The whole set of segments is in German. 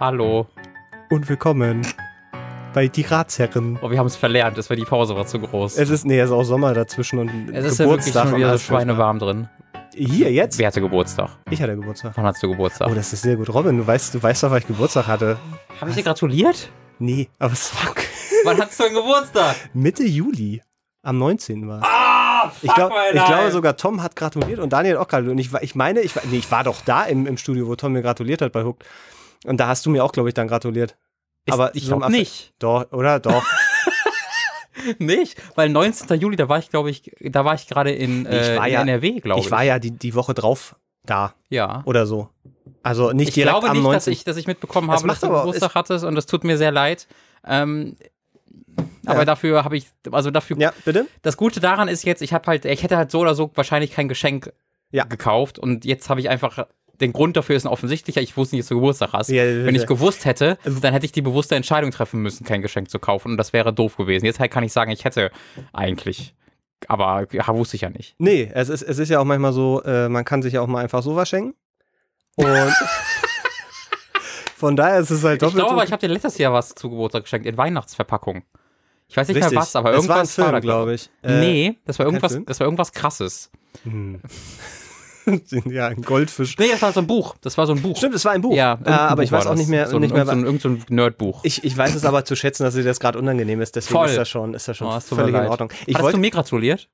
Hallo. und willkommen bei Die Ratsherren. Oh, wir haben es verlernt, das war die Pause war zu groß. Es ist, nee, es ist auch Sommer dazwischen und Es ist ja wirklich Geburtstag schon wieder schweinewarm drin. Hier, jetzt? Wer hatte Geburtstag? Ich hatte Geburtstag. Wann hast du Geburtstag? Oh, das ist sehr gut. Robin, du weißt, du weißt doch, weil ich Geburtstag hatte. Habe ich dir gratuliert? Nee, aber war Wann hattest du einen Geburtstag? Mitte Juli. Am 19. war. Ah, fuck Ich, glaub, ich glaube sogar Tom hat gratuliert und Daniel auch gratuliert. Und ich, ich meine, ich war, nee, ich war doch da im, im Studio, wo Tom mir gratuliert hat bei Hooked. Und da hast du mir auch, glaube ich, dann gratuliert. Ist- aber ich glaube nicht. Doch, oder? Doch. Nicht, weil 19. Juli, da war ich, glaube ich, da war ich gerade in, äh, war in ja- NRW, glaube ich. ich war ja die, die Woche drauf da ja. oder so. Also nicht Ich direkt glaube am nicht, 19. dass ich, dass ich mitbekommen Das habe, macht dass du Geburtstag hattest und das tut mir sehr leid. Ähm, aber Ja. dafür habe ich, also dafür, ja, bitte? das Gute daran ist jetzt, ich habe halt, ich hätte halt so oder so wahrscheinlich kein Geschenk Ja. gekauft und jetzt habe ich einfach, den Grund dafür ist ein offensichtlicher, ich wusste nicht, dass du Geburtstag hast. Ja, Wenn ich gewusst hätte, dann hätte ich die bewusste Entscheidung treffen müssen, kein Geschenk zu kaufen und das wäre doof gewesen. Jetzt halt kann ich sagen, ich hätte eigentlich, aber ja, wusste ich ja nicht. Nee, es ist, es ist ja auch manchmal so, äh, man kann sich ja auch mal einfach so was schenken. Und von daher ist es halt Ich doppelt glaube aber, ich habe dir letztes Jahr was zu Geburtstag geschenkt, in Weihnachtsverpackung. Ich weiß nicht Richtig. mehr was, aber Es war ein irgendwas Film, glaube ich. Äh, nee, das war irgendwas, das war irgendwas krasses. Hm. ja, ein Goldfisch. Nee, das war so ein Buch. Das war so ein Buch. Stimmt, es war ein Buch. Ja, äh, aber Buch ich weiß auch das. nicht mehr, so ein, nicht mehr irgend so ein, irgend so ein Nerdbuch. ich, ich weiß es aber zu schätzen, dass dir das gerade unangenehm ist. Deswegen Voll. ist das schon, ist das schon Oh, völlig in. Ordnung. Ich, Hattest du mir gratuliert?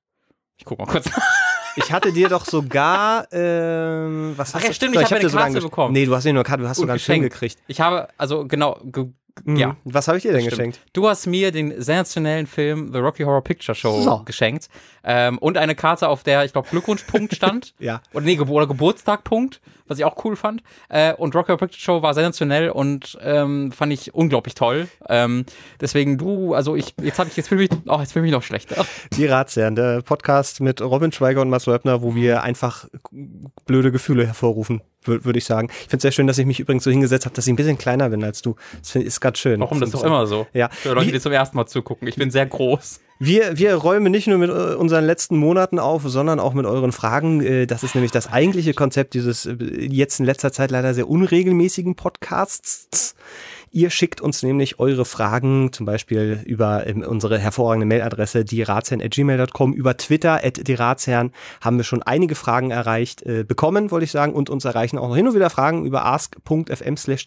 Ich guck mal kurz. ich hatte dir doch sogar, ähm, was Ach hast ja, du? stimmt, Doch, ich hab hab eine Karte bekommen. Nee, du hast nicht nur eine Karte, du hast Und sogar einen Film gekriegt. Ich habe, also genau, ge. Ja. Was habe ich dir denn Stimmt. geschenkt? Du hast mir den sensationellen Film The Rocky Horror Picture Show So. geschenkt ähm, und eine Karte, auf der, ich glaube, Glückwunschpunkt stand. Ja. Oder nee, Ge oder Geburtstagpunkt, was ich auch cool fand. Äh, und Rocky Horror Picture Show war sensationell und ähm, fand ich unglaublich toll. Ähm, deswegen du, also ich, jetzt habe ich, jetzt fühle ich, oh, jetzt fühle ich mich noch schlechter. Die Ratsherren, der Podcast mit Robin Schweiger und Mats Löbner, wo wir einfach blöde Gefühle hervorrufen, wür- würde ich sagen. Ich finde es sehr schön, dass ich mich übrigens so hingesetzt habe, dass ich ein bisschen kleiner bin als du. Das find- ist ganz schön. Warum? Das ist doch immer so. Ja. Für Leute, die zum ersten Mal zugucken. Ich bin sehr groß. Wir, wir räumen nicht nur mit äh, unseren letzten Monaten auf, sondern auch mit euren Fragen. Äh, Das ist nämlich das eigentliche Konzept dieses äh, jetzt in letzter Zeit leider sehr unregelmäßigen Podcasts. Ihr schickt uns nämlich eure Fragen, zum Beispiel über ähm, unsere hervorragende Mailadresse, dieratsherren.gmail.com, über Twitter, at dieratsherren, haben wir schon einige Fragen erreicht, äh, bekommen, wollte ich sagen, und uns erreichen auch noch hin und wieder Fragen über ask.fm slash.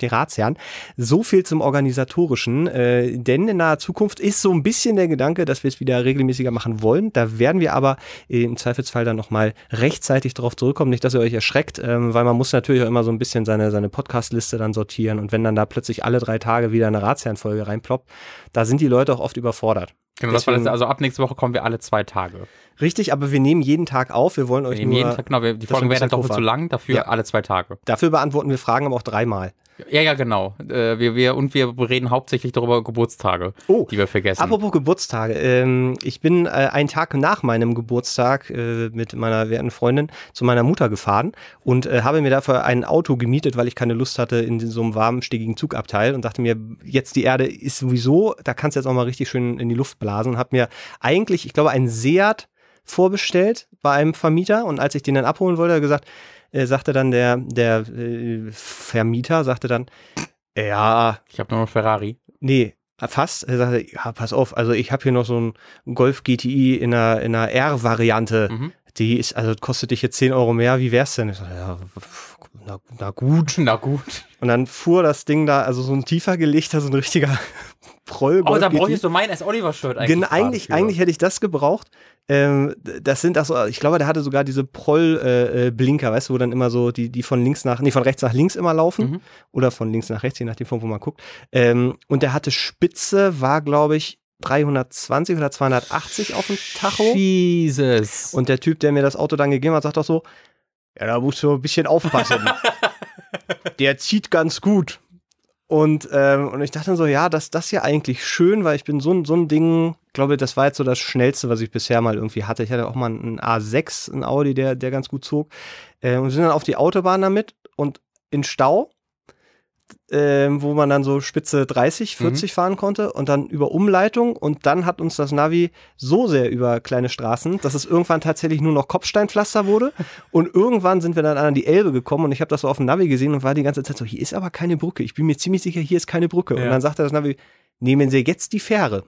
So viel zum Organisatorischen, äh, denn in naher Zukunft ist so ein bisschen der Gedanke, dass wir es wieder regelmäßiger machen wollen. Da werden wir aber im Zweifelsfall dann nochmal rechtzeitig darauf zurückkommen. Nicht, dass ihr euch erschreckt, ähm, weil man muss natürlich auch immer so ein bisschen seine, seine Podcast-Liste dann sortieren und wenn dann da plötzlich alle drei Tage wieder eine Ratsherrenfolge reinploppt, da sind die Leute auch oft überfordert. Genau, das war das, also ab nächste Woche kommen wir alle zwei Tage. Richtig, aber wir nehmen jeden Tag auf. Wir wollen euch Wir nehmen nur, jeden Tag, genau, wir, die Folgen werden dann doppelt zu lang, dafür Ja. alle zwei Tage. dafür beantworten wir Fragen aber auch dreimal. Ja, ja, genau. Äh, wir, wir, und wir reden hauptsächlich darüber Geburtstage, Oh, die wir vergessen. Apropos Geburtstage, ähm, ich bin äh, einen Tag nach meinem Geburtstag äh, mit meiner werten Freundin zu meiner Mutter gefahren und äh, habe mir dafür ein Auto gemietet, weil ich keine Lust hatte in so einem warmstiegigen Zugabteil und dachte mir, jetzt die Erde ist sowieso, da kannst du jetzt auch mal richtig schön in die Luft blasen und habe mir eigentlich, ich glaube, ein Seat vorbestellt bei einem Vermieter und als ich den dann abholen wollte, hat er gesagt, äh, sagte dann der, der äh, Vermieter, sagte dann, ja, ich habe noch Ferrari. Nee, fast. Er sagte, ja, pass auf, also ich habe hier noch so einen Golf GTI in einer, in einer R-Variante. Mhm. Die ist, also kostet dich jetzt 10 Euro mehr, wie wär's denn? Ich sagte, ja, na, na gut. Na gut. Und dann fuhr das Ding da, also so ein tiefer gelegter, so ein richtiger Proll. Oh, da GTI. bräuchtest du mein S. Oliver-Shirt eigentlich. Gen eigentlich, eigentlich hätte ich das gebraucht. Ähm, das sind so- ich glaube, der hatte sogar diese Proll-Blinker, weißt du, wo dann immer so die, die von links nach, nee, von rechts nach links immer laufen. Mhm. Oder von links nach rechts, je nachdem, von wo man guckt. Ähm, und der hatte Spitze, war, glaube ich, 320 oder 280 auf dem Tacho. Jesus. Und der Typ, der mir das Auto dann gegeben hat, sagt doch so, ja, da musst du ein bisschen aufpassen. der zieht ganz gut. Und, ähm, und ich dachte dann so, ja, das, das ist ja eigentlich schön, weil ich bin so, ein- so ein Ding, glaube, das war jetzt so das Schnellste, was ich bisher mal irgendwie hatte. Ich hatte auch mal einen A6, einen Audi, der, der ganz gut zog. Äh, und wir sind dann auf die Autobahn damit und in Stau. Ähm, wo man dann so Spitze 30, 40 fahren konnte und dann über Umleitung und dann hat uns das Navi so sehr über kleine Straßen, dass es irgendwann tatsächlich nur noch Kopfsteinpflaster wurde und irgendwann sind wir dann an die Elbe gekommen und ich habe das so auf dem Navi gesehen und war die ganze Zeit so, hier ist aber keine Brücke. Ich bin mir ziemlich sicher, hier ist keine Brücke. Ja. Und dann sagte das Navi, nehmen Sie jetzt die Fähre.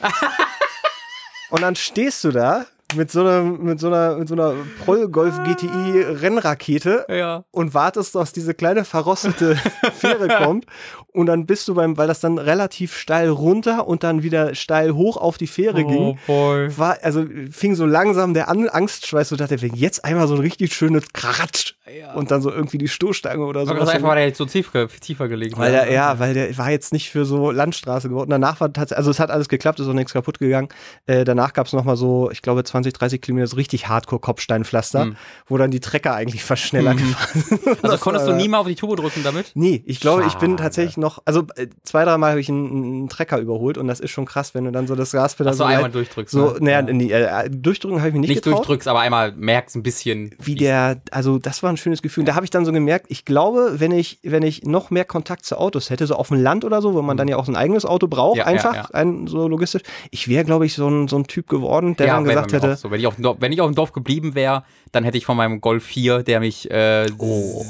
und dann stehst du da mit so einer, mit so einer, mit so einer Proll-Golf GTI Rennrakete Ja. und wartest, dass diese kleine verrostete Fähre kommt und dann bist du beim, weil das dann relativ steil runter und dann wieder steil hoch auf die Fähre Oh ging, boy. war, also fing so langsam der An Angstschweiß und dachte, wenn jetzt einmal so ein richtig schönes Kratsch Ja. und dann so irgendwie die Stoßstange oder so. Aber das einfach, weil der jetzt so tief, tiefer gelegen weil war. der, ja, weil der war jetzt nicht für so Landstraße geworden. Danach war tatsächlich, also es hat alles geklappt, ist auch nichts kaputt gegangen. Äh, danach gab es nochmal so, ich glaube, 20, 30 Kilometer so richtig Hardcore-Kopfsteinpflaster, Hm. wo dann die Trecker eigentlich fast schneller gefahren sind. Also konntest du nie mal auf die Tube drücken damit? Nee, ich glaube, ich bin Schade. tatsächlich noch, also äh, zwei, dreimal habe ich einen, einen Trecker überholt und das ist schon krass, wenn du dann so das Gaspedal du so, einmal leicht- durchdrückst. so ne? naja, Ja. in die, äh, durchdrücken habe ich mich nicht, nicht getraut. durchdrückst, aber einmal merkst ein bisschen. Wie der, also das war ein schönes Gefühl. Da habe ich dann so gemerkt, ich glaube, wenn ich, wenn ich noch mehr Kontakt zu Autos hätte, so auf dem Land oder so, wo man dann ja auch ein eigenes Auto braucht, Ja, ja, einfach, ja. ein so logistisch, ich wäre, glaube ich, so ein, so ein Typ geworden, der dann gesagt mir hätte, So. Wenn, ich auf dem Dorf, wenn ich auf dem Dorf geblieben wäre, dann hätte ich von meinem Golf 4, der mich äh, Oh.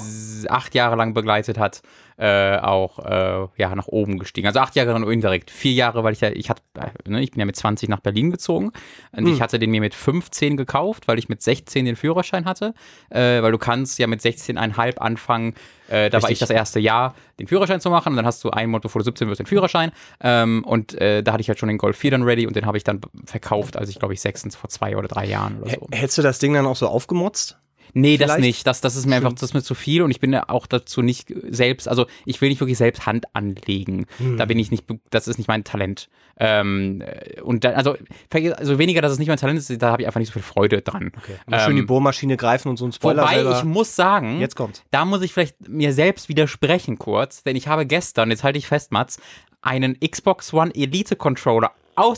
Acht Jahre lang begleitet hat, äh, auch äh, ja, nach oben gestiegen. Also acht Jahre dann indirekt. Vier Jahre, weil ich ja, ich hatte, äh, ne, ich bin ja mit 20 nach Berlin gezogen und Hm. ich hatte den mir mit 15 gekauft, weil ich mit 16 den Führerschein hatte. Äh, weil du kannst ja mit 16,5 anfangen, äh, da war ich Richtig. das erste Jahr, den Führerschein zu machen. Und dann hast du einen Monat bevor du 17 wirst, den Führerschein. Ähm, und äh, da hatte ich halt schon den Golf 4 dann ready und den habe ich dann verkauft, als ich glaube ich 16 vor zwei oder drei Jahren oder so. hättest du das Ding dann auch so aufgemotzt? Nee, das Vielleicht- nicht. Das, das ist mir einfach, das ist mir zu viel und ich bin ja auch dazu nicht selbst, also ich will nicht wirklich selbst Hand anlegen. Hm. Da bin ich nicht, be- das ist nicht mein Talent. Ähm, äh, und dann, also, also weniger, dass es nicht mein Talent ist, da habe ich einfach nicht so viel Freude dran. Mal schön die Ähm, Bohrmaschine greifen und so ein Spoiler Wobei selber. ich muss sagen, Jetzt kommt's. da muss ich vielleicht mir selbst widersprechen kurz, denn ich habe gestern, jetzt halte ich fest, Mats, einen Xbox One Elite Controller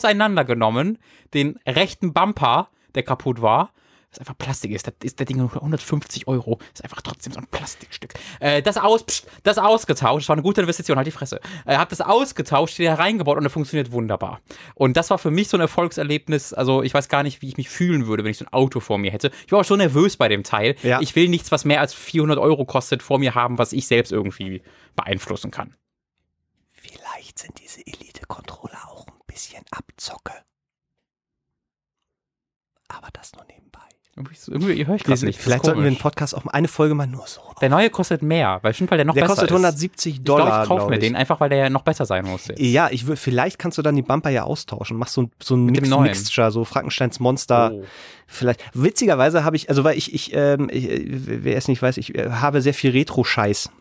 auseinandergenommen, den rechten Bumper, der kaputt war. Das einfach Plastik ist, das ist der Ding nur 150 Euro. ist einfach trotzdem so ein Plastikstück. Äh, das, aus, pst, das ausgetauscht, das war eine gute Investition, halt die Fresse. Äh, hab das ausgetauscht, wieder reingebaut und er funktioniert wunderbar. Und das war für mich so ein Erfolgserlebnis. Also ich weiß gar nicht, wie ich mich fühlen würde, wenn ich so ein Auto vor mir hätte. Ich war auch schon nervös bei dem Teil. Ja. Ich will nichts, was mehr als 400 Euro kostet, vor mir haben, was ich selbst irgendwie beeinflussen kann. Vielleicht sind diese Elite-Controller auch ein bisschen Abzocke. Aber das nur nebenbei. Irgendwie, irgendwie höre ich gerade nicht. Vielleicht sollten wir den komisch. Podcast auch eine Folge mal nur so. Der neue kostet mehr, weil stimmt, weil der noch Der besser kostet ist. 170 Ich glaube, Dollar. ich kaufe glaub mir ich. den, einfach weil der ja noch besser sein muss. Jetzt. Ja, ich will, vielleicht kannst du dann die Bumper ja austauschen. Machst so, ein- so ein Mix. Mixture, so Frankensteins Monster. Oh. Vielleicht. Witzigerweise habe ich, also weil ich, ich, ähm, ich äh, wer es nicht weiß, ich äh, habe sehr viel Retro-Scheiß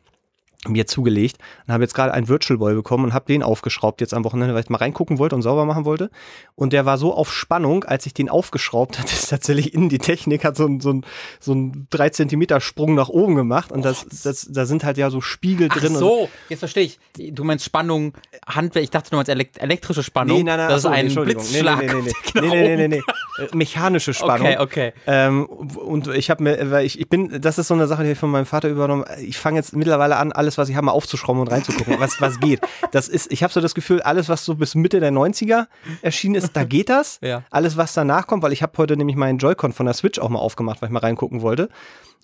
mir zugelegt und habe jetzt gerade einen Virtual Boy bekommen und habe den aufgeschraubt jetzt am Wochenende, weil ich mal reingucken wollte und sauber machen wollte. Und der war so auf Spannung, als ich den aufgeschraubt hatte, ist tatsächlich in die Technik hat so ein, so ein, so ein 3 Zentimeter Sprung nach oben gemacht und das, das, da sind halt ja so Spiegel Ach drin. und so, jetzt verstehe ich. Du meinst Spannung, Handwerk, ich dachte, du meinst elekt elektrische Spannung. Nee, nein, nein, das ach so, ist ein. Blitzschlag. Nee, nee, nee, nee, nee, nee, nee, nee. Mechanische Spannung. Okay, okay. Ähm, und ich habe mir, weil ich, ich bin, das ist so eine Sache, die ich von meinem Vater übernommen. Ich fange jetzt mittlerweile an, alles, was ich habe, mal aufzuschrauben und reinzugucken, was, was geht. Das ist, ich habe so das Gefühl, alles, was so bis Mitte der 90er erschienen ist, da geht das. Ja. Alles, was danach kommt, weil ich habe heute nämlich meinen Joy-Con von der Switch auch mal aufgemacht, weil ich mal reingucken wollte.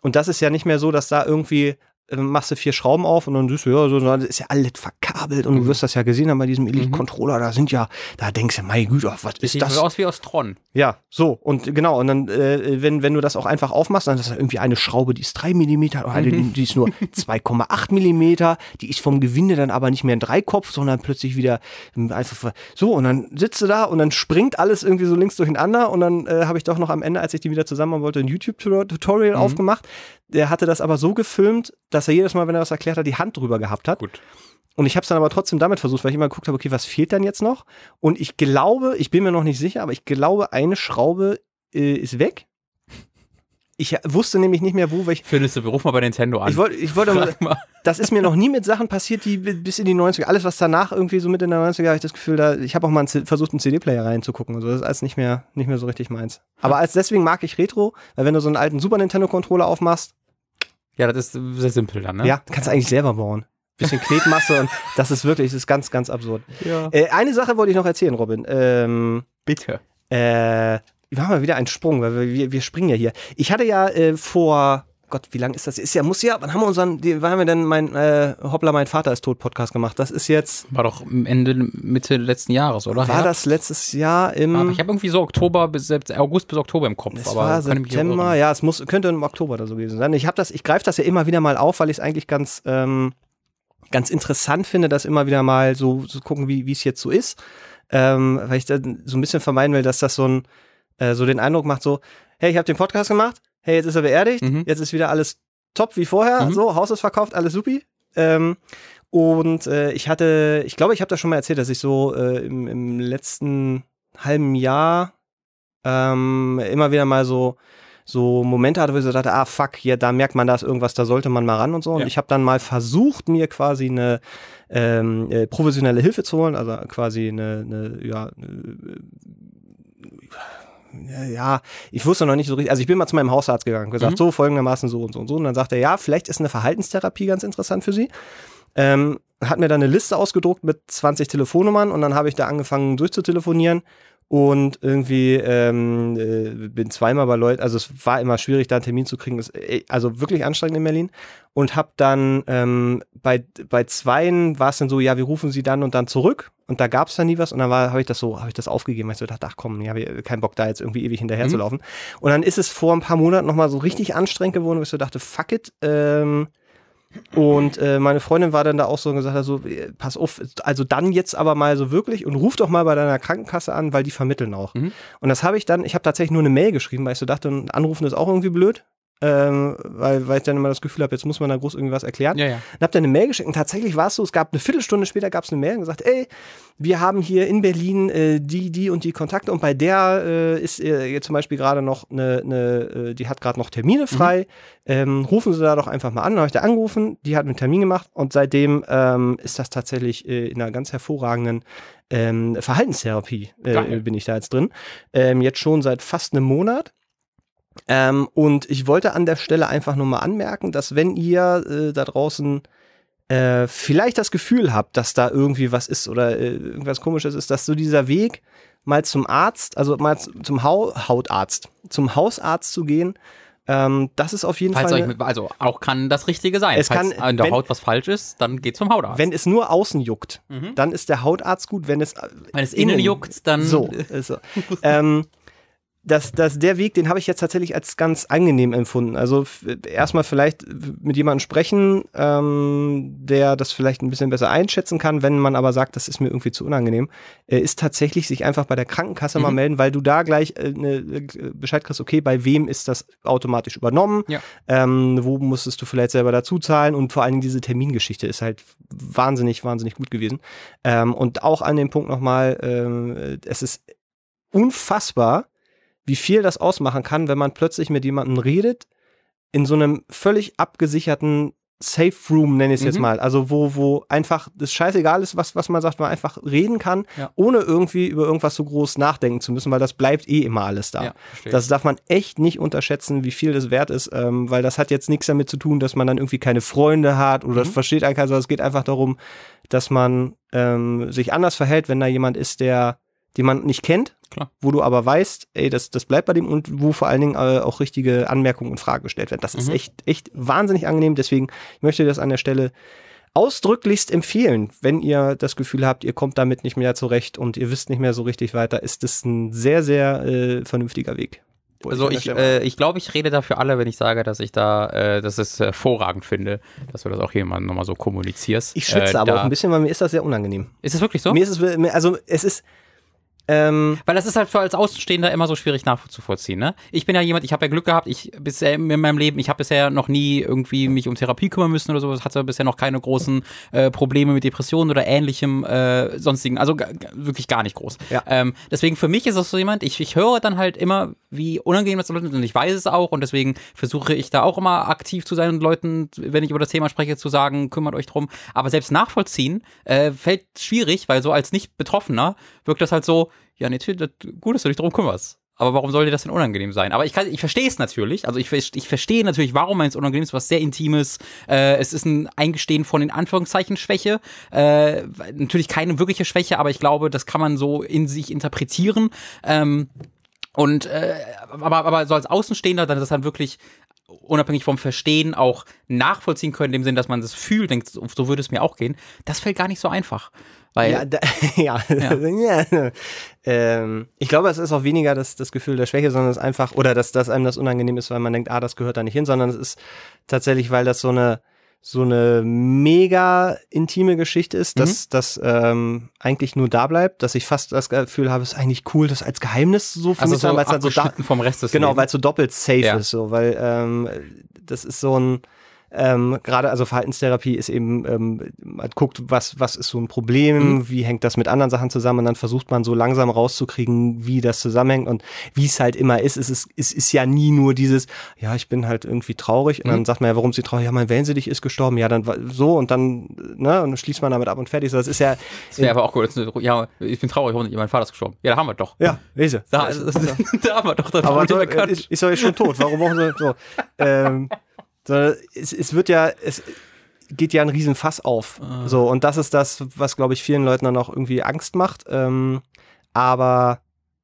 Und das ist ja nicht mehr so, dass da irgendwie machst du vier Schrauben auf und dann siehst du, ja, so, das ist ja alles verkabelt und du wirst das ja gesehen haben bei diesem Elite-Controller, da sind ja, da denkst du, mein Güte, was ist Sieht das? aus wie aus Tron. Ja, so. Und genau, und dann, äh, wenn, wenn du das auch einfach aufmachst, dann ist das irgendwie eine Schraube, die ist 3 mm, oder eine, die, die ist nur 2,8 mm, die ist vom Gewinde dann aber nicht mehr ein Dreikopf, sondern plötzlich wieder ähm, einfach so. Und dann sitzt du da und dann springt alles irgendwie so links durcheinander. Und dann äh, habe ich doch noch am Ende, als ich die wieder zusammen wollte, ein YouTube-Tutorial aufgemacht. Der hatte das aber so gefilmt, dass er jedes Mal, wenn er das erklärt hat, die Hand drüber gehabt hat. Gut. Und ich habe es dann aber trotzdem damit versucht, weil ich immer geguckt habe, okay, was fehlt dann jetzt noch? Und ich glaube, ich bin mir noch nicht sicher, aber ich glaube, eine Schraube äh, ist weg. Ich wusste nämlich nicht mehr, wo welche. Findest du, wir rufen mal bei Nintendo an. Ich wollte, ich wollte, das ist mir noch nie mit Sachen passiert, die bi- bis in die 90er, alles was danach irgendwie so mit in der 90er, habe ich das Gefühl, da, ich habe auch mal einen versucht, einen CD-Player reinzugucken und so, das ist alles nicht mehr, nicht mehr so richtig meins. Aber als deswegen mag ich Retro, weil wenn du so einen alten Super Nintendo-Controller aufmachst, Ja, das ist sehr simpel dann, ne? ja, kannst du eigentlich selber bauen. bisschen Knetmasse und das ist wirklich, das ist ganz, ganz absurd. Ja. Äh, eine Sache wollte ich noch erzählen, Robin. Ähm, Bitte. äh, wir machen mal wieder einen Sprung, weil wir, wir, wir springen ja hier. Ich hatte ja äh, vor, Gott, wie lange ist das? Ist ja, muss ja, wann haben wir unseren, die, wann haben wir denn mein, äh, Hoppla, mein Vater ist tot Podcast gemacht? Das ist jetzt, War doch Ende, Mitte letzten Jahres, oder? war Ja. das letztes Jahr im, Aber ich habe irgendwie so Oktober bis Sept- August bis Oktober im Kopf. es aber war September, ja, es muss, könnte im Oktober oder so gewesen sein. Ich habe das, ich greife das ja immer wieder mal auf, weil ich es eigentlich ganz, ähm, ganz interessant finde, das immer wieder mal so zu so gucken, wie wie es jetzt so ist. Ähm, weil ich dann so ein bisschen vermeiden will, dass das so ein, äh, so den Eindruck macht, so, hey, ich habe den Podcast gemacht, hey, jetzt ist er beerdigt, Mhm. jetzt ist wieder alles top wie vorher, Mhm. so, Haus ist verkauft, alles supi. Ähm, und äh, ich hatte, ich glaube, ich habe das schon mal erzählt, dass ich so äh, im, im letzten halben Jahr ähm, immer wieder mal so so Momente hatte, wo ich so dachte, ah fuck, hier, da merkt man, da ist irgendwas, da sollte man mal ran und so. Und Ja. ich habe dann mal versucht, mir quasi eine ähm, äh, professionelle Hilfe zu holen, also quasi eine, eine ja, eine, ja, ich wusste noch nicht so richtig, also ich bin mal zu meinem Hausarzt gegangen, gesagt, Mhm. so folgendermaßen so und so und so. Und dann sagte er, ja, vielleicht ist eine Verhaltenstherapie ganz interessant für Sie. Ähm, hat mir dann eine Liste ausgedruckt mit 20 Telefonnummern und dann habe ich da angefangen durchzutelefonieren und irgendwie ähm, äh, bin zweimal bei Leuten, also es war immer schwierig, da einen Termin zu kriegen, ist, äh, also wirklich anstrengend in Berlin. Und habe dann ähm, bei bei zweien war es dann so, ja, wir rufen sie dann und dann zurück. Und da gab es dann nie was. Und dann habe ich das so, habe ich das aufgegeben, weil ich so dachte, ach komm, ich habe keinen Bock da jetzt irgendwie ewig hinterher zu laufen und dann ist es vor ein paar Monaten noch mal so richtig anstrengend geworden, wo ich so dachte, fuck it, ähm, und äh, meine Freundin war dann da auch so und gesagt, also pass auf, also dann jetzt aber mal so wirklich und ruf doch mal bei deiner Krankenkasse an, weil die vermitteln auch. Mhm. Und das habe ich dann, ich habe tatsächlich nur eine Mail geschrieben, weil ich so dachte, anrufen ist auch irgendwie blöd. Ähm, weil, weil ich dann immer das Gefühl habe, jetzt muss man da groß irgendwas erklären. Ja, ja. Und hab dann eine Mail geschickt und tatsächlich war es so, es gab eine Viertelstunde später gab es eine Mail und gesagt, ey, wir haben hier in Berlin äh, die, die und die Kontakte und bei der äh, ist äh, jetzt zum Beispiel gerade noch eine, eine äh, die hat gerade noch Termine frei. Ähm, rufen Sie da doch einfach mal an. Dann habe ich da angerufen, die hat einen Termin gemacht und seitdem ähm, ist das tatsächlich äh, in einer ganz hervorragenden ähm, Verhaltenstherapie äh, bin ich da jetzt drin. Ähm, jetzt schon seit fast einem Monat. Ähm, und ich wollte an der Stelle einfach nur mal anmerken, dass wenn ihr äh, da draußen äh, vielleicht das Gefühl habt, dass da irgendwie was ist oder äh, irgendwas komisches ist, dass so dieser Weg mal zum Arzt, also mal zum Hau Hautarzt, zum Hausarzt zu gehen, ähm, das ist auf jeden Falls Fall. euch, mit- also auch kann das Richtige sein. Es Falls kann- an der wenn- Haut was falsch ist, dann geht zum Hautarzt. wenn es nur außen juckt, Mhm. dann ist der Hautarzt gut. Wenn es, äh, Wenn es innen juckt, dann- So. So. ähm, das, das, der Weg, den habe ich jetzt tatsächlich als ganz angenehm empfunden. Also erstmal vielleicht mit jemandem sprechen, ähm, der das vielleicht ein bisschen besser einschätzen kann, wenn man aber sagt, das ist mir irgendwie zu unangenehm, äh, ist tatsächlich sich einfach bei der Krankenkasse mal Mhm. melden, weil du da gleich äh, ne, äh, Bescheid kriegst, okay, bei wem ist das automatisch übernommen, Ja. ähm, wo musstest du vielleicht selber dazu zahlen und vor allen Dingen diese Termingeschichte ist halt wahnsinnig, wahnsinnig gut gewesen. Ähm, und auch an dem Punkt nochmal, ähm, es ist unfassbar, wie viel das ausmachen kann, wenn man plötzlich mit jemandem redet, in so einem völlig abgesicherten Safe Room, nenne ich es jetzt Mhm. mal. Also wo, wo einfach das scheißegal ist, was, was man sagt, man einfach reden kann, Ja. ohne irgendwie über irgendwas so groß nachdenken zu müssen, weil das bleibt eh immer alles da. Ja. Das darf man echt nicht unterschätzen, wie viel das wert ist, ähm, weil das hat jetzt nichts damit zu tun, dass man dann irgendwie keine Freunde hat oder das Mhm. versteht einen keiner, sondern es geht einfach darum, dass man ähm, sich anders verhält, wenn da jemand ist, der den man nicht kennt, Klar. wo du aber weißt, ey, das, das bleibt bei dem und wo vor allen Dingen äh, auch richtige Anmerkungen und Fragen gestellt werden. Das ist Mhm. echt, echt wahnsinnig angenehm. Deswegen ich möchte das an der Stelle ausdrücklichst empfehlen, wenn ihr das Gefühl habt, ihr kommt damit nicht mehr zurecht und ihr wisst nicht mehr so richtig weiter, ist das ein sehr, sehr äh, vernünftiger Weg. Also ich, äh, ich glaube, ich rede dafür alle, wenn ich sage, dass ich da, äh, dass es hervorragend finde, dass du das auch hier mal nochmal so kommunizierst. ich schwitze äh, aber auch ein bisschen, weil mir ist das sehr unangenehm. Ist es wirklich so? Mir ist es, also es ist, ähm, Weil das ist halt für als Außenstehender immer so schwierig nachzuvollziehen, ne? Ich bin ja jemand, ich habe ja Glück gehabt, ich bisher in meinem Leben, ich habe bisher noch nie irgendwie mich um Therapie kümmern müssen oder sowas, hatte bisher noch keine großen äh, Probleme mit Depressionen oder ähnlichem äh, sonstigen, also wirklich gar nicht groß. Ja. Ähm, deswegen für mich ist das so jemand, ich, ich höre dann halt immer, wie unangenehm das sind und ich weiß es auch und deswegen versuche ich da auch immer aktiv zu sein und Leuten, wenn ich über das Thema spreche, zu sagen, kümmert euch drum. Aber selbst nachvollziehen äh, fällt schwierig, weil so als nicht Betroffener wirkt das halt so, ja, das, gut, dass du dich drum kümmerst. Aber warum sollte das denn unangenehm sein? Aber ich, ich verstehe es natürlich. Also ich, ich verstehe natürlich, warum es unangenehm ist, was sehr Intimes. Äh, es ist ein Eingestehen von in Anführungszeichen Schwäche. Äh, natürlich keine wirkliche Schwäche, aber ich glaube, das kann man so in sich interpretieren. Ähm, und äh, aber, aber so als Außenstehender, dann ist das dann wirklich unabhängig vom Verstehen auch nachvollziehen können, in dem Sinn, dass man das fühlt, denkt, so würde es mir auch gehen. Das fällt gar nicht so einfach. Weil, ja, da, ja. ja. ähm, ich glaube, es ist auch weniger das, das Gefühl der Schwäche, sondern es ist einfach, oder dass, dass einem das unangenehm ist, weil man denkt, ah, das gehört da nicht hin, sondern es ist tatsächlich, weil das so eine, so eine mega intime Geschichte ist, dass mhm. das ähm, eigentlich nur da bleibt, dass ich fast das Gefühl habe, es ist eigentlich cool, das als Geheimnis so für also mich so weil es halt so da, vom Rest des genau, weil es so doppelt safe ja. ist, so, weil ähm, das ist so ein ähm, Gerade also Verhaltenstherapie ist eben, ähm, man guckt, was, was ist so ein Problem, mhm. wie hängt das mit anderen Sachen zusammen und dann versucht man so langsam rauszukriegen, wie das zusammenhängt und wie es halt immer ist. Es ist, es ist ja nie nur dieses, ja, ich bin halt irgendwie traurig und mhm. dann sagt man ja, warum sie traurig? Ja, mein Wellensittich ist gestorben, ja, dann so und dann, ne, und dann schließt man damit ab und fertig. So, das ist ja. Das wäre aber auch gut. Ja, ich bin traurig, mein Vater ist gestorben. Ja, da haben wir doch. Ja, lese. Da, da haben wir doch. Das aber doch, ich, ich soll jetzt schon tot. Warum brauchen sie so? Ähm, es, es wird ja, es geht ja ein Riesenfass auf. Ah. So, und das ist das, was, glaube ich, vielen Leuten dann auch irgendwie Angst macht. Ähm, aber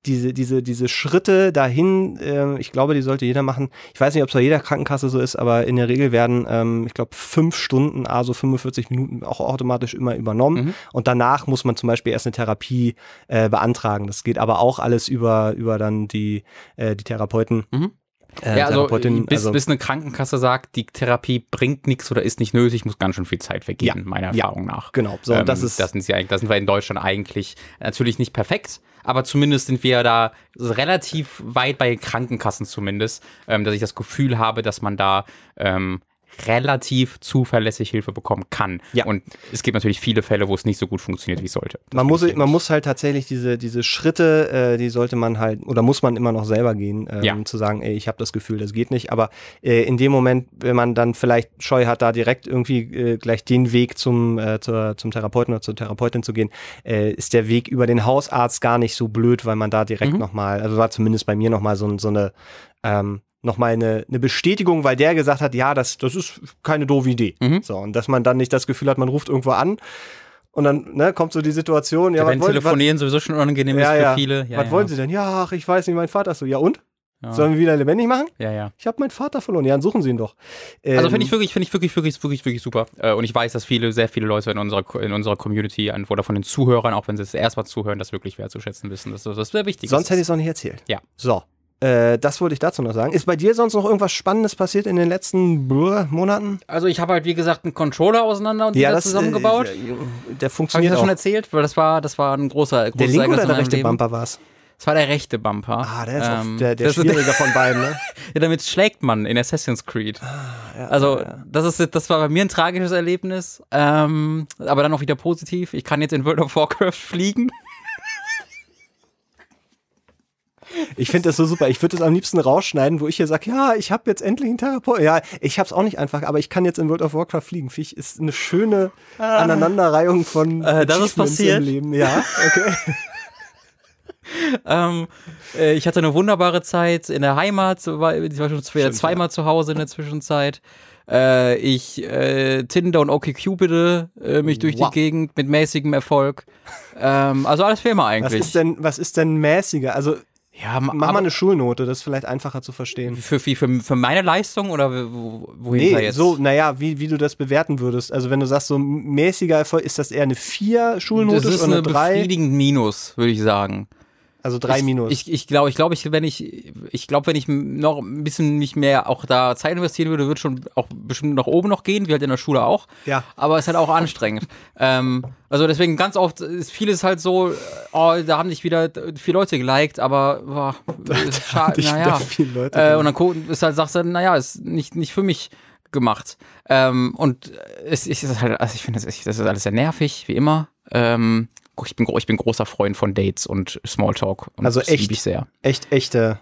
diese, diese, diese Schritte dahin, äh, ich glaube, die sollte jeder machen. Ich weiß nicht, ob es bei jeder Krankenkasse so ist, aber in der Regel werden, ähm, ich glaube, fünf Stunden, also 45 Minuten auch automatisch immer übernommen. Mhm. Und danach muss man zum Beispiel erst eine Therapie äh, beantragen. Das geht aber auch alles über, über dann die, äh, die Therapeuten. Mhm. Äh, ja, also bis, also bis eine Krankenkasse sagt, die Therapie bringt nichts oder ist nicht nötig, muss ganz schön viel Zeit vergehen, ja, meiner Erfahrung ja, nach. Genau, so, ähm, das ist. Das sind, sie, das sind wir in Deutschland eigentlich natürlich nicht perfekt, aber zumindest sind wir da relativ weit bei Krankenkassen zumindest, ähm, dass ich das Gefühl habe, dass man da ähm, relativ zuverlässig Hilfe bekommen kann. Ja. Und es gibt natürlich viele Fälle, wo es nicht so gut funktioniert, wie es sollte. man muss, man muss halt tatsächlich diese, diese Schritte, äh, die sollte man halt, oder muss man immer noch selber gehen, ähm, ja. zu sagen, ey, ich habe das Gefühl, das geht nicht. Aber äh, in dem Moment, wenn man dann vielleicht Scheu hat, da direkt irgendwie äh, gleich den Weg zum, äh, zur, zum Therapeuten oder zur Therapeutin zu gehen, äh, ist der Weg über den Hausarzt gar nicht so blöd, weil man da direkt mhm. nochmal, also war zumindest bei mir nochmal so, so eine ähm, nochmal eine, eine Bestätigung, weil der gesagt hat, ja, das, das ist keine doofe Idee. Mhm. So, und dass man dann nicht das Gefühl hat, man ruft irgendwo an und dann ne, kommt so die Situation, ja, ja wenn Telefonieren was, sowieso schon unangenehm ja, ist für ja. viele. Ja, was wollen Sie denn? Ja, ach, ich weiß nicht, mein Vater ist so. Ja, und? Sollen wir wieder lebendig machen? Ja, ja. Ich habe meinen Vater verloren. Ja, dann suchen Sie ihn doch. Ähm, also finde ich wirklich, finde ich wirklich, wirklich, wirklich, wirklich super. Äh, und ich weiß, dass viele, sehr viele Leute in unserer, in unserer Community oder von den Zuhörern, auch wenn sie es erstmal zuhören, das wirklich wertzuschätzen wissen. Das, das ist sehr wichtig. Sonst hätte ich es auch nicht erzählt. Ja. So. Äh, das wollte ich dazu noch sagen. Ist bei dir sonst noch irgendwas Spannendes passiert in den letzten Brr, Monaten? Also ich habe halt wie gesagt einen Controller auseinander und ja, das, zusammengebaut. Äh, der funktioniert Habe ich das schon erzählt? Weil das war, das war ein großer, großer Der linke oder der rechte Leben. Bumper war es? Das war der rechte Bumper. Ah, der ist ähm, der, der schwierige von beiden, ne? ja, damit schlägt man in Assassin's Creed. Ah, ja, also, ja. das ist, das war bei mir ein tragisches Erlebnis, ähm, aber dann auch wieder positiv. Ich kann jetzt in World of Warcraft fliegen. Ich finde das so super. Ich würde das am liebsten rausschneiden, wo ich hier sage, ja, ich habe jetzt endlich einen Therapeut. Ja, ich habe es auch nicht einfach, aber ich kann jetzt in World of Warcraft fliegen. Finde ich, ist eine schöne ah. Aneinanderreihung von äh, das ist passiert. im Leben. Ja, okay. ähm, äh, ich hatte eine wunderbare Zeit in der Heimat. Ich war schon Stimmt, zweimal ja. zu Hause in der Zwischenzeit. Äh, ich äh, Tinder und OkCupid äh, mich durch wow. die Gegend mit mäßigem Erfolg. ähm, also alles Firma eigentlich. Was ist denn, was ist denn mäßiger? Also ja, mach mal eine Schulnote, das ist vielleicht einfacher zu verstehen. Für, für, für meine Leistung oder wohin nee, jetzt? so, naja, wie, wie du das bewerten würdest. Also wenn du sagst, so mäßiger Erfolg, ist das eher eine 4 Schulnote oder eine 3? Das ist eine befriedigend Minus, würde ich sagen. Also drei ich, Minus. Ich, ich glaube, ich glaube, ich, wenn ich, ich glaube, wenn ich noch ein bisschen mich mehr auch da Zeit investieren würde, würde schon auch bestimmt nach oben noch gehen, wie halt in der Schule auch. Ja. Aber es ist halt auch anstrengend. ähm, also deswegen ganz oft ist vieles halt so, oh, da haben dich wieder vier Leute geliked, aber boah, schade, naja. Äh, und dann ist halt, sagst du, naja, ist nicht, nicht für mich gemacht. Ähm, und es, es ist halt, also ich finde, das, das ist alles sehr nervig, wie immer. Ähm, ich bin, ich bin großer Freund von Dates und Smalltalk. Und also echt, ich sehr. echt, echte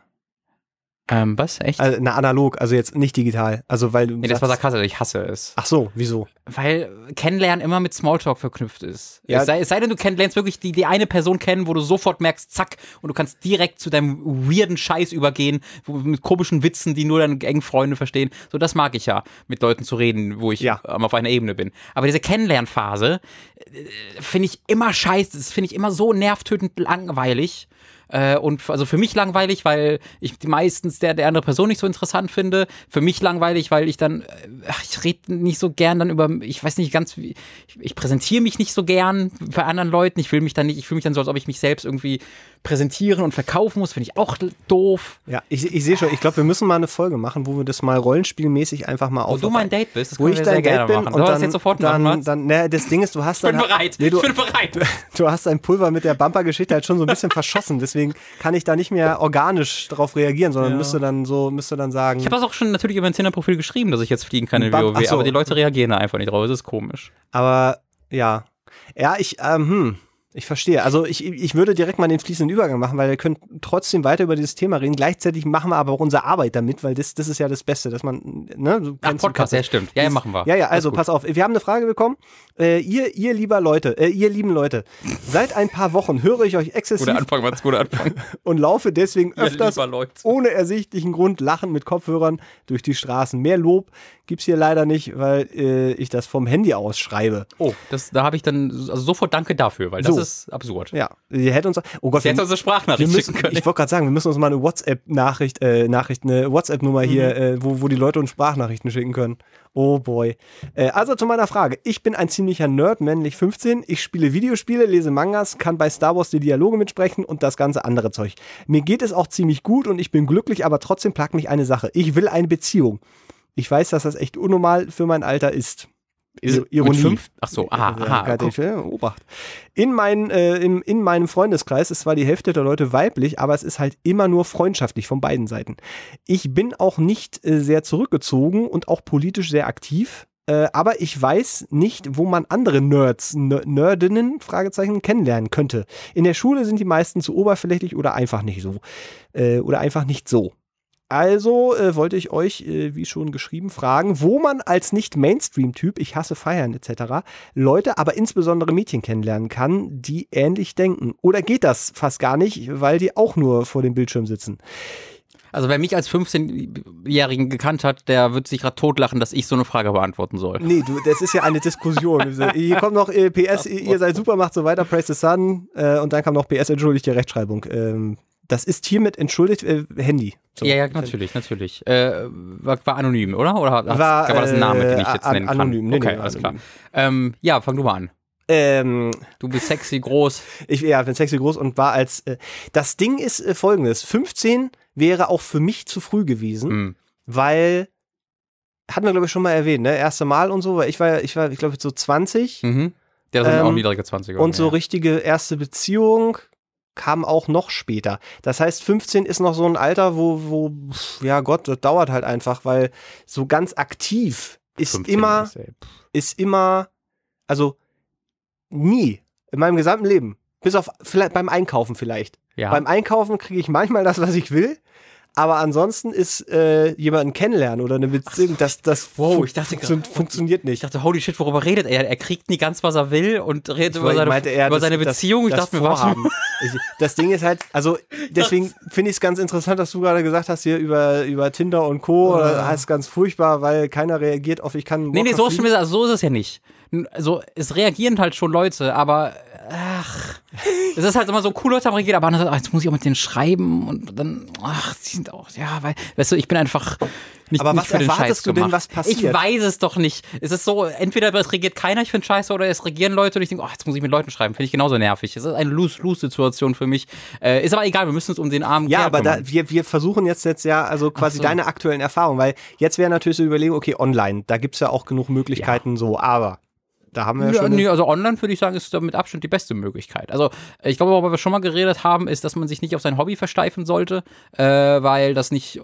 Ähm, was? Echt? Also, na, analog, also jetzt nicht digital. Also, weil du. nee, das war sarkastisch, ich hasse es. Ach so, wieso? Weil Kennenlernen immer mit Smalltalk verknüpft ist. Ja. Es, sei, es sei denn, du kennenlernst wirklich die, die eine Person kennen, wo du sofort merkst, zack, und du kannst direkt zu deinem weirden Scheiß übergehen, wo, mit komischen Witzen, die nur deine engen Freunde verstehen. So, das mag ich ja, mit Leuten zu reden, wo ich Ja. ähm, auf einer Ebene bin. Aber diese Kennenlernphase äh, finde ich immer scheiße. Das finde ich immer so nervtötend langweilig. Äh, und also für mich langweilig, weil ich meistens der, der andere Person nicht so interessant finde. Für mich langweilig, weil ich dann, äh, ach, ich rede nicht so gern dann über, ich weiß nicht ganz, ich, ich präsentiere mich nicht so gern bei anderen Leuten. Ich will mich dann nicht, ich fühle mich dann so, als ob ich mich selbst irgendwie präsentieren und verkaufen muss. Finde ich auch doof. Ja, ich, ich sehe schon, ich glaube, wir müssen mal eine Folge machen, wo wir das mal rollenspielmäßig einfach mal Wo du mein. Date bist, das Wo ich wir sehr dein gerne Date bin machen. und dann, das jetzt sofort dann, machen, dann, ne, das Ding ist, du hast Ich bin dann, bereit. Nee, du, ich bin bereit. du hast dein Pulver mit der Bumper-Geschichte halt schon so ein bisschen verschossen, deswegen kann ich da nicht mehr organisch drauf reagieren, sondern Ja. müsste dann so, müsste dann sagen, Ich habe das auch schon natürlich über mein Tinder-Profil geschrieben, dass ich jetzt fliegen kann in Bam- WoW, so. aber die Leute reagieren da einfach nicht drauf. Das ist komisch. aber ja, ja, ich, ähm, hm, ich verstehe. Also ich, ich würde direkt mal den fließenden Übergang machen, weil wir können trotzdem weiter über dieses Thema reden. Gleichzeitig machen wir aber auch unsere Arbeit damit, weil das, das ist ja das Beste, dass man, ne, du Ach, Podcast, ja stimmt. Ja, ja, machen wir. Ja, ja, also pass auf. Wir haben eine Frage bekommen. Äh, ihr, ihr lieber Leute, äh, ihr lieben Leute, seit ein paar Wochen höre ich euch exzessiv Guter Anfang, Mats, guter Anfang. und laufe deswegen öfters ohne ersichtlichen Grund lachend mit Kopfhörern durch die Straßen. Mehr Lob gibt's hier leider nicht, weil äh, ich das vom Handy aus schreibe. Oh, das, da habe ich dann also sofort Danke dafür, weil das So. ist absurd. Ja, ihr hättet uns. Oh Gott, Sie hätte uns eine Sprachnachricht müssen, schicken können. ich wollte gerade sagen, wir müssen uns mal eine WhatsApp-Nachricht, äh, Nachricht, eine WhatsApp-Nummer hier, Mhm. äh, wo, wo die Leute uns Sprachnachrichten schicken können. Oh boy. Äh, also zu meiner Frage. Ich bin ein ziemlicher Nerd, männlich 15. Ich spiele Videospiele, lese Mangas, kann bei Star Wars die Dialoge mitsprechen und das ganze andere Zeug. Mir geht es auch ziemlich gut und ich bin glücklich, aber trotzdem plagt mich eine Sache. Ich will eine Beziehung. Ich weiß, dass das echt unnormal für mein Alter ist. Ist- Ir- Ironie. Fünf? Ach so, aha, aha. ja, Obacht. In, mein, äh, im, in meinem Freundeskreis ist zwar die Hälfte der Leute weiblich, aber es ist halt immer nur freundschaftlich von beiden Seiten. Ich bin auch nicht äh, sehr zurückgezogen und auch politisch sehr aktiv. Äh, aber ich weiß nicht, wo man andere Nerds, Ner- Nerdinnen, Fragezeichen, kennenlernen könnte. In der Schule sind die meisten zu oberflächlich oder einfach nicht so. Äh, oder einfach nicht so. Also äh, wollte ich euch, äh, wie schon geschrieben, fragen, wo man als nicht-Mainstream-Typ, ich hasse Feiern etc., Leute, aber insbesondere Mädchen kennenlernen kann, die ähnlich denken. Oder geht das fast gar nicht, weil die auch nur vor dem Bildschirm sitzen? Also wer mich als 15-Jährigen gekannt hat, der wird sich gerade totlachen, dass ich so eine Frage beantworten soll. Nee, du, das ist ja eine Diskussion. Hier kommt noch äh, PS, ihr seid super, macht so weiter, praise the sun. Äh, und dann kam noch PS, entschuldigt die Rechtschreibung. Ähm, das ist hiermit entschuldigt, äh, Handy. So. Ja, ja, natürlich, natürlich. Äh, war, war anonym, oder? Oder hat, War, war das ein Name, den ich äh, jetzt an- nennen kann? anonym. Nee, okay, nee, alles anonym. klar. Ähm, ja, fang du mal an. Ähm, Du bist sexy, groß. Ich ja, bin sexy groß und war als äh, das Ding ist äh, folgendes, 15 wäre auch für mich zu früh gewesen, Hm. weil hatten wir glaube ich schon mal erwähnt, ne, erste Mal und so, weil ich war ich war ich glaube so 20 Mhm. Der sind Ähm, auch niedrige 20er. und so ja. richtige erste Beziehung kam auch noch später. Das heißt, 15 ist noch so ein Alter, wo wo ja Gott, das dauert halt einfach, weil so ganz aktiv ist 15 immer ist immer, also nie in meinem gesamten Leben, bis auf vielleicht beim Einkaufen vielleicht. Ja. Beim Einkaufen kriege ich manchmal das, was ich will, aber ansonsten ist äh, jemanden kennenlernen oder eine Beziehung, das, das Wow, fun- ich dachte grad- funktioniert ich nicht. dachte, holy shit, worüber redet er? Er kriegt nie ganz, was er will und redet Ich über seine, meinte über das- seine das- Beziehung. ich das dachte mir, was? Vorhaben. Ich, das Ding ist halt, also deswegen finde ich es ganz interessant, dass du gerade gesagt hast, hier über, über Tinder und Co. Ah. Das heißt ganz furchtbar, weil keiner reagiert auf, ich kann. Nee, nee, so, ist, also so ist es ja nicht. Also, es reagieren halt schon Leute, aber ach, es ist halt immer so cool, Leute haben reagiert, aber ach, jetzt muss ich auch mit denen schreiben und dann, ach, die sind auch, ja, weil, weißt du, ich bin einfach nicht, Aber nicht was für den erwartest Scheiß du denn, gemacht. was passiert? Ich weiß es doch nicht. Es ist so, entweder es regiert keiner, ich finde scheiße, oder es regieren Leute und ich denke, oh, jetzt muss ich mit Leuten schreiben, finde ich genauso nervig. Es ist eine Lose-Lose-Situation für mich. Äh, ist aber egal, wir müssen uns um den armen Ja, Kerl aber da, wir, wir versuchen jetzt jetzt ja, also quasi so. deine aktuellen Erfahrungen, weil jetzt wäre natürlich so überlegen, okay, online, da gibt's ja auch genug Möglichkeiten so, aber Da haben wir ja, schon. nee, also online würde ich sagen, ist da mit Abstand die beste Möglichkeit. Also ich glaube, worüber wir schon mal geredet haben, ist, dass man sich nicht auf sein Hobby versteifen sollte, äh, weil das nicht äh,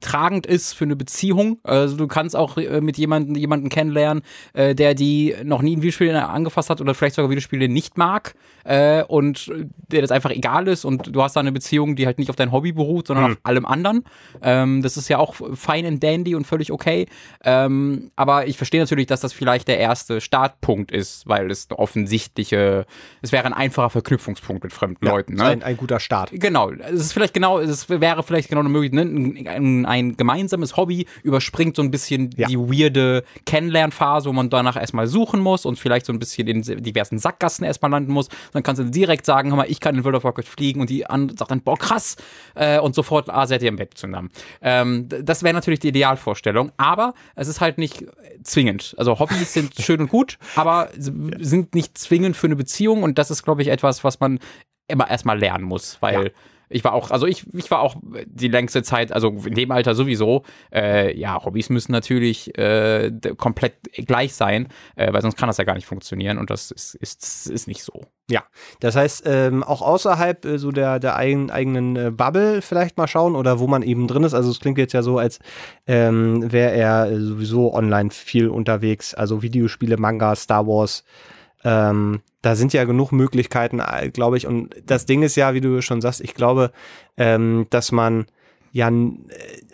tragend ist für eine Beziehung. Also du kannst auch äh, mit jemandem jemanden kennenlernen, äh, der die noch nie ein Videospiel angefasst hat oder vielleicht sogar Videospiele nicht mag äh, und der das einfach egal ist und du hast da eine Beziehung, die halt nicht auf dein Hobby beruht, sondern auf allem anderen. Ähm, das ist ja auch fein and dandy und völlig okay. Ähm, aber ich verstehe natürlich, dass das vielleicht der erste Startpunkt ist, weil es eine offensichtliche, es wäre ein einfacher Verknüpfungspunkt mit fremden Leuten. Ne? ein, ein guter Start. Genau, es ist vielleicht genau, es wäre vielleicht genau eine Möglichkeit, ne? ein, ein gemeinsames Hobby überspringt so ein bisschen Ja. die weirde Kennenlernphase, wo man danach erstmal suchen muss und vielleicht so ein bisschen in diversen Sackgassen erstmal landen muss. Dann kannst du direkt sagen, hör mal, ich kann in World of Warcraft fliegen und die andere sagt dann, boah, krass, äh, und sofort, ah, seid ihr im Bett zusammen. Ähm, das wäre natürlich die Idealvorstellung, aber es ist halt nicht zwingend. Also Hobbys sind schön und gut, aber sind nicht zwingend für eine Beziehung und das ist, glaube ich, etwas, was man immer erstmal lernen muss, weil Ja. Ich war auch, also ich, ich war auch die längste Zeit, also in dem Alter sowieso, äh, ja, Hobbys müssen natürlich äh, komplett gleich sein, äh, weil sonst kann das ja gar nicht funktionieren und das ist, ist, ist nicht so. Ja, das heißt, ähm, auch außerhalb äh, so der, der eigen, eigenen äh, Bubble vielleicht mal schauen oder wo man eben drin ist. Also es klingt jetzt ja so, als ähm, wäre er äh, sowieso online viel unterwegs. Also Videospiele, Manga, Star Wars. Ähm, da sind ja genug Möglichkeiten, äh, glaube ich. Und das Ding ist ja, wie du schon sagst, ich glaube, ähm, dass man ja äh,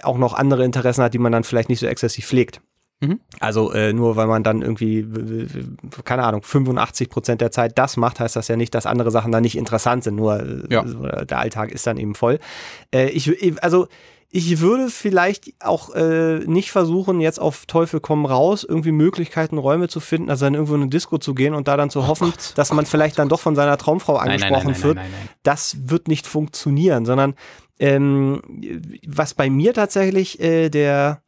auch noch andere Interessen hat, die man dann vielleicht nicht so exzessiv pflegt. Mhm. Also äh, nur weil man dann irgendwie, keine Ahnung, 85 Prozent der Zeit das macht, heißt das ja nicht, dass andere Sachen dann nicht interessant sind. Nur äh, Ja. der Alltag ist dann eben voll. Äh, ich- also ich würde vielleicht auch äh, nicht versuchen, jetzt auf Teufel komm raus, irgendwie Möglichkeiten, Räume zu finden, also dann irgendwo in eine Disco zu gehen und da dann zu hoffen, Gott, dass man vielleicht dann doch von seiner Traumfrau nein, angesprochen nein, nein, wird nein, nein. das wird nicht funktionieren, sondern ähm, was bei mir tatsächlich äh, der,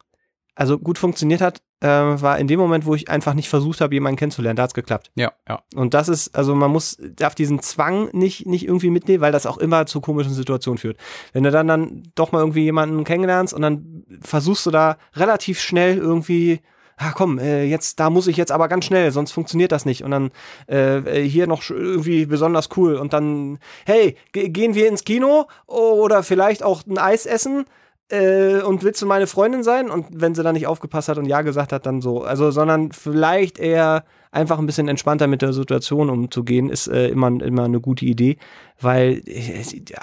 also gut funktioniert hat, äh, war in dem Moment, wo ich einfach nicht versucht habe, jemanden kennenzulernen, da hat's geklappt. Ja, ja. Und das ist, also man muss, darf diesen Zwang nicht, nicht irgendwie mitnehmen, weil das auch immer zu komischen Situationen führt. Wenn du dann dann doch mal irgendwie jemanden kennenlernst und dann versuchst du da relativ schnell irgendwie ah, komm, äh, jetzt, da muss ich jetzt aber ganz schnell, sonst funktioniert das nicht. Und dann äh, äh, hier noch irgendwie besonders cool. Und dann, hey, ge- gehen wir ins Kino oder vielleicht auch ein Eis essen? Äh, und willst du meine Freundin sein? Und wenn sie dann nicht aufgepasst hat und Ja gesagt hat, dann so. Also, sondern vielleicht eher einfach ein bisschen entspannter mit der Situation umzugehen, ist äh, immer, immer eine gute Idee. Weil, äh, ja,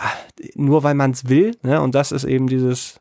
nur weil man es will, ne, und das ist eben dieses,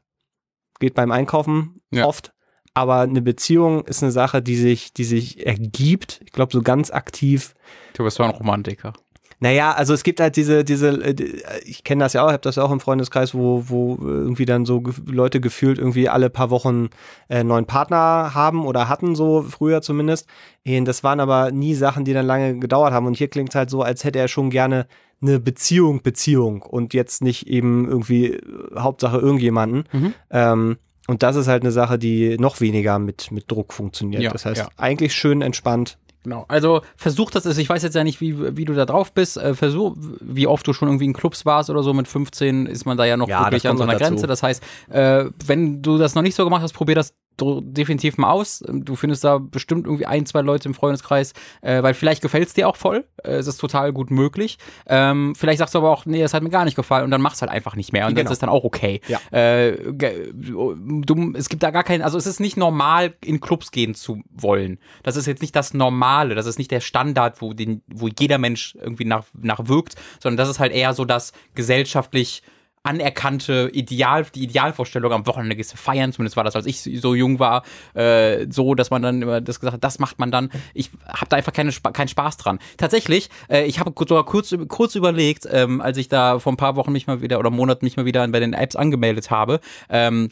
geht beim Einkaufen Ja. oft. Aber eine Beziehung ist eine Sache, die sich, die sich ergibt. Ich glaube, so ganz aktiv Du bist zwar ein Romantiker. Naja, also es gibt halt diese, diese, äh, die- ich kenne das ja auch, ich habe das ja auch im Freundeskreis, wo, wo irgendwie dann so Leute gefühlt irgendwie alle paar Wochen äh, neuen Partner haben oder hatten, so früher zumindest. Das waren aber nie Sachen, die dann lange gedauert haben. Und hier klingt es halt so, als hätte er schon gerne eine Beziehung, Beziehung und jetzt nicht eben irgendwie äh, Hauptsache irgendjemanden. Mhm. Ähm, und das ist halt eine Sache, die noch weniger mit, mit Druck funktioniert. Ja, das heißt, ja. eigentlich schön entspannt. Genau. Also versuch das, also ich weiß jetzt ja nicht, wie, wie du da drauf bist. Äh, versuch, wie oft du schon irgendwie in Clubs warst oder so. Mit 15 ist man da ja noch Ja, wirklich an so einer dazu. Grenze. Das heißt, äh, wenn du das noch nicht so gemacht hast, probier das definitiv mal aus. Ähm, Du findest da bestimmt irgendwie ein, zwei Leute im Freundeskreis, äh, weil vielleicht gefällt es dir auch voll. Äh, es ist total gut möglich. Ähm, vielleicht sagst du aber auch, nee, das hat mir gar nicht gefallen und dann mach's halt einfach nicht mehr und Genau. das ist dann auch okay. Ja. Äh, du, es gibt da gar keinen, also es ist nicht normal, in Clubs gehen zu wollen. Das ist jetzt nicht das Normale, das ist nicht der Standard, wo, den, wo jeder Mensch irgendwie nach, nach wirkt, sondern das ist halt eher so das gesellschaftlich anerkannte Ideal, die Idealvorstellung am Wochenende gehst du feiern, zumindest war das, als ich so jung war, äh, so, dass man dann immer das gesagt hat, das macht man dann. Ich habe da einfach keine, keinen Spaß dran. Tatsächlich, äh, ich habe sogar kurz, kurz überlegt, ähm, als ich da vor ein paar Wochen mich mal wieder oder Monaten mich mal wieder bei den Apps angemeldet habe, ähm,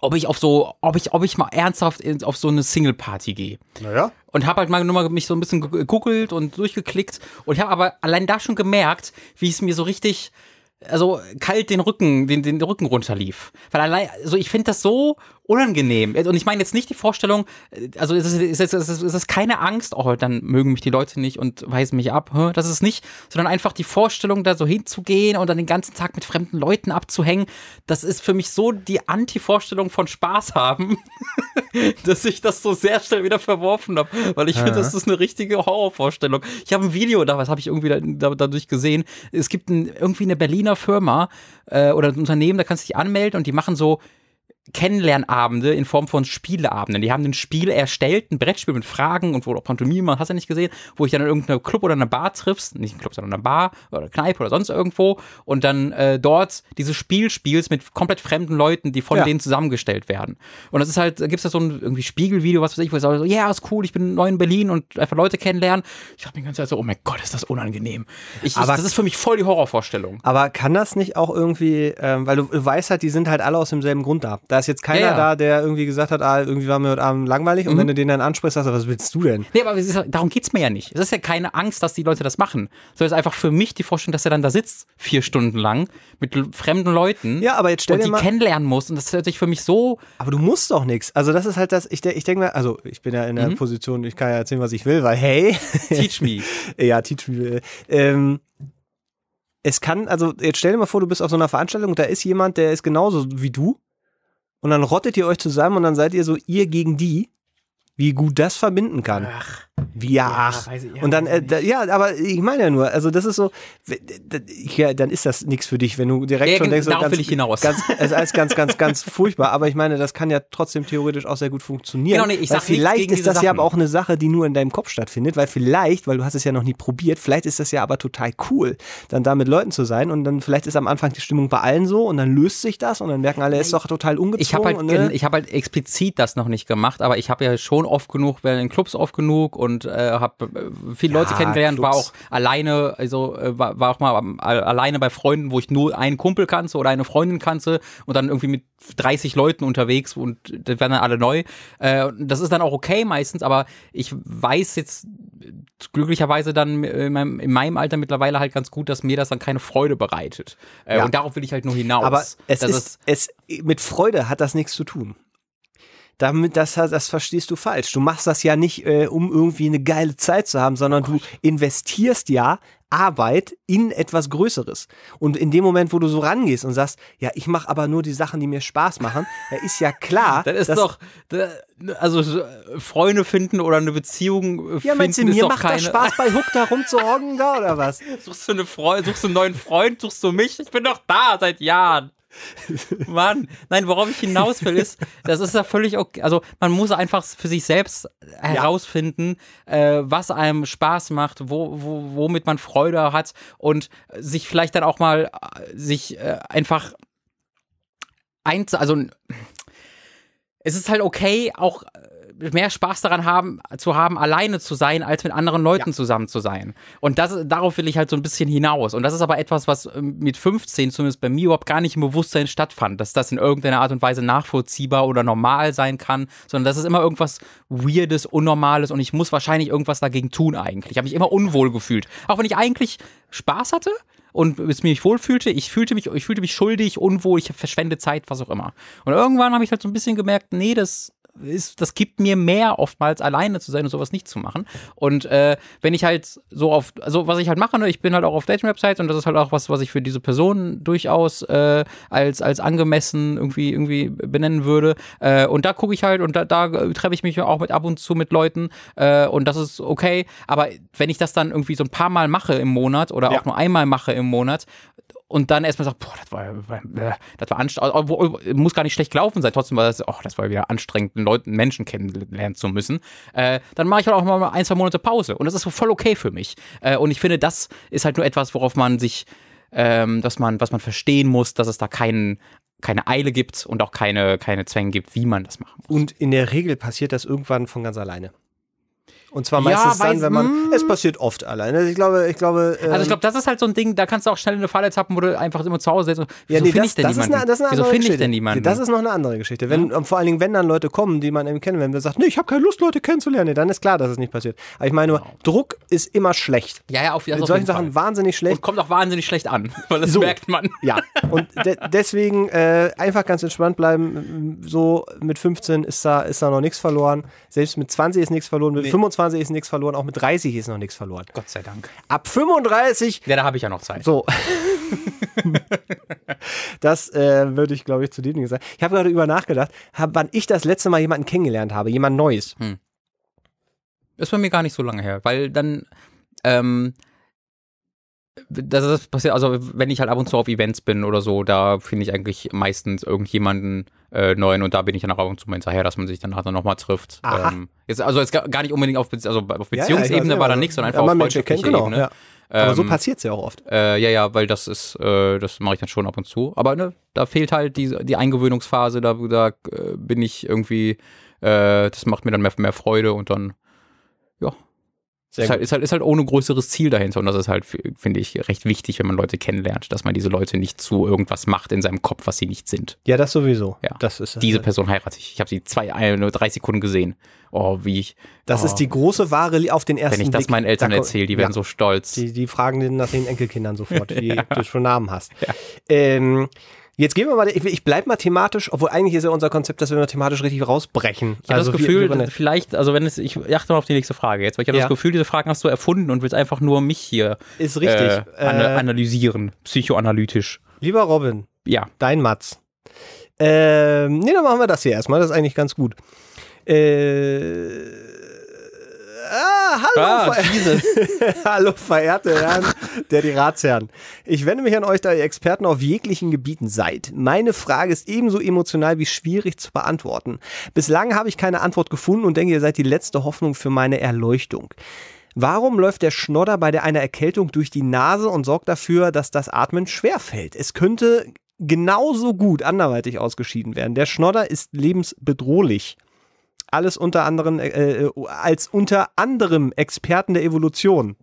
ob ich auf so, ob ich, ob ich mal ernsthaft auf so eine Single-Party gehe Naja. und habe halt mal nur mal mich so ein bisschen gegoogelt und durchgeklickt und habe aber allein da schon gemerkt, wie es mir so richtig also kalt den Rücken, den, den Rücken runterlief. Weil allein, also ich finde das so unangenehm. Und ich meine jetzt nicht die Vorstellung, äh, also es ist, es ist, es ist, keine Angst, oh, dann mögen mich die Leute nicht und weisen mich ab. Das ist nicht, sondern einfach die Vorstellung, da so hinzugehen und dann den ganzen Tag mit fremden Leuten abzuhängen. Das ist für mich so die Anti-Vorstellung von Spaß haben, dass ich das so sehr schnell wieder verworfen habe. Weil ich finde, das ist eine richtige Horrorvorstellung. Ich habe ein Video, da was habe ich irgendwie da, dadurch gesehen. Es gibt ein, irgendwie eine Berliner Firma äh, oder ein Unternehmen, da kannst du dich anmelden und die machen so Kennenlernabende in Form von Spieleabenden. Die haben ein Spiel erstellt, ein Brettspiel mit Fragen und wo auch Pantomime, hast du nicht gesehen, wo ich dann in irgendeinem Club oder einer Bar triffst, nicht ein Club, sondern eine Bar oder Kneipe oder sonst irgendwo und dann äh, dort dieses Spiel spielst mit komplett fremden Leuten, die von Ja. denen zusammengestellt werden. Und das ist halt, da gibt's da so ein irgendwie Spiegelvideo, was weiß ich, wo ich sage, so, ja, ist cool, ich bin neu in Berlin und einfach Leute kennenlernen. Ich habe die ganze Zeit so, oh mein Gott, ist das unangenehm. Ich, Aber- das ist für mich voll die Horrorvorstellung. Aber kann das nicht auch irgendwie, ähm, weil du, du weißt halt, die sind halt alle aus demselben Grund da. Da ist jetzt keiner Ja, ja. da, der irgendwie gesagt hat, ah, irgendwie war mir heute Abend langweilig. Und wenn du den dann ansprichst, sagst du, was willst du denn? Nee, aber es ist, darum geht's mir ja nicht. Es ist ja keine Angst, dass die Leute das machen. Sondern es ist einfach für mich die Vorstellung, dass er dann da sitzt, vier Stunden lang, mit fremden Leuten. Ja, aber jetzt stell und dir die mal- kennenlernen muss. Und das hört sich für mich so. Aber du musst doch nichts. Also das ist halt das, ich, ich denke mal, also ich bin ja in der Position, ich kann ja erzählen, was ich will, weil hey, Teach me. ja, teach me. Ähm, es kann, also jetzt stell dir mal vor, du bist auf so einer Veranstaltung, da ist jemand, der ist genauso wie du und dann rottet ihr euch zusammen und dann seid ihr so ihr gegen die, wie gut das verbinden kann. Ach, ja, Ja, ach. ich- ja, und dann, äh, da, ja, aber ich meine ja nur, also das ist so, ja, dann ist das nichts für dich, wenn du direkt Ja, schon gen- denkst, darauf ganz, will ich hinaus. Ganz, es ist ganz, ganz, ganz furchtbar. Aber ich meine, das kann ja trotzdem theoretisch auch sehr gut funktionieren. Genau, nee, ich sag vielleicht ist das ja Sachen. aber auch eine Sache, die nur in deinem Kopf stattfindet, weil vielleicht, weil du hast es ja noch nie probiert, vielleicht ist das ja aber total cool, dann da mit Leuten zu sein und dann vielleicht ist am Anfang die Stimmung bei allen so und dann löst sich das und dann merken alle, er ist doch total ungezogen. ich habe halt, ne? ich hab halt explizit das noch nicht gemacht, aber ich habe ja schon oft genug, in Clubs oft genug und äh, habe viele Ja, Leute kennengelernt, war Clubs. auch alleine, also äh, war, war auch mal a- alleine bei Freunden, wo ich nur einen Kumpel kannte oder eine Freundin kannte und dann irgendwie mit 30 Leuten unterwegs und das werden dann alle neu. Äh, das ist dann auch okay meistens, aber ich weiß jetzt glücklicherweise dann in meinem, in meinem Alter mittlerweile halt ganz gut, dass mir das dann keine Freude bereitet. Äh, Ja. Und darauf will ich halt nur hinaus. Aber es ist, es, mit Freude hat das nichts zu tun. Damit, das, das verstehst du falsch. Du machst das ja nicht, äh, um irgendwie eine geile Zeit zu haben, sondern du investierst ja Arbeit in etwas Größeres. Und in dem Moment, wo du so rangehst und sagst, ja, ich mache aber nur die Sachen, die mir Spaß machen, da ist ja klar, Das ist doch, da- also so, äh, Freunde finden oder eine Beziehung äh, Ja, finden meinst du, mir macht keine. das Spaß, bei Hook da rumzuhocken da oder was? Suchst du eine Freund, suchst du einen neuen Freund, suchst du mich? Ich bin doch da seit Jahren. Mann, nein, worauf ich hinaus will, ist, das ist ja völlig okay. Also man muss einfach für sich selbst herausfinden, äh, was einem Spaß macht, wo, wo, womit man Freude hat und sich vielleicht dann auch mal äh, sich äh, einfach eins, also es ist halt okay, auch äh, mehr Spaß daran haben, zu haben, alleine zu sein, als mit anderen Leuten zusammen zu sein. Und das, darauf will ich halt so ein bisschen hinaus. Und das ist aber etwas, was ähm, mit 15 zumindest bei mir überhaupt gar nicht im Bewusstsein stattfand, dass das in irgendeiner Art und Weise nachvollziehbar oder normal sein kann, sondern das ist immer irgendwas Weirdes, Unnormales und ich muss wahrscheinlich irgendwas dagegen tun eigentlich. Ich habe mich immer unwohl gefühlt. Auch wenn ich eigentlich Spaß hatte, und es mich wohlfühlte, ich fühlte mich, ich fühlte mich schuldig, unwohl, ich verschwende Zeit, was auch immer. Und irgendwann habe ich halt so ein bisschen gemerkt, nee, das ist, das gibt mir mehr, oftmals alleine zu sein und sowas nicht zu machen. Und äh, wenn ich halt so auf, also was ich halt mache, ne, ich bin halt auch auf Dating-Websites und das ist halt auch was, was ich für diese Person durchaus äh, als, als angemessen irgendwie, irgendwie benennen würde. Äh, und da gucke ich halt und da, da treffe ich mich auch mit ab und zu mit Leuten äh, und das ist okay. Aber wenn ich das dann irgendwie so ein paar Mal mache im Monat oder Ja. auch nur einmal mache im Monat, und dann erstmal sagt, boah, das war, das war anstrengend, muss gar nicht schlecht gelaufen sein, trotzdem war das, oh, das war wieder anstrengend, Leuten, Menschen kennenlernen zu müssen, äh, dann mache ich halt auch mal ein, zwei Monate Pause und das ist voll okay für mich. Äh, und ich finde, das ist halt nur etwas, worauf man sich, ähm, dass man, was man verstehen muss, dass es da keinen, keine Eile gibt und auch keine, keine Zwänge gibt, wie man das machen muss. Und in der Regel passiert das irgendwann von ganz alleine. Und zwar Ja, meistens dann, weiß- wenn man, mm. es passiert oft alleine. Also ich glaube, ich glaube, ähm, Also ich glaube, das ist halt so ein Ding, da kannst du auch schnell in eine Falle tappen, wo du einfach immer zu Hause sitzt. und- Wieso ja, nee, finde ich denn das, niemanden? eine, das Wieso finde ich denn niemanden? Das ist noch eine andere Geschichte. Wenn, und Vor allen Dingen, wenn dann Leute kommen, die man eben kennen, wenn man sagt, nee, ich habe keine Lust, Leute kennenzulernen, nee, dann ist klar, dass es nicht passiert. Aber ich meine nur, Druck ist immer schlecht. ja, ja, auf, das In auf solchen jeden Sachen Fall. wahnsinnig schlecht. Und kommt auch wahnsinnig schlecht an, weil das So. merkt man. Ja, und de deswegen äh, einfach ganz entspannt bleiben. So mit 15 ist da, ist da noch nichts verloren. Selbst mit 20 ist nichts verloren, mit Nee. 25 ist nichts verloren, auch mit 30 ist noch nichts verloren. Gott sei Dank. Ab 35 Ja, da habe ich ja noch Zeit. So. das äh, würde ich, glaube ich, zu dem Ding sagen. Ich habe gerade über nachgedacht, hab, wann ich das letzte Mal jemanden kennengelernt habe, jemand Neues. Ist bei mir gar nicht so lange her, weil dann, ähm, das ist passiert, also wenn ich halt ab und zu auf Events bin oder so, da finde ich eigentlich meistens irgendjemanden äh, neuen und da bin ich dann auch ab und zu mal hinterher, dass man sich dann nochmal trifft. Aha. Ähm, jetzt, also jetzt gar nicht unbedingt auf, Bezie- also auf Ja, ja, Beziehungsebene weiß, war ja. da nichts, sondern Ja, einfach auf Menschen kennt, freundschaftlicher genau. Ebene. Ja. Aber so Ähm, passiert es ja auch oft. Äh, ja, ja, weil das ist, äh, das mache ich dann schon ab und zu. Aber ne, da fehlt halt die, die Eingewöhnungsphase, da, da äh, bin ich irgendwie, äh, das macht mir dann mehr, mehr Freude und dann, ja. Ist halt, ist, halt, ist halt ohne größeres Ziel dahinter und das ist halt, finde ich, recht wichtig, wenn man Leute kennenlernt, dass man diese Leute nicht zu irgendwas macht in seinem Kopf, was sie nicht sind. Ja, das sowieso. Ja. Das ist, Diese Person heirate ich. Ich habe sie zwei, ein, nur drei Sekunden gesehen. Oh, wie ich. das oh, ist die große Ware auf den ersten Wenn ich das Blick. meinen Eltern Da erzähle, die ja. werden so stolz. Die, die fragen nach den Enkelkindern sofort, wie du schon Namen hast. Ähm, jetzt gehen wir mal, ich, ich bleibe mal thematisch, obwohl eigentlich ist ja unser Konzept, dass wir mal thematisch richtig rausbrechen. Ich habe Also das wir- Gefühl, wir- dass vielleicht, also wenn es, ich achte mal auf die nächste Frage jetzt, weil ich habe Ja. das Gefühl, diese Fragen hast du erfunden und willst einfach nur mich hier ist richtig. äh, ana Äh, analysieren, psychoanalytisch. lieber Robin, Ja. dein Matz. Ähm, nee, dann machen wir das hier erstmal. Das ist eigentlich ganz gut. Äh, ah, hallo, Ah, ver hallo, verehrte Herren, der die Ratsherren. Ich wende mich an euch, da ihr Experten auf jeglichen Gebieten seid. Meine Frage ist ebenso emotional wie schwierig zu beantworten. Bislang habe ich keine Antwort gefunden und denke, ihr seid die letzte Hoffnung für meine Erleuchtung. Warum läuft der Schnodder bei der einer Erkältung durch die Nase und sorgt dafür, dass das Atmen schwerfällt? Es könnte genauso gut anderweitig ausgeschieden werden. Der Schnodder ist lebensbedrohlich. Alles unter anderem äh, äh, als unter anderem Experten der Evolution.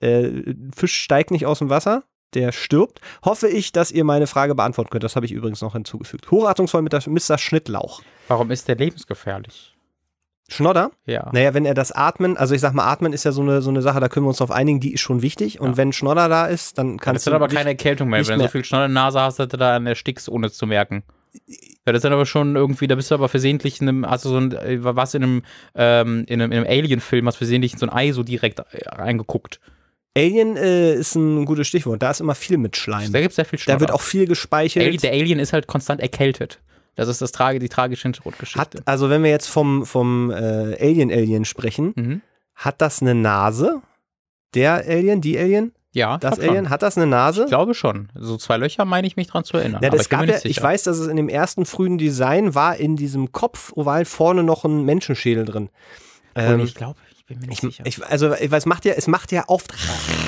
Äh, Fisch steigt nicht aus dem Wasser, der stirbt. Hoffe ich, dass ihr meine Frage beantworten könnt. Das habe ich übrigens noch hinzugefügt. Hochachtungsvoll mit der Mr. Schnittlauch. Warum ist der lebensgefährlich? Schnodder? Ja. Naja, wenn er das Atmen, also ich sag mal, Atmen ist ja so eine, so eine Sache, da können wir uns drauf einigen, die ist schon wichtig. Und Ja. wenn Schnodder da ist, dann Das kannst ist dann du. aber dich- keine Erkältung mehr. Wenn du so viel Schnoller in der Nase hast, dass du da erstickst, ohne es zu merken. Ja, das ist dann aber schon irgendwie, da bist du aber versehentlich in einem, also so ein, äh, was in einem, ähm, in einem, in einem Alien-Film, hast versehentlich in so ein Ei so direkt äh, reingeguckt. Alien äh, ist ein gutes Stichwort. Da ist immer viel mit Schleim. Da gibt es sehr viel Schnodder. Da wird auch viel gespeichert. Alien, der Alien ist halt konstant erkältet. Das ist das Trage, die tragische Hintergrundgeschichte. Hat, also wenn wir jetzt vom, vom äh, Alien-Alien sprechen, mhm. hat das eine Nase? Der Alien, die Alien, Ja, das glaub schon. Alien, hat das eine Nase? Ich glaube schon. So zwei Löcher meine ich mich dran zu erinnern. Ja, aber das ich gab ja, ich weiß, dass es in dem ersten frühen Design war in diesem Kopf oval vorne noch ein Menschenschädel drin. Ähm, ich glaube, ich bin mir nicht sicher. ich, also, ich weiß, macht ja, es macht ja oft.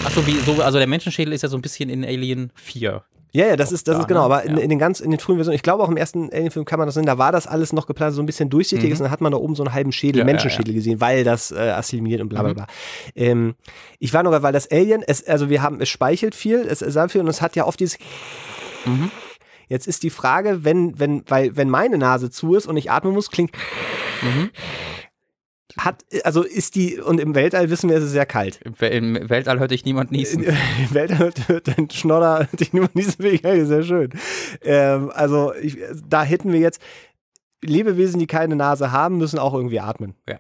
Achso, wie, so, also der Menschenschädel ist ja so ein bisschen in Alien 4. Ja, ja, das ist, das da, ist genau. ne? Aber in, Ja. in den ganz, in den frühen Versionen, ich glaube auch im ersten Alien-Film kann man das sehen, da war das alles noch geplant, so ein bisschen durchsichtig ist und dann hat man da oben so einen halben Schädel, Mhm. Ja, ja, Menschenschädel gesehen, weil das äh, assimiliert und bla bla Mhm. bla. Ähm, ich war nur, weil das Alien, es, also wir haben, es speichelt viel, es, sagt viel und es hat ja oft dieses Mhm. Jetzt ist die Frage, wenn, wenn, weil, wenn meine Nase zu ist und ich atmen muss, klingt Mhm. Hat, also ist die, und im Weltall wissen wir, es ist sehr kalt. Im, Wel- Im Weltall hört dich niemand niesen. Im Weltall hört, hört dein Schnodder dich nur nie so ja, sehr schön. Ähm, also ich, da hätten wir jetzt Lebewesen, die keine Nase haben, müssen auch irgendwie atmen. Ja.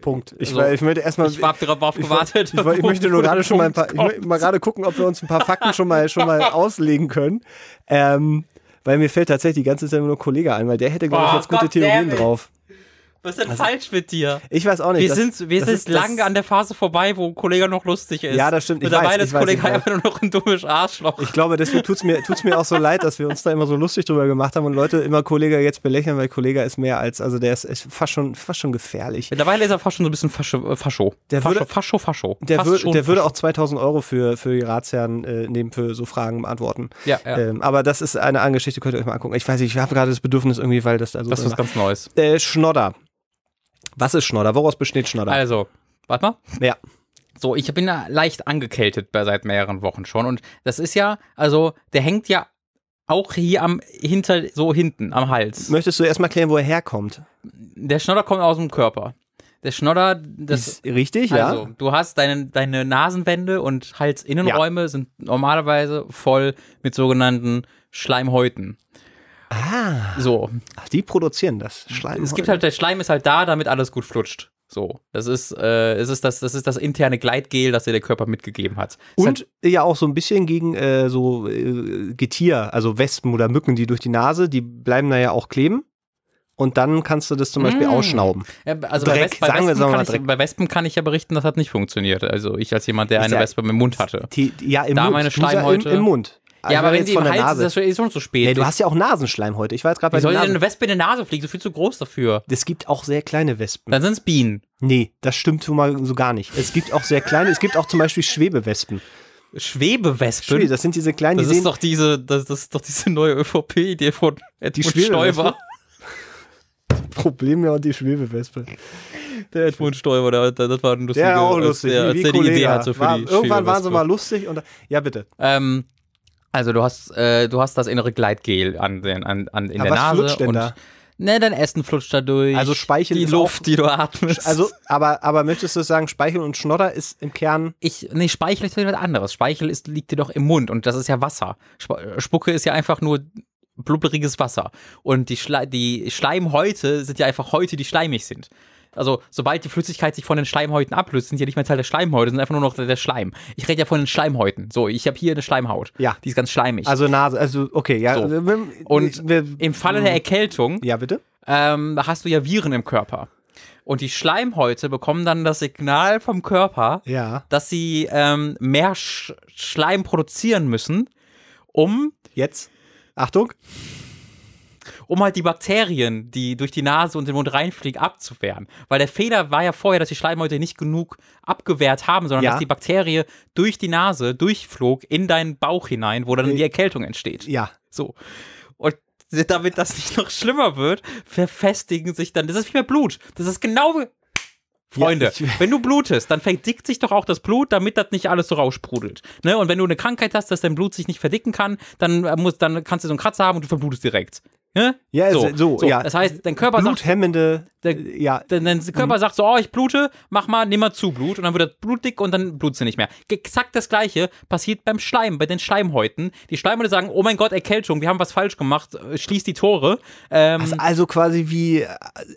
Punkt. Ich, Also, ich möchte erstmal. Ich habe darauf ich, gewartet. ich, ich möchte nur gerade schon mal ein paar, ich Punkt möchte mal gerade gucken, ob wir uns ein paar Fakten schon mal, schon mal auslegen können. Ähm, weil mir fällt tatsächlich die ganze Zeit nur ein Kollege ein, weil der hätte, glaube ich, Oh, jetzt gute Theorien drauf. Was ist denn falsch mit dir? Ich weiß auch nicht. Wir das- sind, wir sind lange an der Phase vorbei, wo Kollege noch lustig ist. Ja, das stimmt. Mittlerweile ist Kollege einfach nur noch ein dummes Arschloch. Ich glaube, deswegen tut's mir, tut's mir auch so leid, dass wir uns da immer so lustig drüber gemacht haben und Leute immer Kollege jetzt belächeln, weil Kollege ist mehr als, also der ist, ist fast schon, fast schon gefährlich. Mittlerweile ist er fast schon so ein bisschen Fascho. äh, Fascho. Der Fascho, würde- Fascho, Fascho. Der, Fast würd, schon der würde auch 2000 Euro für, für die Ratsherren äh, nehmen, für so Fragen beantworten. Ja, ja. Ähm, aber das ist eine andere Geschichte, könnt ihr euch mal angucken. Ich weiß nicht, ich habe gerade das Bedürfnis irgendwie, weil das da so das ist was ganz Neues. äh, Schnodder. Was ist Schnodder? Woraus besteht Schnodder? Also, warte mal. ja. So, ich bin ja leicht angekältet bei seit mehreren Wochen schon. Und das ist ja, also, der hängt ja auch hier am, hinter, so hinten, am Hals. Möchtest du erstmal klären, wo er herkommt? Der Schnodder kommt aus dem Körper. Der Schnodder, das, ist richtig, ja. also, du hast deine, deine Nasenwände und Halsinnenräume sind normalerweise voll mit sogenannten Schleimhäuten. Ah, So, ach, die produzieren das. Schleim. es gibt halt, der Schleim ist halt da, damit alles gut flutscht. So, das ist, äh, es ist das, das ist das interne Gleitgel, das dir der Körper mitgegeben hat. Es Und ja auch so ein bisschen gegen äh, so äh, Getier, also Wespen oder Mücken, die durch die Nase, die bleiben da ja auch kleben. Und dann kannst du das zum Beispiel Mm. ausschnauben. Ja, also bei, Dreck, bei, sagen wir, Wespen sagen wir mal ich, bei Wespen kann ich ja berichten, das hat nicht funktioniert. Also ich als jemand, der Ich eine sag- Wespe im Mund hatte. Die, ja, im Da Mund. meine Schleimhäute- Im, Im Mund. Also ja, aber wenn sie von im der Hals ist, Nase. ist das schon zu spät. Nee, du hast ja auch Nasenschleimhäute. Ich war jetzt gerade bei Wie soll denn eine Wespe in die Nase fliegen? So viel zu groß dafür. Es gibt auch sehr kleine Wespen. Dann sind es Bienen. Nee, das stimmt schon mal so gar nicht. Es gibt auch sehr kleine, es gibt auch zum Beispiel Schwebewespen. Schwebewespen. Schwebe, das sind diese kleinen, das die ist sehen, doch diese, das, das ist doch diese neue ÖVP-Idee von Edmund? Stoiber. Problem ja und die Schwebewespe. Der Edmund Stoiber, der, der, das war ein lustiger, Der auch als lustig, Der, wie, als der die Idee hatte für War, die irgendwann waren sie mal lustig und ja bitte. Ähm, also du hast, äh, du hast das innere Gleitgel an den, an, an, in Aber der was Nase flutscht denn und da? ne, dein Essen flutscht dadurch. Also Speichel die ist Luft, die du atmest. Also, aber, aber möchtest du sagen, Speichel und Schnodder ist im Kern ich, nee, Speichel ist wieder was anderes. Speichel ist, liegt dir doch im Mund und das ist ja Wasser. Sp- Spucke ist ja einfach nur blubberiges Wasser. Und die, Schle die Schleimhäute sind ja einfach Häute, die schleimig sind. Also, sobald die Flüssigkeit sich von den Schleimhäuten ablöst, sind ja nicht mehr Teil der Schleimhäute, sind einfach nur noch der Schleim. Ich rede ja von den Schleimhäuten. So, ich habe hier eine Schleimhaut. Ja. Die ist ganz schleimig. Also Nase, also okay, ja. So. und wir, im Falle der Erkältung ja, bitte? ähm, hast du ja Viren im Körper. Und die Schleimhäute bekommen dann das Signal vom Körper, Ja. dass sie ähm, mehr Sch Schleim produzieren müssen, um, Jetzt. Achtung. Um halt die Bakterien, die durch die Nase und den Mund reinfliegen, abzuwehren. Weil der Fehler war ja vorher, dass die Schleimhäute nicht genug abgewehrt haben, sondern Ja. dass die Bakterie durch die Nase durchflog in deinen Bauch hinein, wo dann die Erkältung entsteht. Ja. So. Und damit das nicht noch schlimmer wird, verfestigen sich dann. Das ist wie bei Blut. Das ist genau. wie- Freunde, Ja, wenn du blutest, dann verdickt sich doch auch das Blut, damit das nicht alles so raussprudelt. Ne? Und wenn du eine Krankheit hast, dass dein Blut sich nicht verdicken kann, dann, äh, muss, dann kannst du so einen Kratzer haben und du verblutest direkt. Ne? Ja, so, so, so, ja. Das heißt, dein Körper sagt, Bluthemmende. Ja. Dein, dein Körper sagt so, oh, ich blute, mach mal, nimm mal zu Blut und dann wird das Blut dick und dann blutst du nicht mehr. Exakt das gleiche passiert beim Schleim, bei den Schleimhäuten. Die Schleimhäute sagen, oh mein Gott, Erkältung, wir haben was falsch gemacht, äh, schließ die Tore. Ähm, Also, also quasi wie,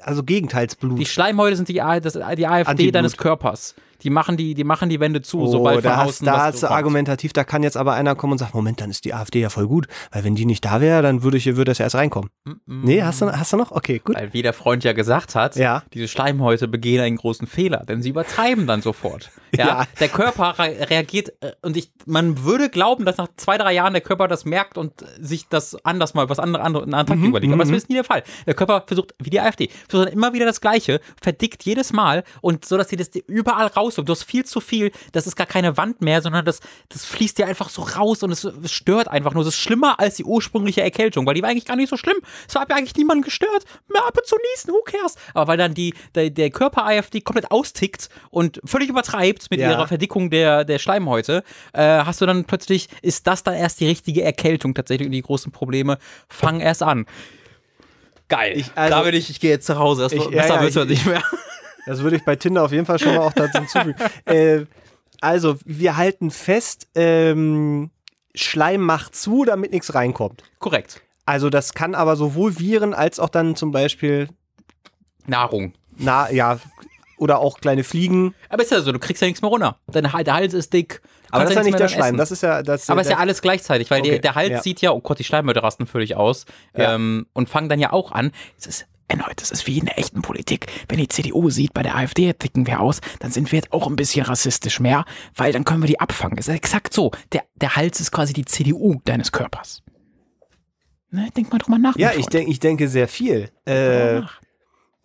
also Gegenteilsblut. die Schleimhäute sind die, das, die AfD Antiblut. deines Körpers. Die machen die, die machen die Wände zu, sobald oh, von da hast, außen da kommt. argumentativ, da kann jetzt aber einer kommen und sagen, Moment, dann ist die AfD ja voll gut, weil wenn die nicht da wäre, dann würde ich, würde das ja erst reinkommen. Nee, hast du, hast du noch? Okay, gut. Weil wie der Freund ja gesagt hat, Ja. diese Schleimhäute begehen einen großen Fehler, denn sie übertreiben dann sofort. Ja, Ja. der Körper re reagiert äh, und ich, man würde glauben, dass nach zwei, drei Jahren der Körper das merkt und sich das anders mal was andere, andere einen anderen Tag überlegt. Aber das ist nie der Fall. Der Körper versucht, wie die AfD, versucht dann immer wieder das Gleiche, verdickt jedes Mal und so, dass sie das überall rauskommt. Du hast viel zu viel, das ist gar keine Wand mehr, sondern das, das fließt dir einfach so raus und es, es stört einfach nur. Es ist schlimmer als die ursprüngliche Erkältung, weil die war eigentlich gar nicht so schlimm. Es hat ja eigentlich niemanden gestört. Mehr ab und zu niesen, who cares? Aber weil dann die, der, der Körper AfD komplett austickt und völlig übertreibt mit Ja. ihrer Verdickung der, der Schleimhäute, äh, hast du dann plötzlich, ist das dann erst die richtige Erkältung tatsächlich und die großen Probleme fangen erst an. Geil. Ich- also- da bin ich, ich gehe jetzt zu Hause. Das Ich- besser ja, ja, wird's ich- nicht mehr. Das würde ich bei Tinder auf jeden Fall schon mal auch dazu hinzufügen. äh, also, wir halten fest, ähm, Schleim macht zu, damit nichts reinkommt. Korrekt. Also, das kann aber sowohl Viren als auch dann zum Beispiel, Nahrung. na, ja, oder auch kleine Fliegen. Aber ist ja so, du kriegst ja nichts mehr runter. Dein, der Hals ist dick. Aber das ist ja nicht der Schleim. essen. Das ist ja, das Aber es ist ja alles gleichzeitig, weil der, Okay, der Hals ja. sieht ja, oh Gott, die Schleimhäute rasten völlig aus Ja. ähm, und fangen dann ja auch an. Es ist erneut, das ist wie in der echten Politik. Wenn die CDU sieht, bei der AfD ticken wir aus, dann sind wir jetzt auch ein bisschen rassistisch mehr, weil dann können wir die abfangen. Es ist exakt so. Der, der Hals ist quasi die CDU deines Körpers. Ne, denk mal drüber nach. ja, ich, denk, ich denke sehr viel. Äh,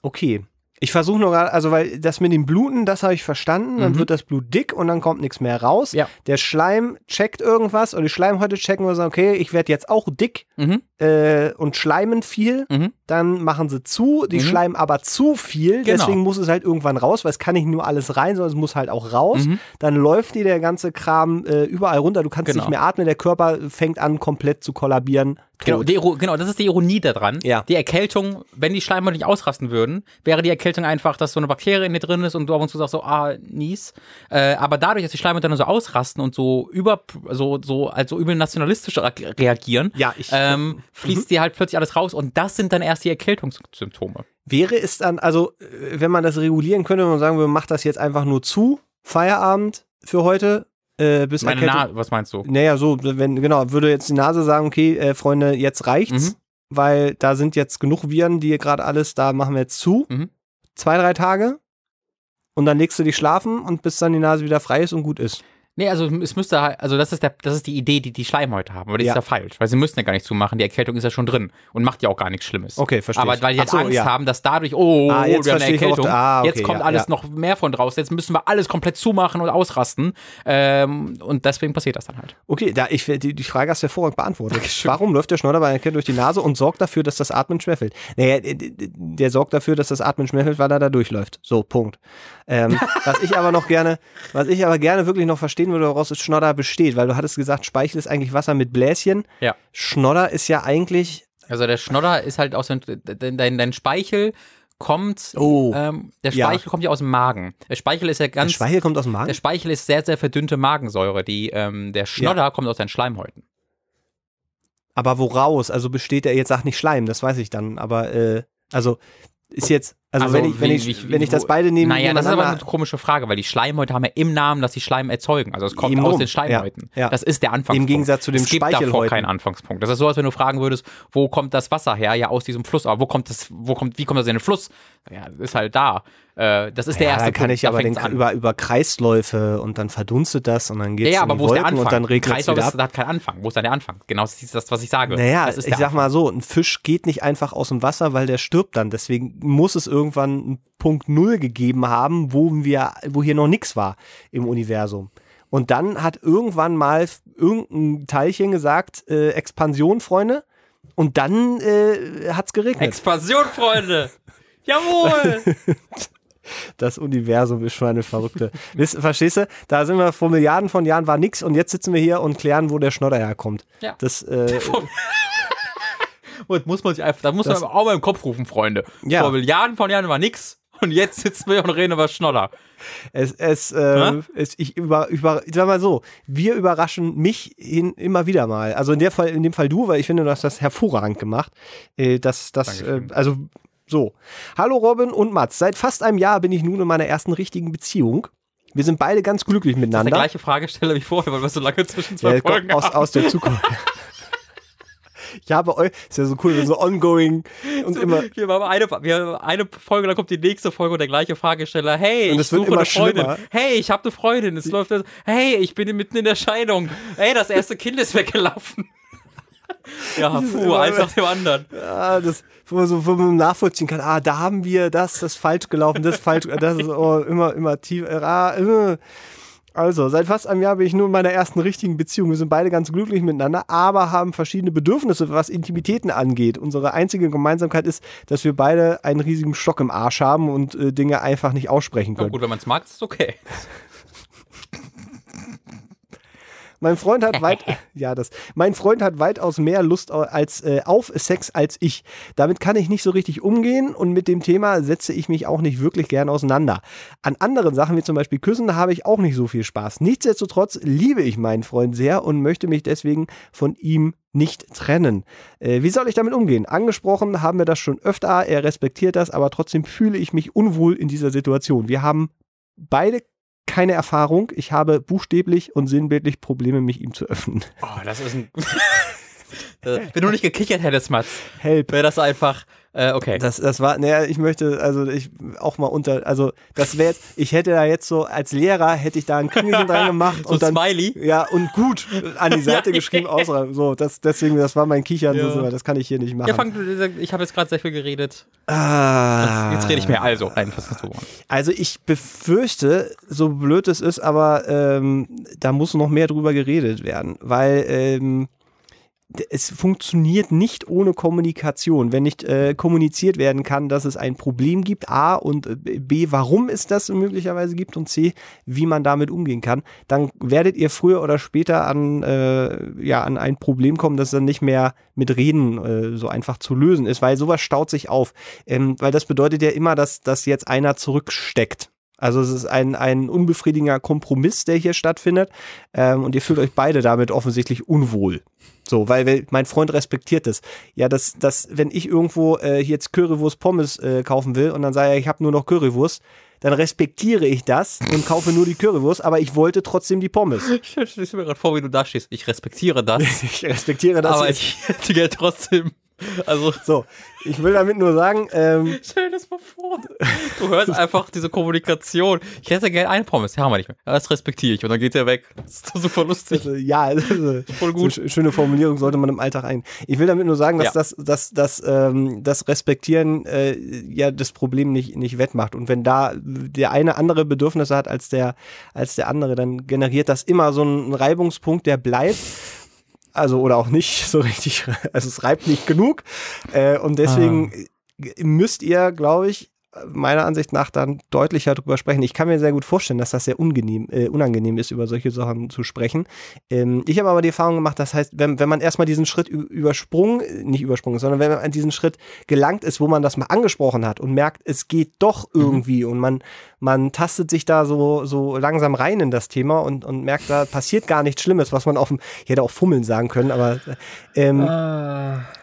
okay. Ich versuche nur gerade, also weil das mit dem Bluten, das habe ich verstanden, dann Mhm. wird das Blut dick und dann kommt nichts mehr raus. Ja. Der Schleim checkt irgendwas und die Schleimhäute checken und sagen, okay, ich werde jetzt auch dick Mhm. Äh, und schleimen viel. Mhm. Dann machen sie zu, die Mhm. schleimen aber zu viel, Genau. deswegen muss es halt irgendwann raus, weil es kann nicht nur alles rein, sondern es muss halt auch raus. Mhm. Dann läuft dir der ganze Kram äh, überall runter, du kannst Genau. nicht mehr atmen, der Körper fängt an komplett zu kollabieren. Genau, die, genau, das ist die Ironie daran. Ja. Die Erkältung, wenn die Schleimhäute nicht ausrasten würden, wäre die Erkältung einfach, dass so eine Bakterie in dir drin ist und du ab und zu sagst so, ah, nies. Äh, aber dadurch, dass die Schleimhäute dann so ausrasten und so über, so, so, also übel nationalistisch re- reagieren, Ja, ich- ähm, fließt dir halt plötzlich alles raus und das sind dann erst die Erkältungssymptome. Wäre es dann, also äh, wenn man das regulieren könnte, wenn man sagen würde, macht das jetzt einfach nur zu, Feierabend für heute, äh, bis Meine Erkältung- Na was meinst du? Naja, so, wenn, genau, würde jetzt die Nase sagen, okay, äh, Freunde, jetzt reicht's, Mhm. weil da sind jetzt genug Viren, die gerade alles, da machen wir jetzt zu. Mhm. Zwei, drei Tage. Und dann legst du dich schlafen und bis dann die Nase wieder frei ist und gut ist. Nee, also es müsste halt, also das ist der, das ist die Idee, die die Schleimhäute haben, aber das Ja. ist ja falsch, weil sie müssen ja gar nicht zumachen, die Erkältung ist ja schon drin und macht ja auch gar nichts Schlimmes. Okay, verstehe Aber weil die halt Ach so, Angst ja. haben, dass dadurch, oh, Ah, jetzt wir haben eine Erkältung, ah, okay, jetzt kommt ja, alles noch mehr von draußen, jetzt müssen wir alles komplett zumachen und ausrasten ähm, und deswegen passiert das dann halt. Okay, da, ich, die, die Frage hast du hervorragend beantwortet. Warum läuft der Schnodder bei einer Erkältung durch die Nase und sorgt dafür, dass das Atmen schwerfällt? Naja, der sorgt dafür, dass das Atmen schwerfällt, weil er da durchläuft. So, Punkt. Ähm, was ich aber noch gerne, was ich aber gerne wirklich noch verstehen würde, woraus das Schnodder besteht, weil du hattest gesagt, Speichel ist eigentlich Wasser mit Bläschen. Ja. Schnodder ist ja eigentlich, Also der Schnodder ist halt aus dem, dein, dein, dein Speichel kommt, Oh. ähm, der Ja. Speichel kommt ja aus dem Magen. Der Speichel ist ja der ganz, Speichel kommt aus dem der Magen. Speichel ist sehr, sehr verdünnte Magensäure, die, ähm, der Schnodder kommt aus deinen Schleimhäuten. Aber woraus? Also besteht er, jetzt sag nicht Schleim, das weiß ich dann, aber, äh, also, ist jetzt, also, Also wenn ich, wenn wie- ich, wie- wenn ich das beide nehme, Naja, das ist aber eine komische Frage, weil die Schleimhäute haben ja im Namen, dass sie Schleim erzeugen. Also es kommt aus drum, den Schleimhäuten. ja, ja. Das ist der Anfangspunkt. Im Gegensatz zu dem Es gibt davor keinen Anfangspunkt. Das ist so, als wenn du fragen würdest, wo kommt das Wasser her? Ja, aus diesem Fluss. Aber wo kommt das, wo kommt, wie kommt das in den Fluss? Ja, ist halt da. Äh, das ist der ja, erste dann kann Punkt. ich da aber den, an. über, über Kreisläufe und dann verdunstet das und dann geht's ja, ja, aber wo ist der Wolken Anfang? und dann regnet es Kreislauf ist, hat keinen Anfang. Wo ist dann der Anfang? Genau, das ist das, was ich sage. Naja, ich sag mal so, ein Fisch geht nicht einfach aus dem Wasser, weil der stirbt dann. Deswegen muss es irgendwann einen Punkt Null gegeben haben, wo wir, wo hier noch nichts war im Universum. Und dann hat irgendwann mal irgendein Teilchen gesagt, äh, Expansion, Freunde. Und dann äh, hat's geregnet. Expansion, Freunde! Jawohl! Das Universum ist schon eine verrückte. Verstehst du? Da sind wir vor Milliarden von Jahren war nix und jetzt sitzen wir hier und klären, wo der Schnodder herkommt. Ja. Das, äh, Und muss man sich einfach, da muss Das- man auch mal im Kopf rufen, Freunde. Ja. Vor Milliarden von Jahren war nix. Und jetzt sitzen wir und reden über Schnodder. es, es, äh, Hä? es ich über, über, ich sag mal so, wir überraschen mich hin, immer wieder mal. Also in der Fall, in dem Fall du, weil ich finde, du hast das hervorragend gemacht. Äh, das, das, äh, also so. Hallo Robin und Mats. Seit fast einem Jahr bin ich nun in meiner ersten richtigen Beziehung. Wir sind beide ganz glücklich Das ist miteinander. gleiche Fragesteller wie vorher, weil wir so lange zwischen zwei Ja, Folgen aus, haben. aus der Zukunft. Ich habe euch, ist ja so cool, so ongoing und immer. Wir haben eine, wir haben eine Folge, dann kommt die nächste Folge und der gleiche Fragesteller. Hey, ich suche eine Freundin. schlimmer. Hey, ich habe eine Freundin. Es läuft. Hey, ich bin mitten in der Scheidung. Hey, das erste Kind ist weggelaufen. Ja, puh, immer- eins nach dem anderen. Ah, das, wo man so wo man nachvollziehen kann, ah, da haben wir das, das ist falsch gelaufen, das ist falsch, das ist oh, immer, immer tief. äh, Ah, äh. Also, seit fast einem Jahr bin ich nur in meiner ersten richtigen Beziehung. Wir sind beide ganz glücklich miteinander, aber haben verschiedene Bedürfnisse, was Intimitäten angeht. Unsere einzige Gemeinsamkeit ist, dass wir beide einen riesigen Stock im Arsch haben und äh, Dinge einfach nicht aussprechen Na können. gut, wenn man es mag, ist es okay. Mein Freund hat weit, ja, das, mein Freund hat weitaus mehr Lust als, äh, auf Sex als ich. Damit kann ich nicht so richtig umgehen und mit dem Thema setze ich mich auch nicht wirklich gern auseinander. An anderen Sachen, wie zum Beispiel Küssen, habe ich auch nicht so viel Spaß. Nichtsdestotrotz liebe ich meinen Freund sehr und möchte mich deswegen von ihm nicht trennen. Äh, wie soll ich damit umgehen? Angesprochen haben wir das schon öfter, er respektiert das, aber trotzdem fühle ich mich unwohl in dieser Situation. Wir haben beide keine Erfahrung. Ich habe buchstäblich und sinnbildlich Probleme, mich ihm zu öffnen. Oh, das ist ein. Äh, Wenn du nicht gekichert hättest, Mats, Help. wäre das einfach, äh, okay. Das, das war, naja, ich möchte, also ich auch mal unter, also das wäre jetzt, ich hätte da jetzt so, als Lehrer hätte ich da ein Kringelchen dran gemacht So und dann, Smiley. ja, und gut an die Seite geschrieben, ausreiben. So, das, deswegen, das war mein Kichern, Ja. so, das kann ich hier nicht machen. Ja, fang ich habe jetzt gerade sehr viel geredet. ah, Jetzt rede ich mehr. Also, nein, was hast du? Also ich befürchte, so blöd es ist, aber ähm, da muss noch mehr drüber geredet werden, weil ähm, es funktioniert nicht ohne Kommunikation. Wenn nicht äh, kommuniziert werden kann, dass es ein Problem gibt, A und äh, B, warum es das möglicherweise gibt und C, wie man damit umgehen kann, dann werdet ihr früher oder später an, äh, ja, an ein Problem kommen, das dann nicht mehr mit Reden äh, so einfach zu lösen ist, weil sowas staut sich auf. Ähm, weil das bedeutet ja immer, dass, dass jetzt einer zurücksteckt. Also es ist ein, ein unbefriedigender Kompromiss, der hier stattfindet. Ähm, und ihr fühlt euch beide damit offensichtlich unwohl. So, weil, mein Freund respektiert es. Ja, dass, dass wenn ich irgendwo äh, jetzt Currywurst Pommes äh, kaufen will und dann sage ich, ich habe nur noch Currywurst, dann respektiere ich das und kaufe nur die Currywurst, aber ich wollte trotzdem die Pommes. Ich stelle mir gerade vor, wie du da stehst. Ich respektiere das, Ich respektiere das aber ich hätte gerne trotzdem. Also, So, ich will damit nur sagen, ähm, stell dir das mal vor. Du hörst einfach diese Kommunikation. Ich hätte gerne eine Pommes, die haben wir nicht mehr. Ja, Das respektiere ich. Und dann geht er weg. Das ist doch super lustig. Also, ja, also, Voll gut. So sch- schöne Formulierung sollte man im Alltag ein. Ich will damit nur sagen, dass Ja. das, das, das, ähm, das Respektieren äh, ja das Problem nicht, nicht wettmacht. Und wenn da der eine andere Bedürfnisse hat als der, als der andere, dann generiert das immer so einen Reibungspunkt, der bleibt. Also, oder auch nicht so richtig, also es reibt nicht genug. Äh, und deswegen müsst ihr, glaube ich, meiner Ansicht nach dann deutlicher drüber sprechen. Ich kann mir sehr gut vorstellen, dass das sehr unangenehm, äh, unangenehm ist, über solche Sachen zu sprechen. Ähm, ich habe aber die Erfahrung gemacht, das heißt, wenn, wenn man erstmal diesen Schritt übersprungen, nicht übersprungen, sondern wenn man an diesen Schritt gelangt ist, wo man das mal angesprochen hat und merkt, es geht doch irgendwie und man, man tastet sich da so, so langsam rein in das Thema und, und merkt, da passiert gar nichts Schlimmes, was man auf dem, ich hätte auch fummeln sagen können, aber ähm,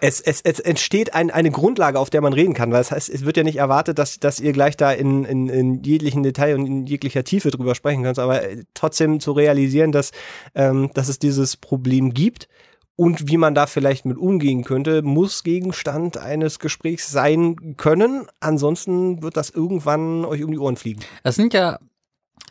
es, es, es entsteht ein, eine Grundlage, auf der man reden kann, weil es heißt, es wird ja nicht erwartet, dass, dass ihr gleich da in, in, in jeglichen Detail und in jeglicher Tiefe drüber sprechen könnt, aber äh, trotzdem zu realisieren, dass, ähm, dass es dieses Problem gibt und wie man da vielleicht mit umgehen könnte, muss Gegenstand eines Gesprächs sein können. Ansonsten wird das irgendwann euch um die Ohren fliegen. Das sind ja,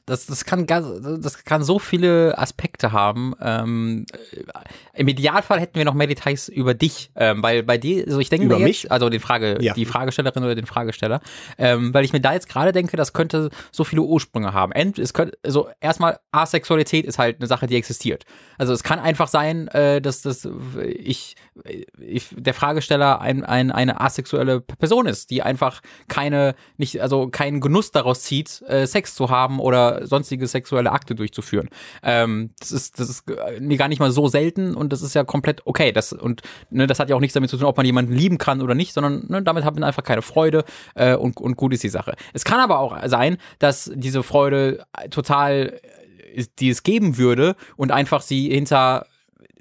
das, das kann das kann so viele Aspekte haben. Ähm, äh, Im Idealfall hätten wir noch mehr Details über dich, ähm, weil bei dir, also ich denke Über mir mich? jetzt, also den Frage, Ja. die Fragestellerin oder den Fragesteller, ähm, weil ich mir da jetzt gerade denke, das könnte so viele Ursprünge haben. Ent, es könnte, also erstmal Asexualität ist halt eine Sache, die existiert. Also es kann einfach sein, äh, dass das ich, ich der Fragesteller ein, ein, eine asexuelle Person ist, die einfach keine, nicht, also keinen Genuss daraus zieht, äh, Sex zu haben oder sonstige sexuelle Akte durchzuführen. Ähm, das ist, das ist äh, gar nicht mal so selten und das ist ja komplett okay. Das, und ne, das hat ja auch nichts damit zu tun, ob man jemanden lieben kann oder nicht, sondern ne, damit hat man einfach keine Freude äh, und, und gut ist die Sache. Es kann aber auch sein, dass diese Freude total äh, die es geben würde und einfach sie hinter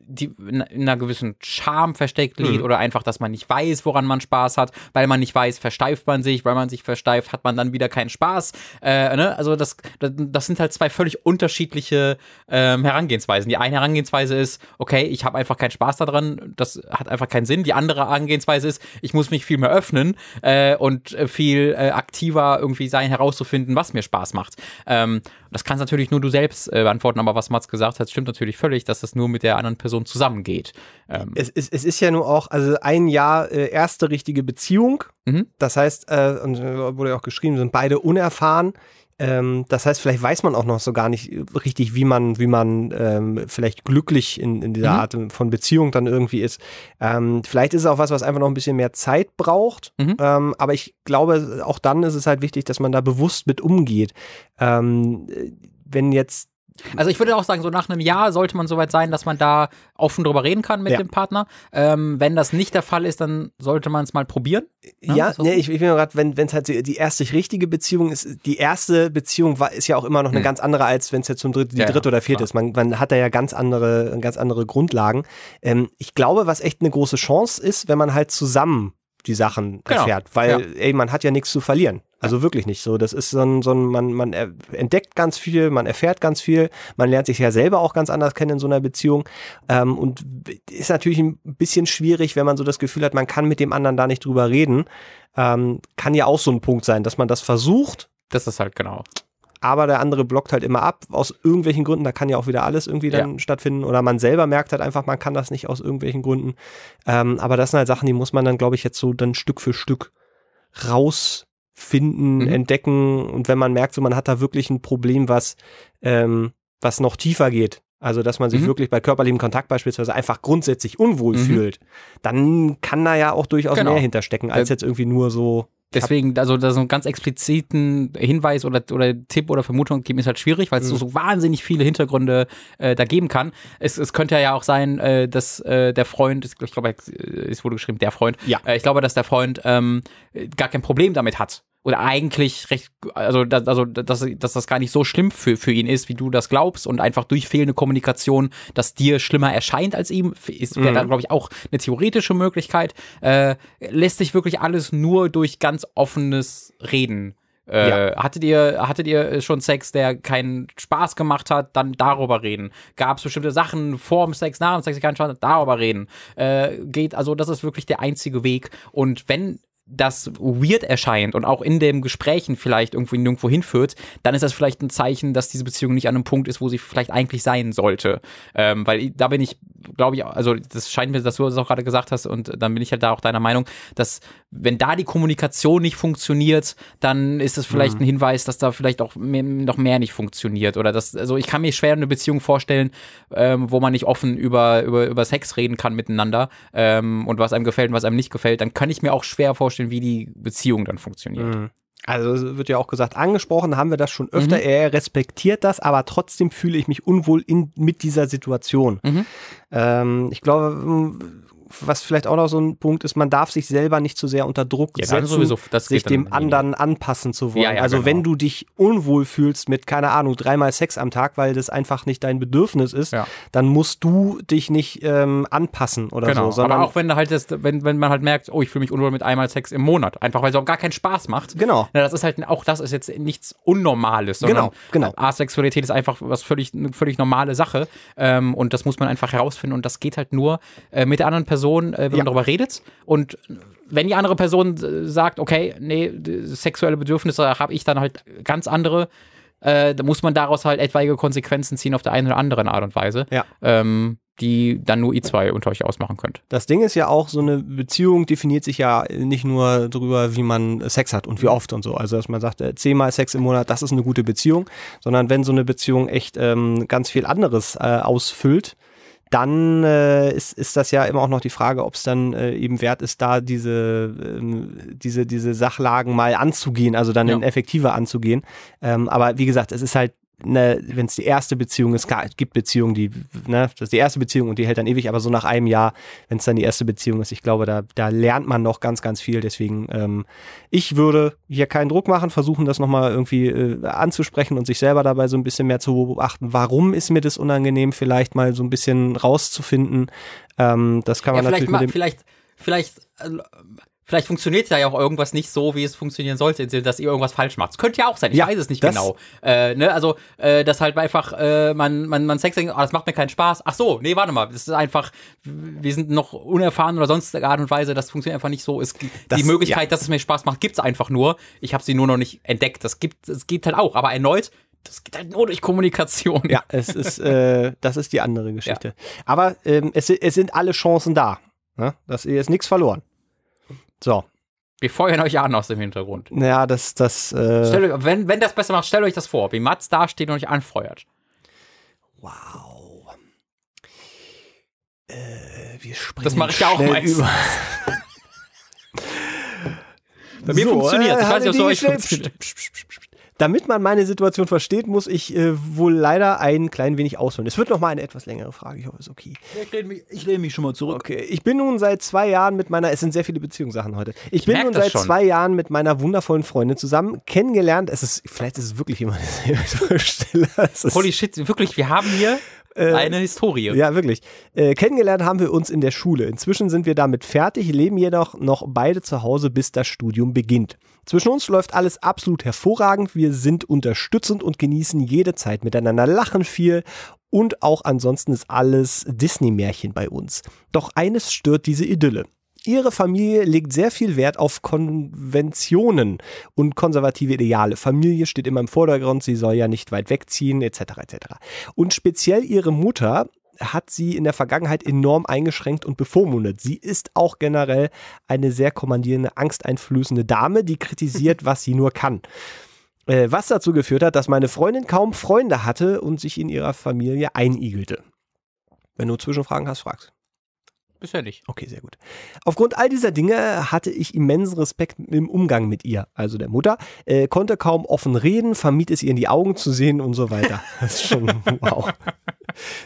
die in in einer gewissen Charme versteckt liegt oder einfach, dass man nicht weiß, woran man Spaß hat, weil man nicht weiß, versteift man sich, weil man sich versteift, hat man dann wieder keinen Spaß. Äh, ne? Also das, das, das sind halt zwei völlig unterschiedliche ähm, Herangehensweisen. Die eine Herangehensweise ist, okay, ich habe einfach keinen Spaß daran, das hat einfach keinen Sinn. Die andere Herangehensweise ist, ich muss mich viel mehr öffnen äh, und äh, viel äh, aktiver irgendwie sein, herauszufinden, was mir Spaß macht. Ähm, das kannst natürlich nur du selbst äh, beantworten, aber was Mats gesagt hat, stimmt natürlich völlig, dass das nur mit der anderen Person zusammengeht. Ähm, Es, es, es ist ja nur auch, also ein Jahr äh, erste richtige Beziehung. Mhm. Das heißt, äh, und äh, wurde ja auch geschrieben, sind beide unerfahren. Ähm, das heißt, vielleicht weiß man auch noch so gar nicht richtig, wie man, wie man ähm, vielleicht glücklich in, in dieser Mhm. Art von Beziehung dann irgendwie ist. Ähm, vielleicht ist es auch was, was einfach noch ein bisschen mehr Zeit braucht. Mhm. Ähm, aber ich glaube, auch dann ist es halt wichtig, dass man da bewusst mit umgeht. Ähm, äh, wenn jetzt Also ich würde auch sagen, so nach einem Jahr sollte man soweit sein, dass man da offen drüber reden kann mit Ja. dem Partner. Ähm, wenn das nicht der Fall ist, dann sollte man es mal probieren. Ja, Ja, nee, ich, ich bin gerade, wenn es halt die erste richtige Beziehung ist, die erste Beziehung war, ist ja auch immer noch eine Hm. ganz andere, als wenn es jetzt zum dritt, die Ja, dritte oder vierte ist. Man, man hat da ja ganz andere, ganz andere Grundlagen. Ähm, ich glaube, was echt eine große Chance ist, wenn man halt zusammen die Sachen Genau, erfährt, weil ja. ey, man hat ja nichts zu verlieren. Also wirklich nicht so. Das ist so ein, so ein man, man entdeckt ganz viel, man erfährt ganz viel, man lernt sich ja selber auch ganz anders kennen in so einer Beziehung. Ähm, und ist natürlich ein bisschen schwierig, wenn man so das Gefühl hat, man kann mit dem anderen da nicht drüber reden. Ähm, kann ja auch so ein Punkt sein, dass man das versucht, Das ist halt genau. Aber der andere blockt halt immer ab, aus irgendwelchen Gründen, da kann ja auch wieder alles irgendwie dann stattfinden oder man selber merkt halt einfach, man kann das nicht aus irgendwelchen Gründen. Ähm, aber das sind halt Sachen, die muss man dann, glaube ich, jetzt so dann Stück für Stück rausfinden, Mhm. entdecken und wenn man merkt, so man hat da wirklich ein Problem, was, ähm, was noch tiefer geht. Also, dass man sich Mhm. wirklich bei körperlichem Kontakt beispielsweise einfach grundsätzlich unwohl Mhm. fühlt, dann kann da ja auch durchaus Genau. mehr hinterstecken, als jetzt irgendwie nur so. Deswegen, also da so einen ganz expliziten Hinweis oder, oder Tipp oder Vermutung geben ist halt schwierig, weil es so, Mhm. so wahnsinnig viele Hintergründe äh, da geben kann. Es, es könnte ja auch sein, äh, dass äh, der Freund, ich glaube, es wurde geschrieben, der Freund, Ja. äh, ich glaube, dass der Freund ähm, gar kein Problem damit hat. Oder eigentlich recht, also, dass, also dass, dass das gar nicht so schlimm für, für ihn ist, wie du das glaubst und einfach durch fehlende Kommunikation, dass dir schlimmer erscheint als ihm, ist wäre Mhm. da, glaube ich, auch eine theoretische Möglichkeit. Äh, lässt sich wirklich alles nur durch ganz offenes Reden. Äh, hattet ihr, hattet ihr schon Sex, der keinen Spaß gemacht hat, dann darüber reden. Gab es bestimmte Sachen vor dem Sex, nach dem Sex, keinen Spaß hat, darüber reden. Äh, geht, also das ist wirklich der einzige Weg. Und wenn das weird erscheint und auch in dem Gesprächen vielleicht irgendwie nirgendwo hinführt, dann ist das vielleicht ein Zeichen, dass diese Beziehung nicht an einem Punkt ist, wo sie vielleicht eigentlich sein sollte. Ähm, weil da bin ich, glaube ich, also das scheint mir, dass du das auch gerade gesagt hast und dann bin ich halt da auch deiner Meinung, dass wenn da die Kommunikation nicht funktioniert, dann ist es vielleicht ein Hinweis, dass da vielleicht auch mehr, noch mehr nicht funktioniert oder das, also ich kann mir schwer eine Beziehung vorstellen, ähm, wo man nicht offen über, über, über Sex reden kann miteinander ähm, und was einem gefällt und was einem nicht gefällt, dann kann ich mir auch schwer vorstellen, wie die Beziehung dann funktioniert. Mhm. Also wird ja auch gesagt, angesprochen haben wir das schon öfter. Mhm. Er respektiert das, aber trotzdem fühle ich mich unwohl in, mit dieser Situation. Mhm. Ähm, ich glaube, was vielleicht auch noch so ein Punkt ist, man darf sich selber nicht zu sehr unter Druck Ja, setzen, sowieso, sich dem anderen anpassen zu wollen. Ja, ja, also genau. wenn du dich unwohl fühlst mit, keine Ahnung, dreimal Sex am Tag, weil das einfach nicht dein Bedürfnis ist, dann musst du dich nicht ähm, anpassen oder Genau, so. Aber auch wenn halt das, wenn, wenn man halt merkt, oh, ich fühle mich unwohl mit einmal Sex im Monat, einfach weil es auch gar keinen Spaß macht. Genau. Na, das ist halt, auch das ist jetzt nichts Unnormales, sondern Genau, genau. Asexualität ist einfach was völlig, eine völlig normale Sache. Ähm, und das muss man einfach herausfinden. Und das geht halt nur äh, mit der anderen Person, äh, wenn Ja. man darüber redet. Und wenn die andere Person äh, sagt, okay, nee, sexuelle Bedürfnisse habe ich dann halt ganz andere, äh, da muss man daraus halt etwaige Konsequenzen ziehen auf der einen oder anderen Art und Weise, Ja. ähm, die dann nur ihr zwei unter euch ausmachen könnt. Das Ding ist ja auch, so eine Beziehung definiert sich ja nicht nur darüber, wie man Sex hat und wie oft und so. Also, dass man sagt, äh, zehnmal Sex im Monat, das ist eine gute Beziehung, sondern wenn so eine Beziehung echt ähm, ganz viel anderes äh, ausfüllt, dann äh, ist, ist das ja immer auch noch die Frage, ob es dann äh, eben wert ist, da diese, ähm, diese, diese Sachlagen mal anzugehen, also dann Ja. in effektiver anzugehen. Ähm, aber wie gesagt, es ist halt ne, wenn es die erste Beziehung ist, klar, es gibt Beziehungen, die, ne, das ist die erste Beziehung und die hält dann ewig, aber so nach einem Jahr, wenn es dann die erste Beziehung ist, ich glaube, da, da lernt man noch ganz, ganz viel. Deswegen, ähm, ich würde hier keinen Druck machen, versuchen, das nochmal irgendwie äh, anzusprechen und sich selber dabei so ein bisschen mehr zu beobachten. Warum ist mir das unangenehm, vielleicht mal so ein bisschen rauszufinden. Ähm, das kann Ja, man vielleicht, natürlich ma, mit dem, vielleicht, vielleicht, äh, vielleicht funktioniert da ja auch irgendwas nicht so, wie es funktionieren sollte, dass ihr irgendwas falsch macht. Es könnte ja auch sein, ich Ja, weiß es nicht genau. Äh, ne? Also, äh, dass halt einfach äh, man, man, man Sex denkt, oh, das macht mir keinen Spaß. Ach so, nee, warte mal, das ist einfach, wir sind noch unerfahren oder sonst Art und Weise, das funktioniert einfach nicht so. Es, Das- die Möglichkeit, ja. dass es mir Spaß macht, gibt's einfach nur. Ich habe sie nur noch nicht entdeckt. Das gibt, es geht halt auch, aber erneut, das geht halt nur durch Kommunikation. Ja, es ist, äh, das ist die andere Geschichte. Aber ähm, es, es sind alle Chancen da. Ne? Das ist nichts verloren. So, Wir feuern euch an aus dem Hintergrund. naja, das, das, äh, Stellt euch, wenn, wenn das besser macht, stellt euch das vor, wie Mats da steht und euch anfeuert. wow. Äh, wir springen Das mache ich ja auch meistens. über. Bei mir So, funktioniert Ich äh, weiß nicht, ob es bei euch funktioniert. Damit man meine Situation versteht, muss ich äh, wohl leider ein klein wenig ausholen. Es wird noch mal eine etwas längere Frage. Ich hoffe, es ist okay. Ich lehne mich, ich lehne mich schon mal zurück. Okay, ich bin nun seit zwei Jahren mit meiner, es sind sehr viele Beziehungssachen heute. Ich, bin merk nun seit schon. zwei Jahren mit meiner wundervollen Freundin zusammen kennengelernt. Es ist, vielleicht ist es wirklich immer derselbe Stelle. Holy shit, wirklich, wir haben hier Eine Historie. Ja, wirklich. Äh, kennengelernt haben wir uns in der Schule. Inzwischen sind wir damit fertig, leben jedoch noch beide zu Hause, bis das Studium beginnt. Zwischen uns läuft alles absolut hervorragend. Wir sind unterstützend und genießen jede Zeit miteinander, lachen viel und auch ansonsten ist alles Disney-Märchen bei uns. Doch eines stört diese Idylle. Ihre Familie legt sehr viel Wert auf Konventionen und konservative Ideale. Familie steht immer im Vordergrund, sie soll ja nicht weit wegziehen, etc. etc. Und speziell ihre Mutter hat sie in der Vergangenheit enorm eingeschränkt und bevormundet. Sie ist auch generell eine sehr kommandierende, angsteinflößende Dame, die kritisiert, was sie nur kann. Äh, was dazu geführt hat, dass meine Freundin kaum Freunde hatte und sich in ihrer Familie einigelte. Wenn du Zwischenfragen hast, fragst. Bisher nicht. Okay, sehr gut. Aufgrund all dieser Dinge hatte ich immensen Respekt im Umgang mit ihr, also der Mutter, äh, konnte kaum offen reden, vermied es ihr in die Augen zu sehen und so weiter. Das ist schon wow.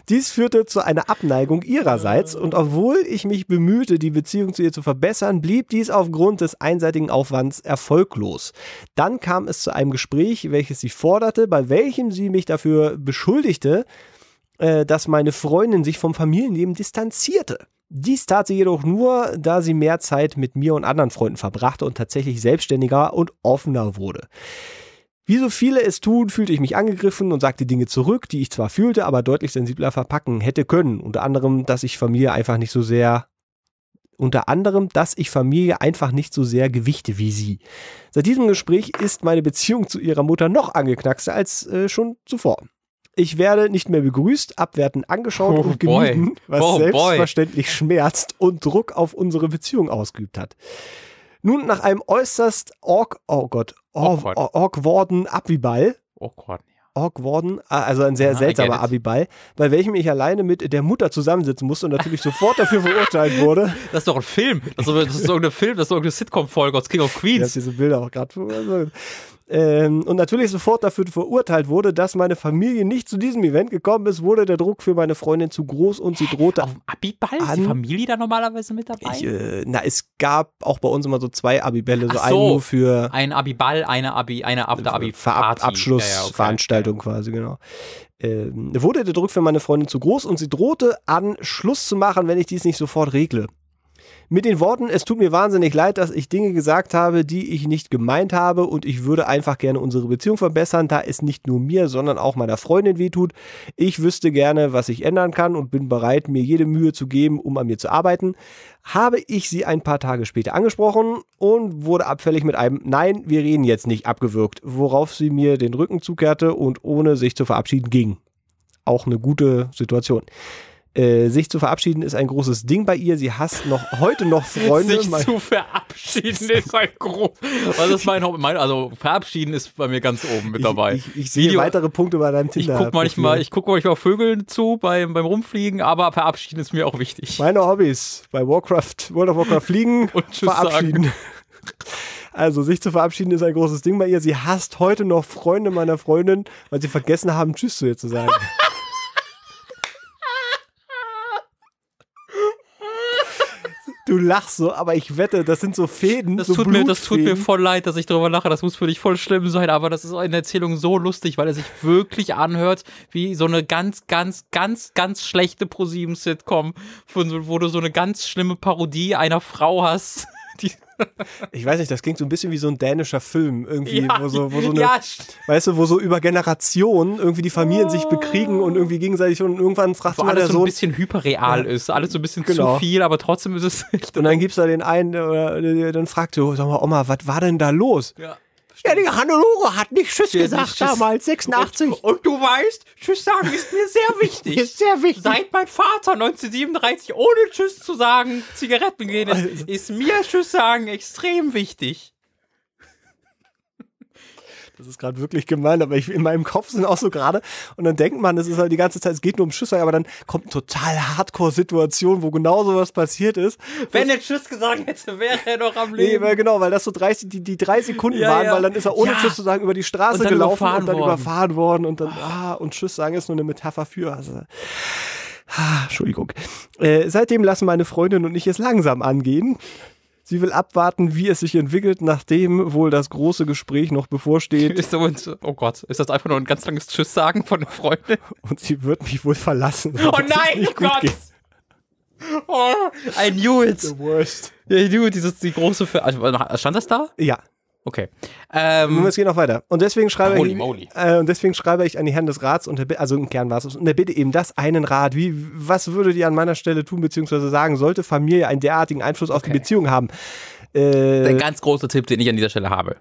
Dies führte zu einer Abneigung ihrerseits und obwohl ich mich bemühte, die Beziehung zu ihr zu verbessern, blieb dies aufgrund des einseitigen Aufwands erfolglos. Dann kam es zu einem Gespräch, welches sie forderte, bei welchem sie mich dafür beschuldigte, äh, dass meine Freundin sich vom Familienleben distanzierte. Dies tat sie jedoch nur, da sie mehr Zeit mit mir und anderen Freunden verbrachte und tatsächlich selbstständiger und offener wurde. Wie so viele es tun, fühlte ich mich angegriffen und sagte Dinge zurück, die ich zwar fühlte, aber deutlich sensibler verpacken hätte können. Unter anderem, dass ich Familie einfach nicht so sehr unter anderem, dass ich Familie einfach nicht so sehr gewichte wie sie. Seit diesem Gespräch ist meine Beziehung zu ihrer Mutter noch angeknackster als äh, schon zuvor. Ich werde nicht mehr begrüßt, abwertend angeschaut Oh und boy. gemieden, was Oh boy. selbstverständlich schmerzt und Druck auf unsere Beziehung ausgeübt hat. Nun nach einem äußerst org, oh Gott, org, Awkward. orgwarden Abiball, Oh Gott. Orgwarden, ah, also ein sehr Ah, seltsamer. Abiball, bei welchem ich alleine mit der Mutter zusammensitzen musste und natürlich sofort dafür verurteilt wurde. Das ist doch ein Film. Das ist, doch- das ist irgendein Film, das ist irgendeine Sitcom-Folge aus King of Ich habe Queens. diese Bilder auch gerade. Ähm, und natürlich sofort dafür verurteilt wurde, dass meine Familie nicht zu diesem Event gekommen ist, wurde der Druck für meine Freundin zu groß und sie drohte. Auf dem Abiball ist die Familie da normalerweise mit dabei? Ich, äh, na, es gab auch bei uns immer so zwei Abibälle, so Ach einen so. nur für ein Abiball, eine Abi, eine After Abi Party. Abschlussveranstaltung quasi, genau. Ähm, wurde der Druck für meine Freundin zu groß und sie drohte an, Schluss zu machen, wenn ich dies nicht sofort regle. Mit den Worten, es tut mir wahnsinnig leid, dass ich Dinge gesagt habe, die ich nicht gemeint habe und ich würde einfach gerne unsere Beziehung verbessern, da es nicht nur mir, sondern auch meiner Freundin wehtut. Ich wüsste gerne, was ich ändern kann und bin bereit, mir jede Mühe zu geben, um an mir zu arbeiten. Habe ich sie ein paar Tage später angesprochen und wurde abfällig mit einem Nein, wir reden jetzt nicht abgewürgt, worauf sie mir den Rücken zukehrte und ohne sich zu verabschieden ging. Auch eine gute Situation. Äh, sich zu verabschieden ist ein großes Ding bei ihr. Sie hasst noch heute noch Freunde. Sich Mein- zu verabschieden ist ein grob. Was ist mein? Mein, also verabschieden ist bei mir ganz oben mit dabei. Ich, ich, ich sehe Video- weitere Punkte bei deinem Ich Tinder. guck manchmal, ich guck manchmal Vögeln zu beim, beim Rumfliegen, aber verabschieden ist mir auch wichtig. Meine Hobbys bei Warcraft, World of Warcraft fliegen Und Tschüss verabschieden. Also sich zu verabschieden ist ein großes Ding bei ihr. Sie hasst heute noch Freunde meiner Freundin, weil sie vergessen haben, Tschüss zu ihr zu sagen. Du lachst so, aber ich wette, das sind so Fäden. Das so tut, mir, das tut mir voll leid, dass ich darüber lache. Das muss für dich voll schlimm sein, aber das ist in der Erzählung so lustig, weil er sich wirklich anhört wie so eine ganz, ganz, ganz, ganz schlechte ProSieben-Sitcom, wo du so eine ganz schlimme Parodie einer Frau hast. Ich weiß nicht, das klingt so ein bisschen wie so ein dänischer Film, irgendwie, ja, wo so, wo so eine, ja, weißt du, wo so über Generationen irgendwie die Familien sich bekriegen und irgendwie gegenseitig und irgendwann fragt immer der alles so ein bisschen hyperreal ist, alles so ein bisschen Genau. zu viel, aber trotzdem ist es und dann gibt's da den einen, oder der dann fragt so, sag mal, Oma, was war denn da los? Ja. Ja, die Hannelore hat nicht Tschüss hat gesagt nicht Tschüss. damals, 86. Und, und du weißt, Tschüss sagen ist mir sehr wichtig. Ist sehr wichtig. Seit mein Vater 1937 ohne Tschüss zu sagen Zigaretten gehen ist, Also- ist mir Tschüss sagen extrem wichtig. Das ist gerade wirklich gemein, aber ich, in meinem Kopf sind auch so gerade. Und dann denkt man, es ist halt die ganze Zeit, es geht nur um Schüsse, aber dann kommt eine total Hardcore-Situation, wo genau sowas passiert ist. Wenn er Tschüss gesagt hätte, wäre er noch am Nee, Leben. weil genau, weil das so 30, die, die drei Sekunden Ja, waren, ja. weil dann ist er ohne Ja. Tschüss zu sagen über die Straße Und gelaufen und dann worden. überfahren worden und dann, ah, und Tschüss sagen ist nur eine Metapher für. Also, ah, Entschuldigung. Äh, seitdem lassen meine Freundin und ich es langsam angehen. Sie will abwarten, wie es sich entwickelt, nachdem wohl das große Gespräch noch bevorsteht. Ist so, oh Gott, ist das einfach nur ein ganz langes Tschüss sagen von der Freundin? Und sie wird mich wohl verlassen. Oh nein, oh Gott! Geht. Oh, I knew it. The worst. Ja, I knew it, dieses, die große, Ver also, stand das da? Ja. Okay. Ähm, es geht noch weiter. Und deswegen schreibe ich, äh, und deswegen schreibe ich an die Herren des Rats und der, also im Kern war es und der bitte eben das einen Rat. Wie, was würdet ihr an meiner Stelle tun beziehungsweise sagen? Sollte Familie einen derartigen Einfluss auf okay. die Beziehung haben? Äh, der ganz große Tipp, den ich an dieser Stelle habe.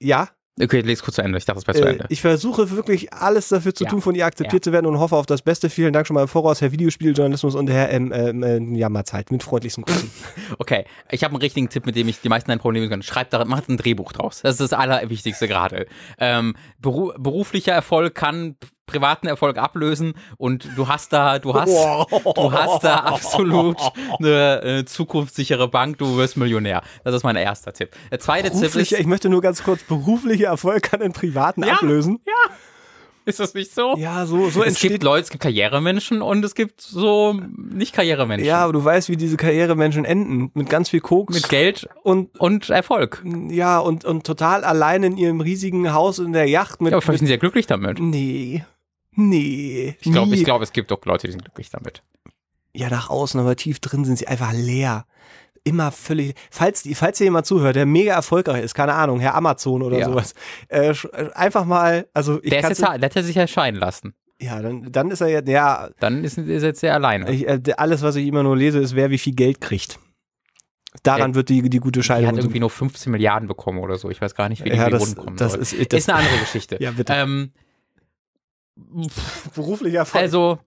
Ja. Okay, lese kurz zu Ende. Ich dachte, das wäre zu äh, Ende. Ich versuche wirklich alles dafür zu ja. tun, von ihr akzeptiert ja. zu werden und hoffe auf das Beste. Vielen Dank schon mal im Voraus, Herr Videospieljournalismus und Herr ähm, ähm, äh, Jammerzeit. Mit freundlichsten Grüßen. okay, ich habe einen richtigen Tipp, mit dem ich die meisten deine Probleme können. Schreibt da, macht ein Drehbuch draus. Das ist das Allerwichtigste gerade. Ähm, beru beruflicher Erfolg kann privaten Erfolg ablösen und du hast da, du hast, du hast da absolut eine, eine zukunftssichere Bank, du wirst Millionär. Das ist mein erster Tipp. Der zweite Tipp ist. Ich möchte nur ganz kurz, beruflicher Erfolg kann den privaten ja, ablösen. Ja. Ist das nicht so? Ja, so, so Es gibt Leute, es gibt Karrieremenschen und es gibt so nicht Karrieremenschen. Ja, aber du weißt, wie diese Karrieremenschen enden. Mit ganz viel Koks. Mit Geld und, und Erfolg. Ja, und, und total allein in ihrem riesigen Haus in der Yacht. Mit, ja, aber vielleicht sind sie ja glücklich damit. Nee. Nee. Ich glaube, ich glaube, es gibt doch Leute, die sind glücklich damit. Ja, nach außen, aber tief drin sind sie einfach leer. Immer völlig. Falls, falls hier jemand zuhört, der mega erfolgreich ist, keine Ahnung, Herr Amazon oder ja. sowas, äh, äh einfach mal, also ich der, ist jetzt, der hat er sich erscheinen lassen. Ja, dann, dann ist er jetzt, ja. Dann ist, ist er jetzt sehr alleine. Ich, äh, alles, was ich immer nur lese, ist, wer wie viel Geld kriegt. Daran der, wird die, die gute Scheidung. Er hat irgendwie nur 15 Milliarden bekommen oder so. Ich weiß gar nicht, wie ja, die das, kommen das soll. Ist, das ist eine andere Geschichte. ja, bitte. Ähm, beruflicher Erfolg. Also,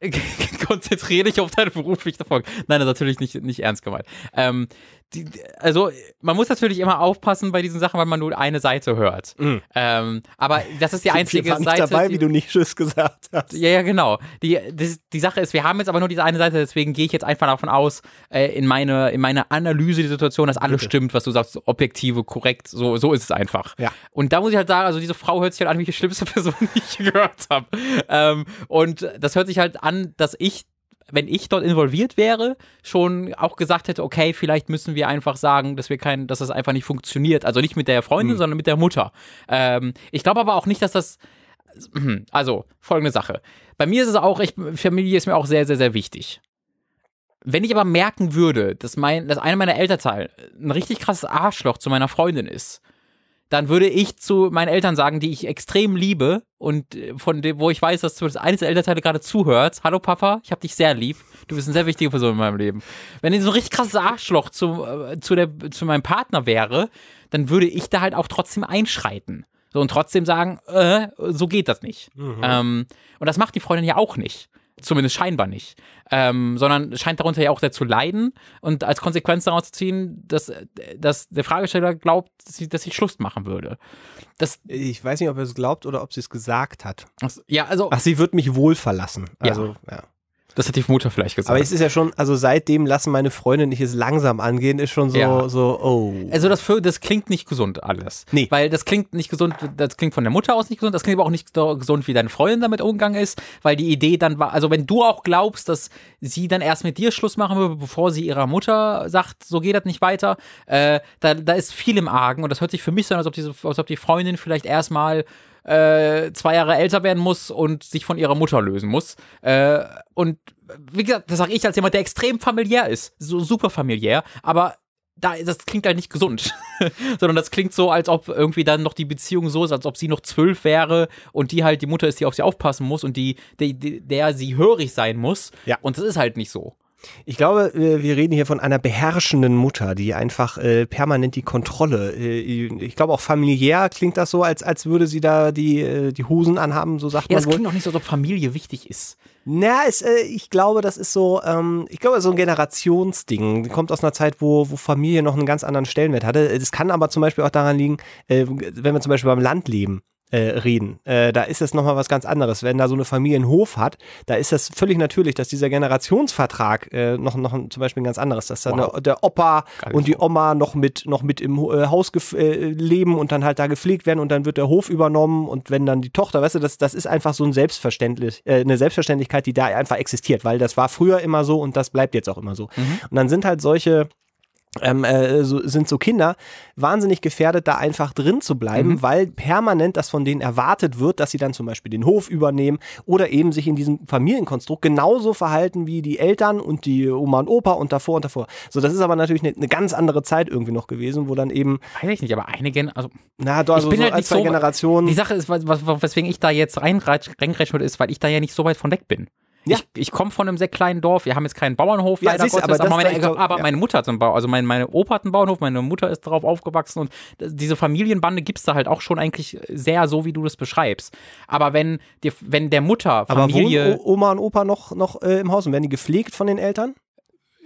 konzentriere dich auf deine berufliche Erfolg. Nein, natürlich nicht, nicht ernst gemeint. Ähm, die, also man muss natürlich immer aufpassen bei diesen Sachen, weil man nur eine Seite hört. Mhm. Ähm, aber das ist die einzige ich Seite. dabei, die, wie du nicht Tschüss gesagt hast. Ja, ja, genau. Die, die, die Sache ist, wir haben jetzt aber nur diese eine Seite, deswegen gehe ich jetzt einfach davon aus, äh, in meine in meine Analyse der Situation, dass alles okay. stimmt, was du sagst, objektive, korrekt, so so ist es einfach. Ja. Und da muss ich halt sagen, also diese Frau hört sich halt an wie die schlimmste Person, die ich gehört habe. Ähm, und das hört sich halt an, dass ich wenn ich dort involviert wäre, schon auch gesagt hätte, okay, vielleicht müssen wir einfach sagen, dass wir kein, dass das einfach nicht funktioniert. Also nicht mit der Freundin, mhm. sondern mit der Mutter. Ähm, ich glaube aber auch nicht, dass das. Also, folgende Sache. Bei mir ist es auch, ich, Familie ist mir auch sehr, sehr, sehr wichtig. Wenn ich aber merken würde, dass, mein, dass einer meiner Elternteil ein richtig krasses Arschloch zu meiner Freundin ist, dann würde ich zu meinen Eltern sagen, die ich extrem liebe und äh, von dem, wo ich weiß, dass zumindest eines der Elternteile gerade zuhört. Hallo Papa, ich habe dich sehr lieb. Du bist eine sehr wichtige Person in meinem Leben. Wenn ich so ein richtig krasses Arschloch zu, äh, zu, der, zu meinem Partner wäre, dann würde ich da halt auch trotzdem einschreiten. So und trotzdem sagen, äh, so geht das nicht. Mhm. Ähm, und das macht die Freundin ja auch nicht. Zumindest scheinbar nicht. Ähm, sondern scheint darunter ja auch sehr zu leiden und als Konsequenz daraus zu ziehen, dass, dass der Fragesteller glaubt, dass sie, dass sie Schluss machen würde. Das, ich weiß nicht, ob er es glaubt oder ob sie es gesagt hat. ja, also. Ach, sie wird mich wohl verlassen. Also, ja. ja. Das hat die Mutter vielleicht gesagt. Aber es ist ja schon, also seitdem lassen meine Freunde nicht es langsam angehen, ist schon so, ja. so, oh. Also das, das klingt nicht gesund alles. Nee. Weil das klingt nicht gesund, das klingt von der Mutter aus nicht gesund, das klingt aber auch nicht so gesund, wie deine Freundin damit umgegangen ist, weil die Idee dann war, also wenn du auch glaubst, dass sie dann erst mit dir Schluss machen würde, bevor sie ihrer Mutter sagt, so geht das nicht weiter, äh, da, da ist viel im Argen und das hört sich für mich so an, als ob, diese, als ob die Freundin vielleicht erstmal äh, zwei Jahre älter werden muss und sich von ihrer Mutter lösen muss. Äh, und wie gesagt, das sage ich als jemand, der extrem familiär ist, so super familiär, aber da, das klingt halt nicht gesund, sondern das klingt so, als ob irgendwie dann noch die Beziehung so ist, als ob sie noch zwölf wäre und die halt die Mutter ist, die auf sie aufpassen muss und die, die, die der sie hörig sein muss. Ja. Und das ist halt nicht so. Ich glaube, wir reden hier von einer beherrschenden Mutter, die einfach äh, permanent die Kontrolle, äh, ich glaube auch familiär klingt das so, als, als würde sie da die, äh, die Hosen anhaben, so sagt ja, man. Ja, das klingt auch nicht so, als ob Familie wichtig ist. Na, es, ich glaube, das ist so, ähm, ich glaube, so ein Generationsding. Kommt aus einer Zeit, wo, wo Familie noch einen ganz anderen Stellenwert hatte. Es kann aber zum Beispiel auch daran liegen, wenn wir zum Beispiel beim Land leben reden. Äh, da ist es nochmal was ganz anderes. Wenn da so eine Familie einen Hof hat, da ist das völlig natürlich, dass dieser Generationsvertrag äh, noch, noch zum Beispiel ein ganz anderes, dass dann wow. der, Opa und die Oma noch mit, noch mit im äh, Haus äh, leben und dann halt da gepflegt werden und dann wird der Hof übernommen und wenn dann die Tochter, weißt du, das, das ist einfach so ein Selbstverständlich, äh, eine Selbstverständlichkeit, die da einfach existiert, weil das war früher immer so und das bleibt jetzt auch immer so. Mhm. Und dann sind halt solche ähm, äh, so, sind so Kinder wahnsinnig gefährdet, da einfach drin zu bleiben, Mhm. weil permanent das von denen erwartet wird, dass sie dann zum Beispiel den Hof übernehmen oder eben sich in diesem Familienkonstrukt genauso verhalten wie die Eltern und die Oma und Opa und davor und davor. So, das ist aber natürlich eine, eine ganz andere Zeit irgendwie noch gewesen, wo dann eben, Weiß ich nicht, aber einige, also na, doch, also bin so halt nicht zwei so- Generationen. die Sache ist, was, was, weswegen ich da jetzt reingreifen würde, ist, weil ich da ja nicht so weit von weg bin. Ja. Ich, ich komme von einem sehr kleinen Dorf, wir haben jetzt keinen Bauernhof, Ja, leider siehst Gottes, aber aber, meine, glaub, aber ja. meine Mutter hat einen Bau, also mein, meine Opa hat einen Bauernhof, meine Mutter ist darauf aufgewachsen und diese Familienbande gibt's da halt auch schon eigentlich sehr so, wie du das beschreibst. Aber wenn, dir, wenn der Mutter aber Familie, wohnen O- Oma und Opa noch, noch äh, im Haus und werden die gepflegt von den Eltern?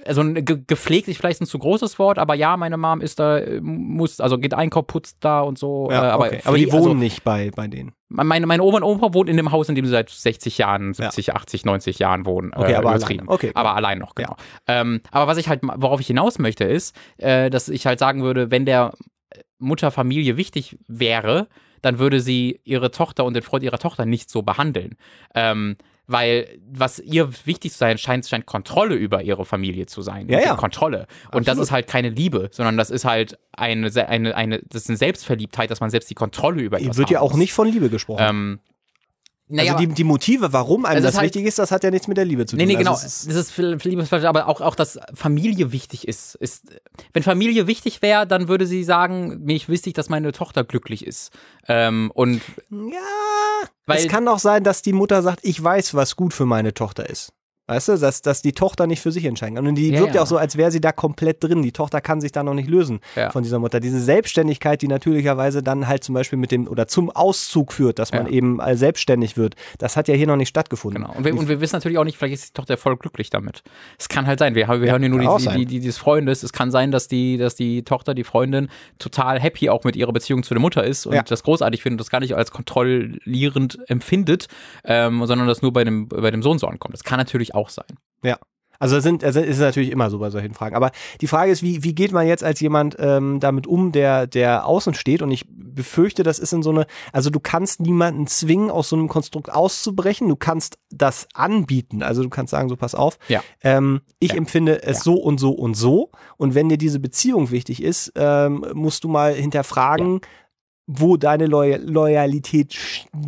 also ge gepflegt ist vielleicht ein zu großes Wort, aber ja, meine Mom ist da, äh, muss, also geht Einkauf, putzt da und so. äh, aber, okay. aber die pfle- wohnen also, nicht bei, bei denen. Meine, meine Oma und Opa wohnen in dem Haus, in dem sie seit 60 Jahren, 70, 80, 90 Jahren wohnen. Okay, äh, aber allein. Okay, aber allein noch, genau. Ähm, aber was ich halt, worauf ich hinaus möchte, ist, äh, dass ich halt sagen würde, wenn der Mutterfamilie wichtig wäre, dann würde sie ihre Tochter und den Freund ihrer Tochter nicht so behandeln. Ähm, weil was ihr wichtig zu sein scheint, scheint Kontrolle über ihre Familie zu sein. Ja, ja. Kontrolle. Und das Absolut. ist halt keine Liebe, sondern das ist halt eine, eine, eine, das ist eine Selbstverliebtheit, dass man selbst die Kontrolle über etwas Wird ja auch nicht von Liebe gesprochen. Ähm, naja, also die, die Motive, warum einem Also das ist halt- wichtig ist, das hat ja nichts mit der Liebe zu tun. Nee, nee, genau. Also Das es ist, ist für, für Liebesfleisch, aber auch, auch, dass Familie wichtig ist, ist. Wenn Familie wichtig wäre, dann würde sie sagen, mir ist wichtig, dass meine Tochter glücklich ist. Ähm, und ja, Weil- es kann auch sein, dass die Mutter sagt, ich weiß, was gut für meine Tochter ist. Weißt du, dass, dass die Tochter nicht für sich entscheiden kann. Und die Ja, wirkt ja auch so, als wäre sie da komplett drin. Die Tochter kann sich da noch nicht lösen Ja. von dieser Mutter. Diese Selbstständigkeit, die natürlicherweise dann halt zum Beispiel mit dem oder zum Auszug führt, dass man Ja. eben äh, selbstständig wird, das hat ja hier noch nicht stattgefunden. genau. Und wir, und wir wissen natürlich auch nicht, vielleicht ist die Tochter voll glücklich damit. Es kann halt sein. Wir, wir hören ja nur die, sein. die, die, des Freundes. Es kann sein, dass die, dass die Tochter, die Freundin, total happy auch mit ihrer Beziehung zu der Mutter ist und das großartig findet, das gar nicht als kontrollierend empfindet, ähm, sondern das nur bei dem, bei dem Sohn so ankommt. Das kann natürlich auch sein. Ja. Also es sind, also es ist natürlich immer so bei solchen Fragen. Aber die Frage ist, wie, wie geht man jetzt als jemand ähm, damit um, der, der außen steht? Und ich befürchte, das ist in so eine, also du kannst niemanden zwingen, aus so einem Konstrukt auszubrechen. Du kannst das anbieten. Also du kannst sagen, so pass auf. Ja. Ähm, ich Ja. empfinde es Ja. so und so und so. Und wenn dir diese Beziehung wichtig ist, ähm, musst du mal hinterfragen, wo deine Loy Loyalität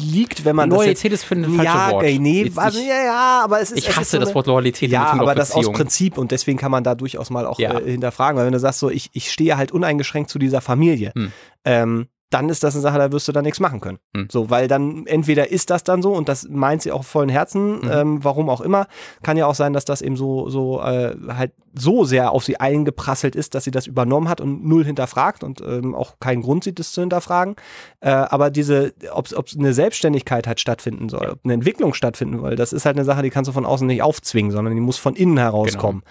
liegt, wenn man das jetzt Loyalität ist für ein falsches ja, Wort. nee, Jetzt also, nicht- ja, ja, aber es ist. Ich es ist hasse so das Wort Loyalität. Ja, aber das aus. Prinzip und deswegen kann man da durchaus mal auch Ja. äh, hinterfragen, weil wenn du sagst so, ich, ich stehe halt uneingeschränkt zu dieser Familie, Hm. ähm, dann ist das eine Sache, da wirst du dann nichts machen können. Hm. So, weil dann entweder ist das dann so und das meint sie auch vollen Herzen, Mhm. ähm, warum auch immer. Kann ja auch sein, dass das eben so, so äh, halt so sehr auf sie eingeprasselt ist, dass sie das übernommen hat und null hinterfragt und ähm, auch keinen Grund sieht, das zu hinterfragen. Äh, aber diese, ob es eine Selbstständigkeit halt stattfinden soll, ob eine Entwicklung stattfinden soll, das ist halt eine Sache, die kannst du von außen nicht aufzwingen, sondern die muss von innen herauskommen.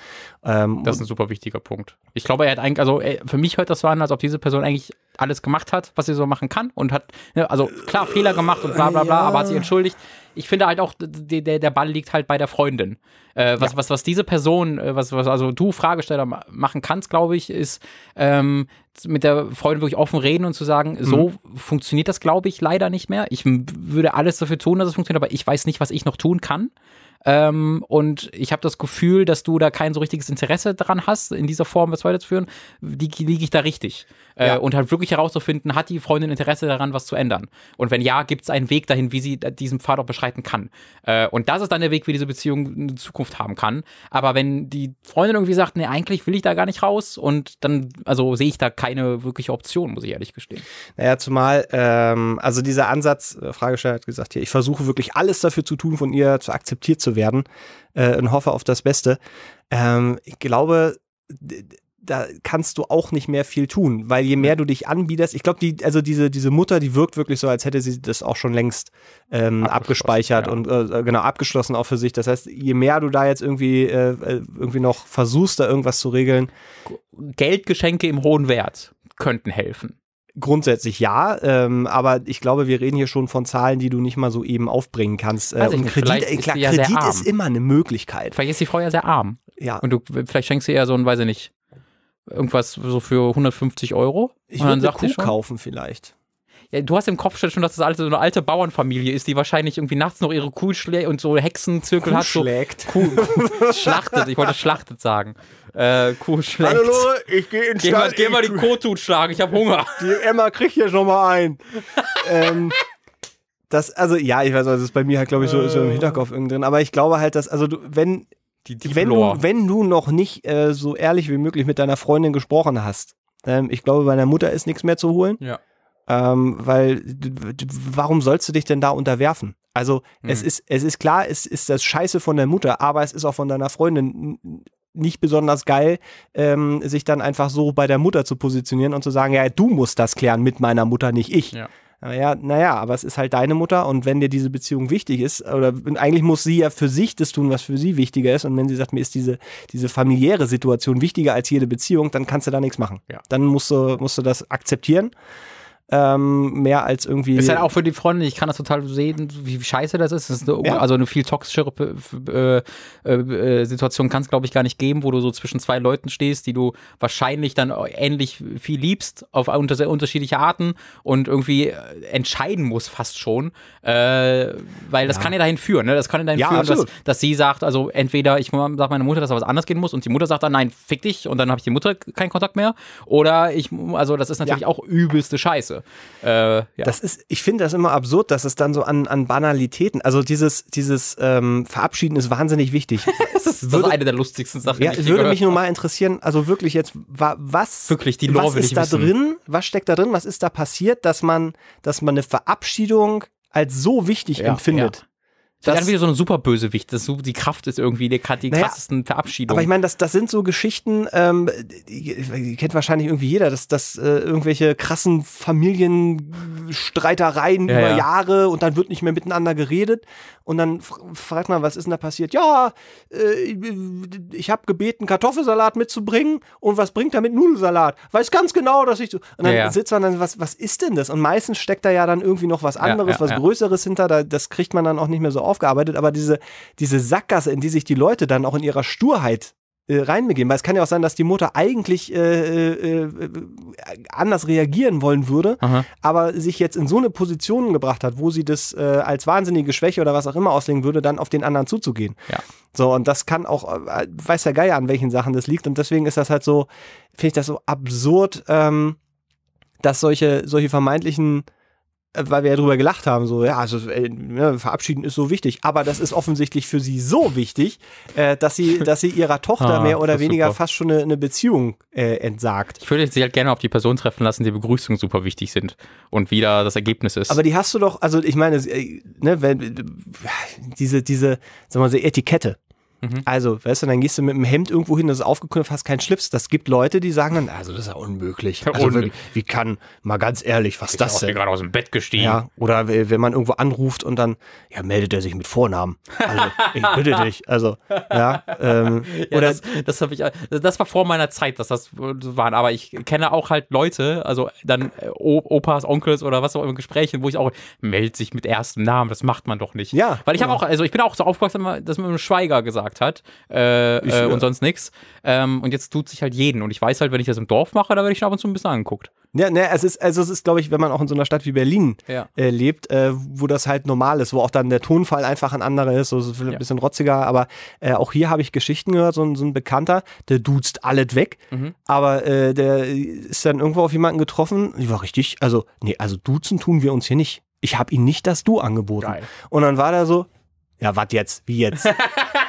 Ähm, Das ist ein super wichtiger Punkt. Ich glaube, er hat eigentlich, also für mich hört das so an, als ob diese Person eigentlich alles gemacht hat, was sie so machen kann und hat, ne, also klar, Fehler gemacht und bla bla bla, Ja. aber hat sich entschuldigt. Ich finde halt auch, der, der Ball liegt halt bei der Freundin. Äh, was, was, was diese Person, äh, was, was also du Fragesteller ma- machen kannst, glaube ich, ist ähm, mit der Freundin wirklich offen reden und zu sagen, so funktioniert das, glaube ich, leider nicht mehr. Ich würde alles dafür tun, dass es funktioniert, aber ich weiß nicht, was ich noch tun kann. Ähm, und ich habe das Gefühl, dass du da kein so richtiges Interesse dran hast, in dieser Form was weiterzuführen. Die liege ich da richtig. Äh, und halt wirklich herauszufinden, hat die Freundin Interesse daran, was zu ändern? Und wenn ja, gibt es einen Weg dahin, wie sie diesen Pfad auch beschreiten kann. Äh, und das ist dann der Weg, wie diese Beziehung eine Zukunft haben kann. Aber wenn die Freundin irgendwie sagt, nee, eigentlich will ich da gar nicht raus und dann, also sehe ich da keine wirkliche Option, muss ich ehrlich gestehen. Naja, zumal, ähm, also dieser Ansatz, äh, Fragesteller hat gesagt, hier, ich versuche wirklich alles dafür zu tun, von ihr zu akzeptiert zu werden äh, und hoffe auf das Beste. Ähm, ich glaube, da kannst du auch nicht mehr viel tun, weil je mehr du dich anbietest, ich glaube, die, also diese, diese Mutter, die wirkt wirklich so, als hätte sie das auch schon längst ähm, abgespeichert ja. und äh, genau abgeschlossen auch für sich. Das heißt, je mehr du da jetzt irgendwie äh, äh, irgendwie noch versuchst, da irgendwas zu regeln, Geldgeschenke im hohen Wert könnten helfen. Grundsätzlich ja, ähm, aber ich glaube, wir reden hier schon von Zahlen, die du nicht mal so eben aufbringen kannst. Äh, und nicht, Kredit, äh, ist klar, sie ja Kredit ist immer eine Möglichkeit. Vielleicht ist die Frau ja sehr arm. Ja, Und du, vielleicht schenkst du eher so ein, weiß ich nicht, irgendwas so für 150 Euro. ich würde eine Kuh schon, kaufen vielleicht. Ja, du hast im Kopf schon, dass das alte, so eine alte Bauernfamilie ist, die wahrscheinlich irgendwie nachts noch ihre Kuh schlägt und so Hexenzirkel Kuh hat. So schlägt. Kuh, Kuh schlachtet, ich wollte schlachtet sagen. Äh, Kuh schlägt. ich gehe ins Geh mal, geh mal die Kotut schlagen, ich habe Hunger. Die Emma kriegt hier schon mal ein. ähm, das, also ja, ich weiß, das ist bei mir halt, glaube ich, so, so im Hinterkopf irgendwie drin. Aber ich glaube halt, dass, also du, wenn, Die, die wenn, du, wenn du noch nicht äh, so ehrlich wie möglich mit deiner Freundin gesprochen hast, ähm, ich glaube, bei deiner Mutter ist nichts mehr zu holen. Ja. Ähm, weil warum sollst du dich denn da unterwerfen? Also es Hm. ist es ist klar, es ist das Scheiße von der Mutter, aber es ist auch von deiner Freundin nicht besonders geil, ähm, sich dann einfach so bei der Mutter zu positionieren und zu sagen, ja, du musst das klären mit meiner Mutter, nicht ich. Ja. Naja, naja, aber es ist halt deine Mutter und wenn dir diese Beziehung wichtig ist, oder eigentlich muss sie ja für sich das tun, was für sie wichtiger ist. Und wenn sie sagt, mir ist diese, diese familiäre Situation wichtiger als jede Beziehung, dann kannst du da nichts machen. Ja. Dann musst du, musst du das akzeptieren. Ähm, mehr als irgendwie. Ist halt auch für die Freunde, ich kann das total sehen, wie scheiße das ist. Das ist eine, Ja. Also eine viel toxischere äh, äh, äh, Situation kann es, glaube ich, gar nicht geben, wo du so zwischen zwei Leuten stehst, die du wahrscheinlich dann ähnlich viel liebst, auf unter sehr unterschiedliche Arten und irgendwie äh, entscheiden musst fast schon. Äh, weil das Ja. kann ja dahin führen, ne? Das kann ja dahin Ja, führen, dass, dass sie sagt, also entweder ich sage meiner Mutter, dass da was anders gehen muss und die Mutter sagt dann, nein, fick dich und dann habe ich die Mutter keinen Kontakt mehr. Oder ich, also das ist natürlich auch übelste Scheiße. Äh, ja. Das ist, ich finde das immer absurd, dass es dann so an, an Banalitäten, also dieses, dieses ähm, Verabschieden ist wahnsinnig wichtig. Das ist, das Würde- ist eine der lustigsten Sachen. ja, die ich würde mich nur mal interessieren, also wirklich jetzt, wa, was, Wirklich, die Lore was ist da wissen. drin? Was steckt da drin? Was ist da passiert, dass man, dass man eine Verabschiedung als so wichtig Ja, empfindet? Das Das- ist wieder so ein Superbösewicht. Das, so- die Kraft ist irgendwie die, die Naja, krassesten Verabschiedungen. Aber ich meine, das, das sind so Geschichten, ähm, die, die kennt wahrscheinlich irgendwie jeder, dass, dass äh, irgendwelche krassen Familienstreitereien Ja, über ja. Jahre und dann wird nicht mehr miteinander geredet. Und dann fragt man, was ist denn da passiert? Ja, äh, ich habe gebeten, Kartoffelsalat mitzubringen und was bringt er mit Nudelsalat? Weiß ganz genau, dass ich so. Und dann Ja, sitzt man dann, was, was ist denn das? Und meistens steckt da ja dann irgendwie noch was anderes, was. Größeres hinter. Da, das kriegt man dann auch nicht mehr so aufgearbeitet. Aber diese, diese Sackgasse, in die sich die Leute dann auch in ihrer Sturheit äh, reinbegeben. Weil es kann ja auch sein, dass die Mutter eigentlich äh, äh, äh, anders reagieren wollen würde, Aha. aber sich jetzt in so eine Position gebracht hat, wo sie das äh, als wahnsinnige Schwäche oder was auch immer auslegen würde, dann auf den anderen zuzugehen. Ja. So, und das kann auch, äh, weiß der Geier, an welchen Sachen das liegt. Und deswegen ist das halt so, finde ich das so absurd, ähm, dass solche, solche vermeintlichen weil wir ja drüber gelacht haben, so, ja, also äh, ne, verabschieden ist so wichtig, aber das ist offensichtlich für sie so wichtig, äh, dass sie, dass sie ihrer Tochter Ah, mehr oder weniger super. fast schon eine, eine Beziehung äh, entsagt. ich würde sie halt gerne auf die Person treffen lassen, die Begrüßungen super wichtig sind und wie da das Ergebnis ist. Aber die hast du doch, also ich meine, äh, ne, wenn diese, diese, sagen wir mal, so Etikette. Mhm. Also, weißt du, dann gehst du mit dem Hemd irgendwo hin, das ist aufgeknüpft, hast keinen Schlips. Das gibt Leute, die sagen dann, also das ist ja unmöglich. Also wirklich, wie kann, mal ganz ehrlich, was ich das bin denn? gerade aus dem Bett gestiegen. Ja, oder wenn man irgendwo anruft und dann, ja, meldet er sich mit Vornamen. Also, ich bitte dich. Also, ja, ähm, Ja, oder das, das habe ich, das war vor meiner Zeit, dass das waren. Aber ich kenne auch halt Leute, also dann Opas, Onkels oder was auch immer Gespräche, wo ich auch meldet sich mit erstem Namen. Das macht man doch nicht. Ja, weil ich habe genau. auch, also ich bin auch so aufgewachsen, dass man mit einem Schweiger gesagt hat äh, Ich, äh, und sonst nichts. Ähm, und jetzt tut sich halt jeden. Und ich weiß halt, wenn ich das im Dorf mache, da werde ich schon ab und zu ein bisschen angeguckt. Ja, ne, es ist, also es ist, glaube ich, wenn man auch in so einer Stadt wie Berlin Ja. äh, lebt, äh, wo das halt normal ist, wo auch dann der Tonfall einfach ein anderer ist, so vielleicht ein Ja. bisschen rotziger, aber äh, auch hier habe ich Geschichten gehört, so ein, so ein Bekannter, der duzt alles weg, Mhm. aber äh, der ist dann irgendwo auf jemanden getroffen, ich war richtig, also, nee, also duzen tun wir uns hier nicht. Ich habe ihm nicht das Du angeboten. Geil. Und dann war der so, ja, was jetzt? Wie jetzt?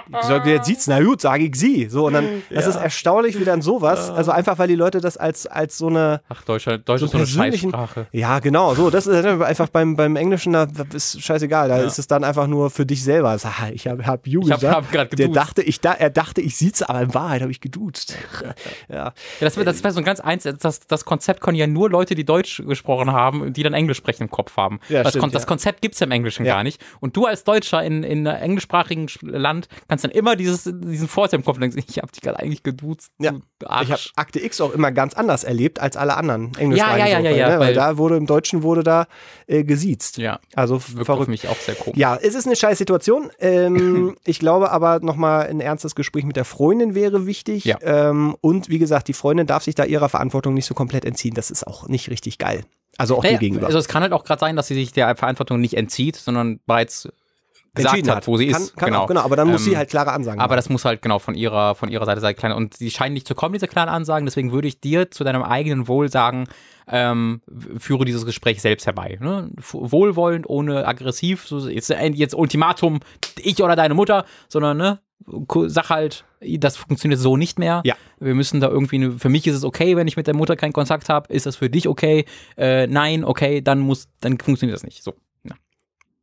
Ich sag, jetzt sieht's, na gut, sage ich sie. So, und dann, das ist erstaunlich, wie dann sowas, also einfach, weil die Leute das als, als so eine, Ach, Deutschland, Deutsch So ist so eine Scheißsprache. ja, genau, so, das ist einfach beim, beim Englischen, da ist scheißegal, da Ja. ist es dann einfach nur für dich selber. Sag, Ich habe hab you Ich hab- gesagt, hab grad der geduzt. dachte, ich da, er dachte, ich sieht's, aber in Wahrheit habe ich geduzt. ja. Ja, das wäre das wär so ein ganz eins, das, das Konzept können ja nur Leute, die Deutsch gesprochen haben, die dann Englisch sprechen im Kopf haben. Ja, das, stimmt, Kon das ja. Konzept gibt's ja im Englischen Ja. gar nicht. Und du als Deutscher in, in einem englischsprachigen Sch- Land kannst kannst dann immer dieses, diesen Vorteil im Kopf denkst, ich habe dich gerade eigentlich geduzt. Ja. Ich habe Akte X auch immer ganz anders erlebt als alle anderen englisch Ja, ja, ja, ja, ja, ne? weil, weil- da wurde im Deutschen wurde da äh, gesiezt. ja, Also verrückt. mich auch sehr komisch. Ja, es ist eine scheiß Situation. Ähm, ich glaube aber nochmal ein ernstes Gespräch mit der Freundin wäre wichtig. Ja. Ähm, und wie gesagt, die Freundin darf sich da ihrer Verantwortung nicht so komplett entziehen. Das ist auch nicht richtig geil. Also auch Naja, dir gegenüber. Also es kann halt auch gerade sein, dass sie sich der Verantwortung nicht entzieht, sondern bereits gesagt hat, wo sie kann, ist. Kann genau. Auch, genau, aber dann muss Ähm, sie halt klare Ansagen Aber machen. das muss halt genau von ihrer, von ihrer Seite sein, kleine. Und sie scheinen nicht zu kommen, diese kleinen Ansagen. Deswegen würde ich dir zu deinem eigenen Wohl sagen, ähm, führe dieses Gespräch selbst herbei. Ne? Wohlwollend, ohne aggressiv. So, jetzt, jetzt Ultimatum, ich oder deine Mutter, sondern ne, sag halt, das funktioniert so nicht mehr. Ja. Wir müssen da irgendwie, eine, für mich ist es okay, wenn ich mit der Mutter keinen Kontakt habe. Ist das für dich okay? Äh, nein, okay, dann muss, dann funktioniert das nicht. So.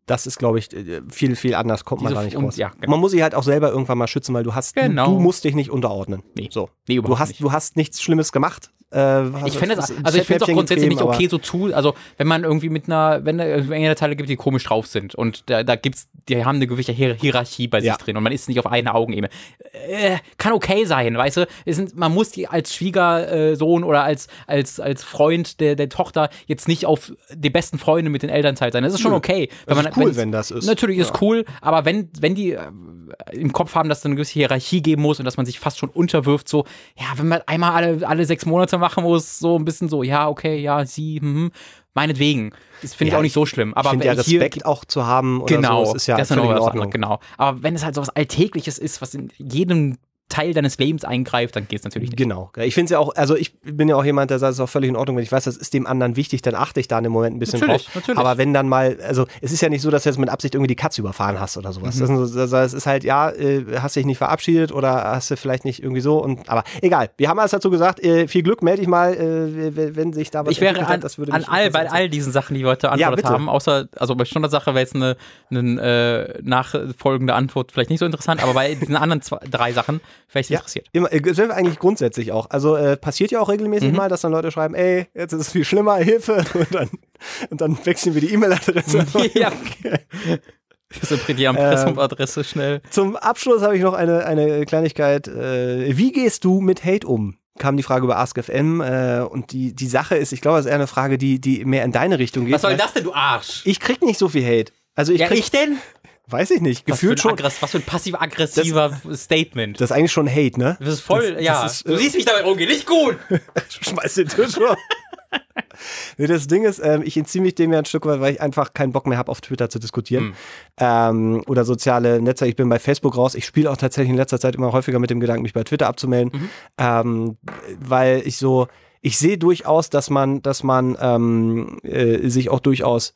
Das ist, glaube ich, äh, viel, viel anders kommt man Diese da nicht raus. ja, genau. Man muss sich halt auch selber irgendwann mal schützen, weil du hast, Genau. du, du musst dich nicht unterordnen. Nee. So. Nee, Du hast, nicht. du hast nichts Schlimmes gemacht. Äh, Ich finde es, also ich finde es auch grundsätzlich nicht okay so zu, also wenn man irgendwie mit einer, wenn es Teile gibt, die komisch drauf sind und da, da gibt's, die haben eine gewisse Hier Hierarchie bei sich Ja. drin und man ist nicht auf einer Augenebene. Äh, kann okay sein, weißt du, sind, man muss die als Schwiegersohn oder als, als, als Freund der, der Tochter jetzt nicht auf die besten Freunde mit den Elternteil sein. Das ist schon okay. Das Wenn man, cool, wenn's- wenn das ist. Natürlich ist cool, aber wenn, wenn die äh, im Kopf haben, dass es eine gewisse Hierarchie geben muss und dass man sich fast schon unterwirft, so, ja, wenn man einmal alle, alle sechs Monate machen muss, so ein bisschen so, ja, okay, ja, sie, hm, meinetwegen. Das finde ich Ja, auch nicht so schlimm. Ich Aber finde ja wenn hier- Respekt auch zu haben oder genau, so, das ist ja das noch in Ordnung. genau. Aber wenn es halt so was Alltägliches ist, was in jedem Teil deines Lebens eingreift, dann geht es natürlich nicht. Genau. Ich finde es ja auch, also ich bin ja auch jemand, der sagt, es ist auch völlig in Ordnung, wenn ich weiß, das ist dem anderen wichtig, dann achte ich da in dem Moment ein bisschen Natürlich, drauf. natürlich. Aber wenn dann mal, also es ist ja nicht so, dass du jetzt mit Absicht irgendwie die Katze überfahren hast oder sowas. Mhm. Das, ist, das es ist halt, ja, äh, hast dich nicht verabschiedet oder hast du vielleicht nicht irgendwie so und aber egal. Wir haben alles dazu gesagt, äh, viel Glück, melde dich mal, äh, wenn- sich da was Ich wäre an, hat, an all, bei all diesen Sachen, die wir heute beantwortet bitte. haben, außer, also bei Standardsache wäre jetzt eine, eine äh, nachfolgende Antwort vielleicht nicht so interessant, aber bei diesen anderen zwei, drei Sachen wäre ich Ja, interessiert. immer, äh, das wäre eigentlich grundsätzlich auch. Also äh, passiert ja auch regelmäßig Mhm. mal, dass dann Leute schreiben, ey, jetzt ist es viel schlimmer, Hilfe. Und dann, und dann wechseln wir die E-Mail-Adresse. ja. Das ist die Ähm, Impressum-Adresse schnell. Zum Abschluss habe ich noch eine, eine Kleinigkeit. Äh, wie gehst du mit Hate um? Kam die Frage über AskFM äh, und die, die Sache ist, ich glaube, das ist eher eine Frage, die, die mehr in deine Richtung geht. Was soll das denn, du Arsch? Ich krieg nicht so viel Hate. Also ich ja, krieg, ich denn? Weiß ich nicht, gefühlt schon. Aggress was für ein passiv-aggressiver Statement. Das ist eigentlich schon Hate, ne? Das ist voll, das ja. ist, du äh, siehst mich dabei umgehen, nicht gut. Schmeiß den Tisch runter. nee, das Ding ist, ähm, ich entziehe mich dem ja ein Stück weit, weil ich einfach keinen Bock mehr habe, auf Twitter zu diskutieren. Ähm, oder soziale Netzwerke. Ich bin bei Facebook raus. Ich spiele auch tatsächlich in letzter Zeit immer häufiger mit dem Gedanken, mich bei Twitter abzumelden. Ähm, weil ich so, ich sehe durchaus, dass man, dass man ähm, äh, sich auch durchaus,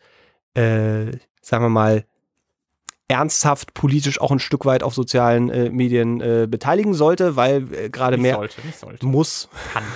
äh, sagen wir mal, ernsthaft politisch auch ein Stück weit auf sozialen äh, Medien äh, beteiligen sollte, weil äh, gerade mehr sollte, sollte. muss. Kann.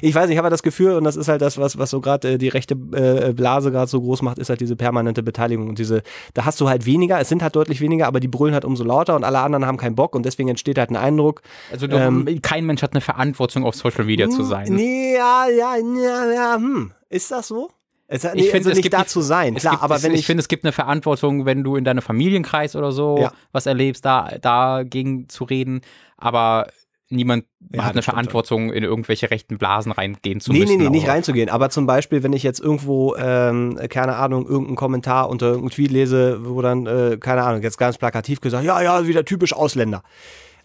Ich weiß nicht, ich habe halt das Gefühl, und das ist halt das, was, was so gerade äh, die rechte äh, Blase gerade so groß macht, ist halt diese permanente Beteiligung. Und diese, da hast du halt weniger, es sind halt deutlich weniger, aber die brüllen halt umso lauter und alle anderen haben keinen Bock und deswegen entsteht halt ein Eindruck. Also du, Ähm, kein Mensch hat eine Verantwortung auf Social Media zu sein. Nee, ja, ja, ja, ja, hm. Ist das so? Es, nee, Ich finde, also es nicht gibt da die- zu sein, klar, gibt, aber es, wenn ich, ich, finde, es gibt eine Verantwortung, wenn du in deinem Familienkreis oder so Ja. was erlebst, da dagegen zu reden, aber niemand Ja, hat eine das stimmt Verantwortung, in irgendwelche rechten Blasen reingehen zu Nee, müssen. nee, nee, nicht reinzugehen. Aber zum Beispiel, wenn ich jetzt irgendwo, ähm, keine Ahnung, irgendeinen Kommentar unter irgendeinem Tweet lese, wo dann, äh, keine Ahnung, jetzt ganz plakativ gesagt, ja, ja, wieder typisch Ausländer.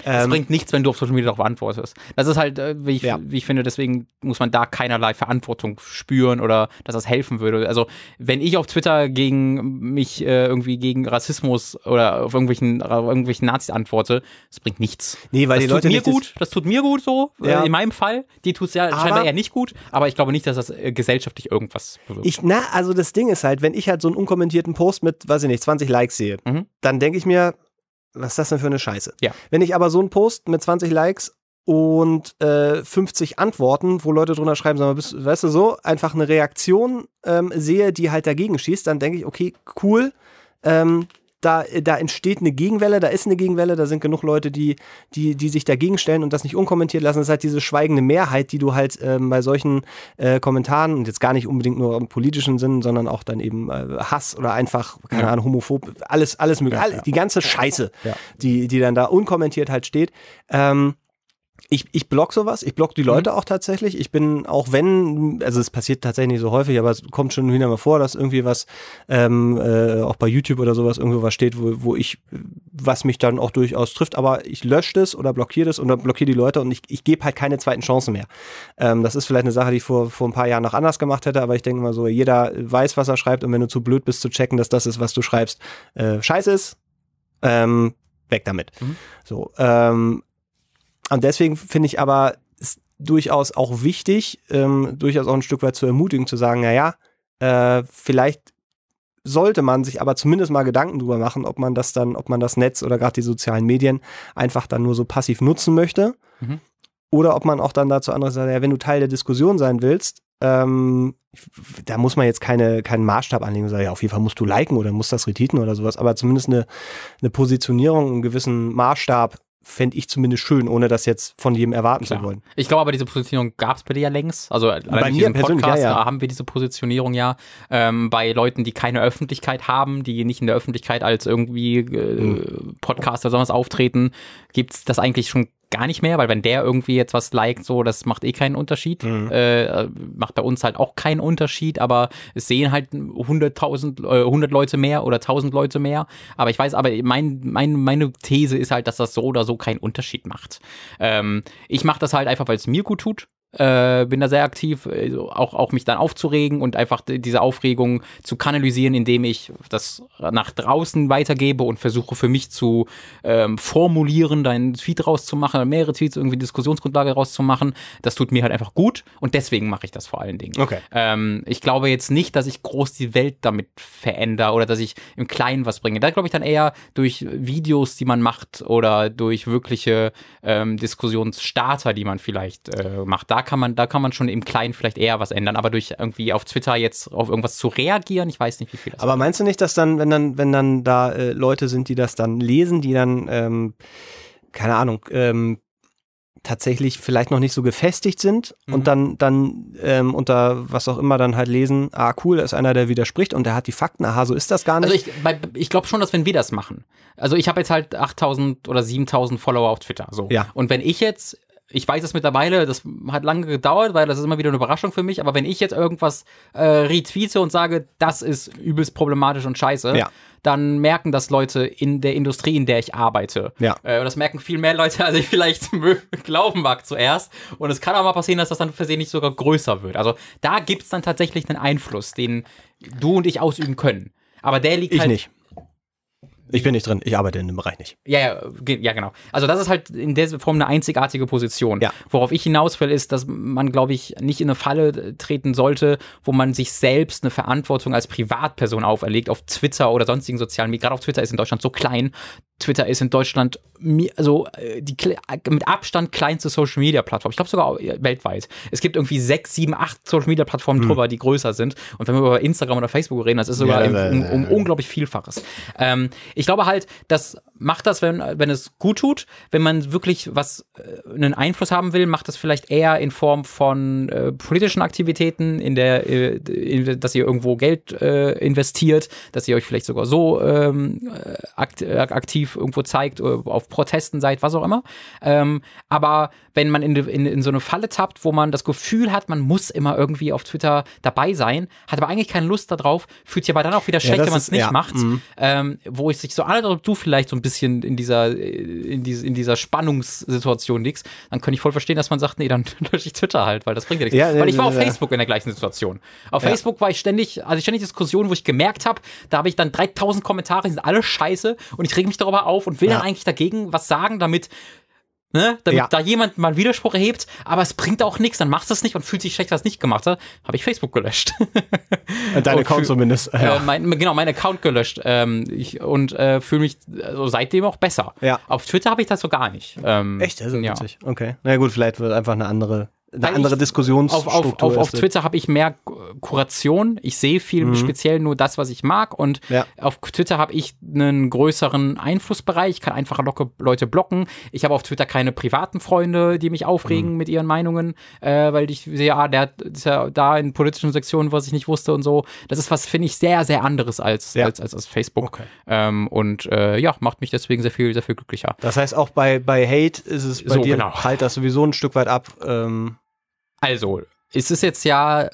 Es Ähm, bringt nichts, wenn du auf Social Media darauf antwortest. Das ist halt, äh, wie ich, Ja. wie ich finde, deswegen muss man da keinerlei Verantwortung spüren oder dass das helfen würde. Also, wenn ich auf Twitter gegen mich äh, irgendwie gegen Rassismus oder auf irgendwelchen, auf irgendwelchen Nazis antworte, das bringt nichts. Nee, weil das die tut Leute mir gut, das tut mir gut so, Ja. äh, in meinem Fall. Die tut es ja Aber- scheinbar eher nicht gut, aber ich glaube nicht, dass das äh, gesellschaftlich irgendwas bewirkt. Ich, na, also das Ding ist halt, wenn ich halt so einen unkommentierten Post mit, weiß ich nicht, 20 Likes sehe, Mhm. dann denke ich mir, was ist das denn für eine Scheiße? Ja. Wenn ich aber so einen Post mit 20 Likes und äh, 50 Antworten, wo Leute drunter schreiben, sag mal, bist, weißt du so, einfach eine Reaktion ähm, sehe, die halt dagegen schießt, dann denke ich, okay, cool, ähm, da, da entsteht eine Gegenwelle, da ist eine Gegenwelle, da sind genug Leute, die, die, die sich dagegen stellen und das nicht unkommentiert lassen. Das ist halt diese schweigende Mehrheit, die du halt ähm, bei solchen äh, Kommentaren und jetzt gar nicht unbedingt nur im politischen Sinn, sondern auch dann eben äh, Hass oder einfach, keine ja. Ahnung, homophob, alles, alles mögliche, ja, ja. die ganze Scheiße, die, die dann da unkommentiert halt steht. Ähm, ich, ich block sowas, ich block die mhm. Leute mhm. auch tatsächlich. Ich bin, auch wenn, also es passiert tatsächlich nicht so häufig, aber es kommt schon wieder mal vor, dass irgendwie was, ähm, äh, auch bei YouTube oder sowas, irgendwo was steht, wo, wo ich, was mich dann auch durchaus trifft, aber ich lösche das oder blockiere das oder blockiere die Leute und ich, ich gebe halt keine zweiten Chancen mehr. Ähm, das ist vielleicht eine Sache, die ich vor, vor ein paar Jahren noch anders gemacht hätte, aber ich denke mal so, jeder weiß, was er schreibt und wenn du zu blöd bist zu checken, dass das ist, was du schreibst, äh, scheiße ist, ähm, weg damit. Mhm. So, ähm, und deswegen finde ich aber es durchaus auch wichtig, ähm, durchaus auch ein Stück weit zu ermutigen, zu sagen, naja, äh, vielleicht sollte man sich aber zumindest mal Gedanken drüber machen, ob man das dann, ob man das Netz oder gerade die sozialen Medien einfach dann nur so passiv nutzen möchte. Mhm. Oder ob man auch dann dazu andere sagt, ja, wenn du Teil der Diskussion sein willst, ähm, da muss man jetzt keine, keinen Maßstab anlegen und sagen, ja, auf jeden Fall musst du liken oder musst das retweeten oder sowas, aber zumindest eine, eine Positionierung, einen gewissen Maßstab fände ich zumindest schön, ohne das jetzt von jedem erwarten Klar. zu wollen. Ich glaube aber, diese Positionierung gab es bei dir ja längst. Also bei mir persönlich Podcast ja, ja. haben wir diese Positionierung ja ähm, bei Leuten, die keine Öffentlichkeit haben, die nicht in der Öffentlichkeit als irgendwie äh, mhm. Podcaster sowas auftreten, gibt es das eigentlich schon gar nicht mehr, weil wenn der irgendwie jetzt was liked, so, das macht eh keinen Unterschied. Mhm. Äh, macht bei uns halt auch keinen Unterschied, aber es sehen halt 100.000, äh, 100 Leute mehr oder 1000 Leute mehr. Aber ich weiß, aber mein, mein, meine These ist halt, dass das so oder so keinen Unterschied macht. Ähm, ich mache das halt einfach, weil es mir gut tut. Äh, bin da sehr aktiv, also auch, auch mich dann aufzuregen und einfach diese Aufregung zu kanalisieren, indem ich das nach draußen weitergebe und versuche für mich zu ähm, formulieren, da einen Tweet rauszumachen, mehrere Tweets, irgendwie Diskussionsgrundlage rauszumachen. Das tut mir halt einfach gut und deswegen mache ich das vor allen Dingen. Okay. Ähm, ich glaube jetzt nicht, dass ich groß die Welt damit verändere oder dass ich im Kleinen was bringe. Da glaube ich dann eher durch Videos, die man macht oder durch wirkliche ähm, Diskussionsstarter, die man vielleicht äh, macht. Da kann man, da kann man schon im Kleinen vielleicht eher was ändern, aber durch irgendwie auf Twitter jetzt auf irgendwas zu reagieren, ich weiß nicht, wie viel das Aber war. meinst du nicht, dass dann, wenn dann, wenn dann da äh, Leute sind, die das dann lesen, die dann, ähm, keine Ahnung, ähm, tatsächlich vielleicht noch nicht so gefestigt sind mhm. und dann, dann ähm, unter was auch immer dann halt lesen, ah cool, da ist einer, der widerspricht und der hat die Fakten, aha, so ist das gar nicht. Also ich, ich glaube schon, dass wenn wir das machen, also ich habe jetzt halt 8000 oder 7000 Follower auf Twitter, so. Ja. Und wenn ich jetzt ich weiß es mittlerweile, das hat lange gedauert, weil das ist immer wieder eine Überraschung für mich, aber wenn ich jetzt irgendwas äh, retweete und sage, das ist übelst problematisch und scheiße, ja. dann merken das Leute in der Industrie, in der ich arbeite. Ja. Äh, und das merken viel mehr Leute, als ich vielleicht glauben mag zuerst. Und es kann auch mal passieren, dass das dann versehentlich sogar größer wird. Also da gibt es dann tatsächlich einen Einfluss, den du und ich ausüben können. Aber der liegt ich halt. Nicht. Ich bin nicht drin, ich arbeite in dem Bereich nicht. Ja, ja, ja, genau. Also das ist halt in der Form eine einzigartige Position. Ja. Worauf ich hinaus will, ist, dass man, glaube ich, nicht in eine Falle treten sollte, wo man sich selbst eine Verantwortung als Privatperson auferlegt, auf Twitter oder sonstigen sozialen Medien. Gerade auf Twitter ist in Deutschland so klein. Twitter ist in Deutschland also die mit Abstand kleinste Social Media Plattform. Ich glaube sogar weltweit. Es gibt irgendwie sechs, sieben, acht Social Media Plattformen hm. drüber, die größer sind. Und wenn wir über Instagram oder Facebook reden, das ist sogar ja, um, um, unglaublich Vielfaches. Ähm, ich glaube halt, das macht das, wenn, wenn es gut tut. Wenn man wirklich was, äh, einen Einfluss haben will, macht das vielleicht eher in Form von äh, politischen Aktivitäten, in der, äh, in, dass ihr irgendwo Geld äh, investiert, dass ihr euch vielleicht sogar so ähm, akt, äh, aktiv irgendwo zeigt, äh, auf Protesten seid, was auch immer. Ähm, aber wenn man in, in, in so eine Falle tappt, wo man das Gefühl hat, man muss immer irgendwie auf Twitter dabei sein, hat aber eigentlich keine Lust darauf, fühlt sich aber dann auch wieder schlecht, ja, wenn man es nicht ja. macht, mhm. ähm, wo es sich so an, ob du vielleicht so ein bisschen in dieser, in, diese, in dieser Spannungssituation liegst, dann könnte ich voll verstehen, dass man sagt, nee, dann lösche ich Twitter halt, weil das bringt ja nichts. Ja, weil ich war auf Facebook in der gleichen Situation. Auf Facebook war ich ständig, also ständig Diskussionen, wo ich gemerkt habe, da habe ich dann 3000 Kommentare, die sind alle scheiße und ich rege mich darüber auf und will dann eigentlich dagegen was sagen, damit Ne? Damit ja. da jemand mal Widerspruch erhebt, aber es bringt auch nichts, dann macht es nicht und fühlt sich schlecht, dass es nicht gemacht hat, habe ich Facebook gelöscht. Dein Account zumindest. Ja. Äh, mein, genau, mein Account gelöscht ähm, ich, und äh, fühle mich also seitdem auch besser. Ja. Auf Twitter habe ich das so gar nicht. Ähm, Echt? Also ja. witzig. Okay. Na gut, vielleicht wird einfach eine andere eine andere ich- Diskussionsstruktur Auf, auf, auf. Twitter habe ich mehr Kuration. Ich sehe viel Mhm. speziell nur das, was ich mag. Und Ja. auf Twitter habe ich einen größeren Einflussbereich. Ich kann einfach locke Leute blocken. Ich habe auf Twitter keine privaten Freunde, die mich aufregen Mhm. mit ihren Meinungen, äh, weil ich sehe, ah, der ist ja da in politischen Sektionen, was ich nicht wusste und so. Das ist was, finde ich, sehr, sehr anderes als, Ja. als, als, als Facebook. Okay. Ähm, und äh, ja, macht mich deswegen sehr viel, sehr viel glücklicher. Das heißt, auch bei, bei Hate ist es bei So, dir, genau. prallt das sowieso ein Stück weit ab. Ähm, Also, es ist jetzt ja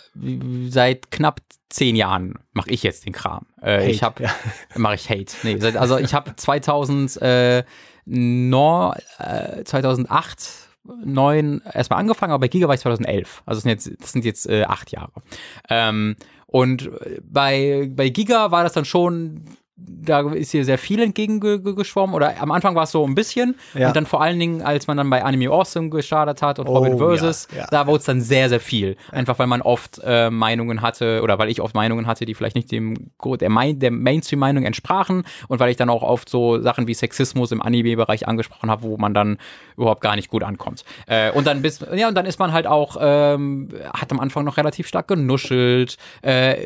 seit knapp zehn Jahren mache ich jetzt den Kram. Äh, ich habe ja. mache ich Hate. Nee, seit, also ich habe 2000 äh, no, äh, 2008 9 erstmal angefangen, aber bei Giga war ich 2011. Also das sind jetzt, das sind jetzt äh, acht Jahre. Ähm, und bei, bei Giga war das dann schon, da ist hier sehr viel entgegengeschwommen. Oder am Anfang war es so ein bisschen. Ja. Und dann vor allen Dingen, als man dann bei Anime Awesome gestartet hat und Oh, Robin Versus, ja, ja. da wurde es dann sehr, sehr viel. Einfach weil man oft äh, Meinungen hatte oder weil ich oft Meinungen hatte, die vielleicht nicht dem der, Main, der Mainstream-Meinung entsprachen und weil ich dann auch oft so Sachen wie Sexismus im Anime-Bereich angesprochen habe, wo man dann überhaupt gar nicht gut ankommt. Äh, und dann bis, ja, und dann ist man halt auch, ähm, hat am Anfang noch relativ stark genuschelt, äh,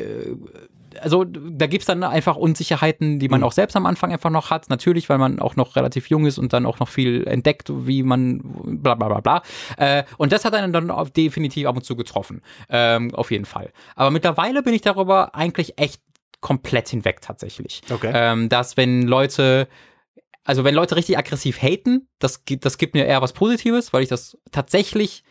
also da gibt's dann einfach Unsicherheiten, die man auch selbst am Anfang einfach noch hat. Natürlich, weil man auch noch relativ jung ist und dann auch noch viel entdeckt, wie man bla bla bla bla. Äh, und das hat einen dann definitiv ab und zu getroffen. Ähm, auf jeden Fall. Aber mittlerweile bin ich darüber eigentlich echt komplett hinweg tatsächlich. Okay. Ähm, dass wenn Leute also wenn Leute richtig aggressiv haten, das, gibt- das gibt mir eher was Positives, weil ich das tatsächlich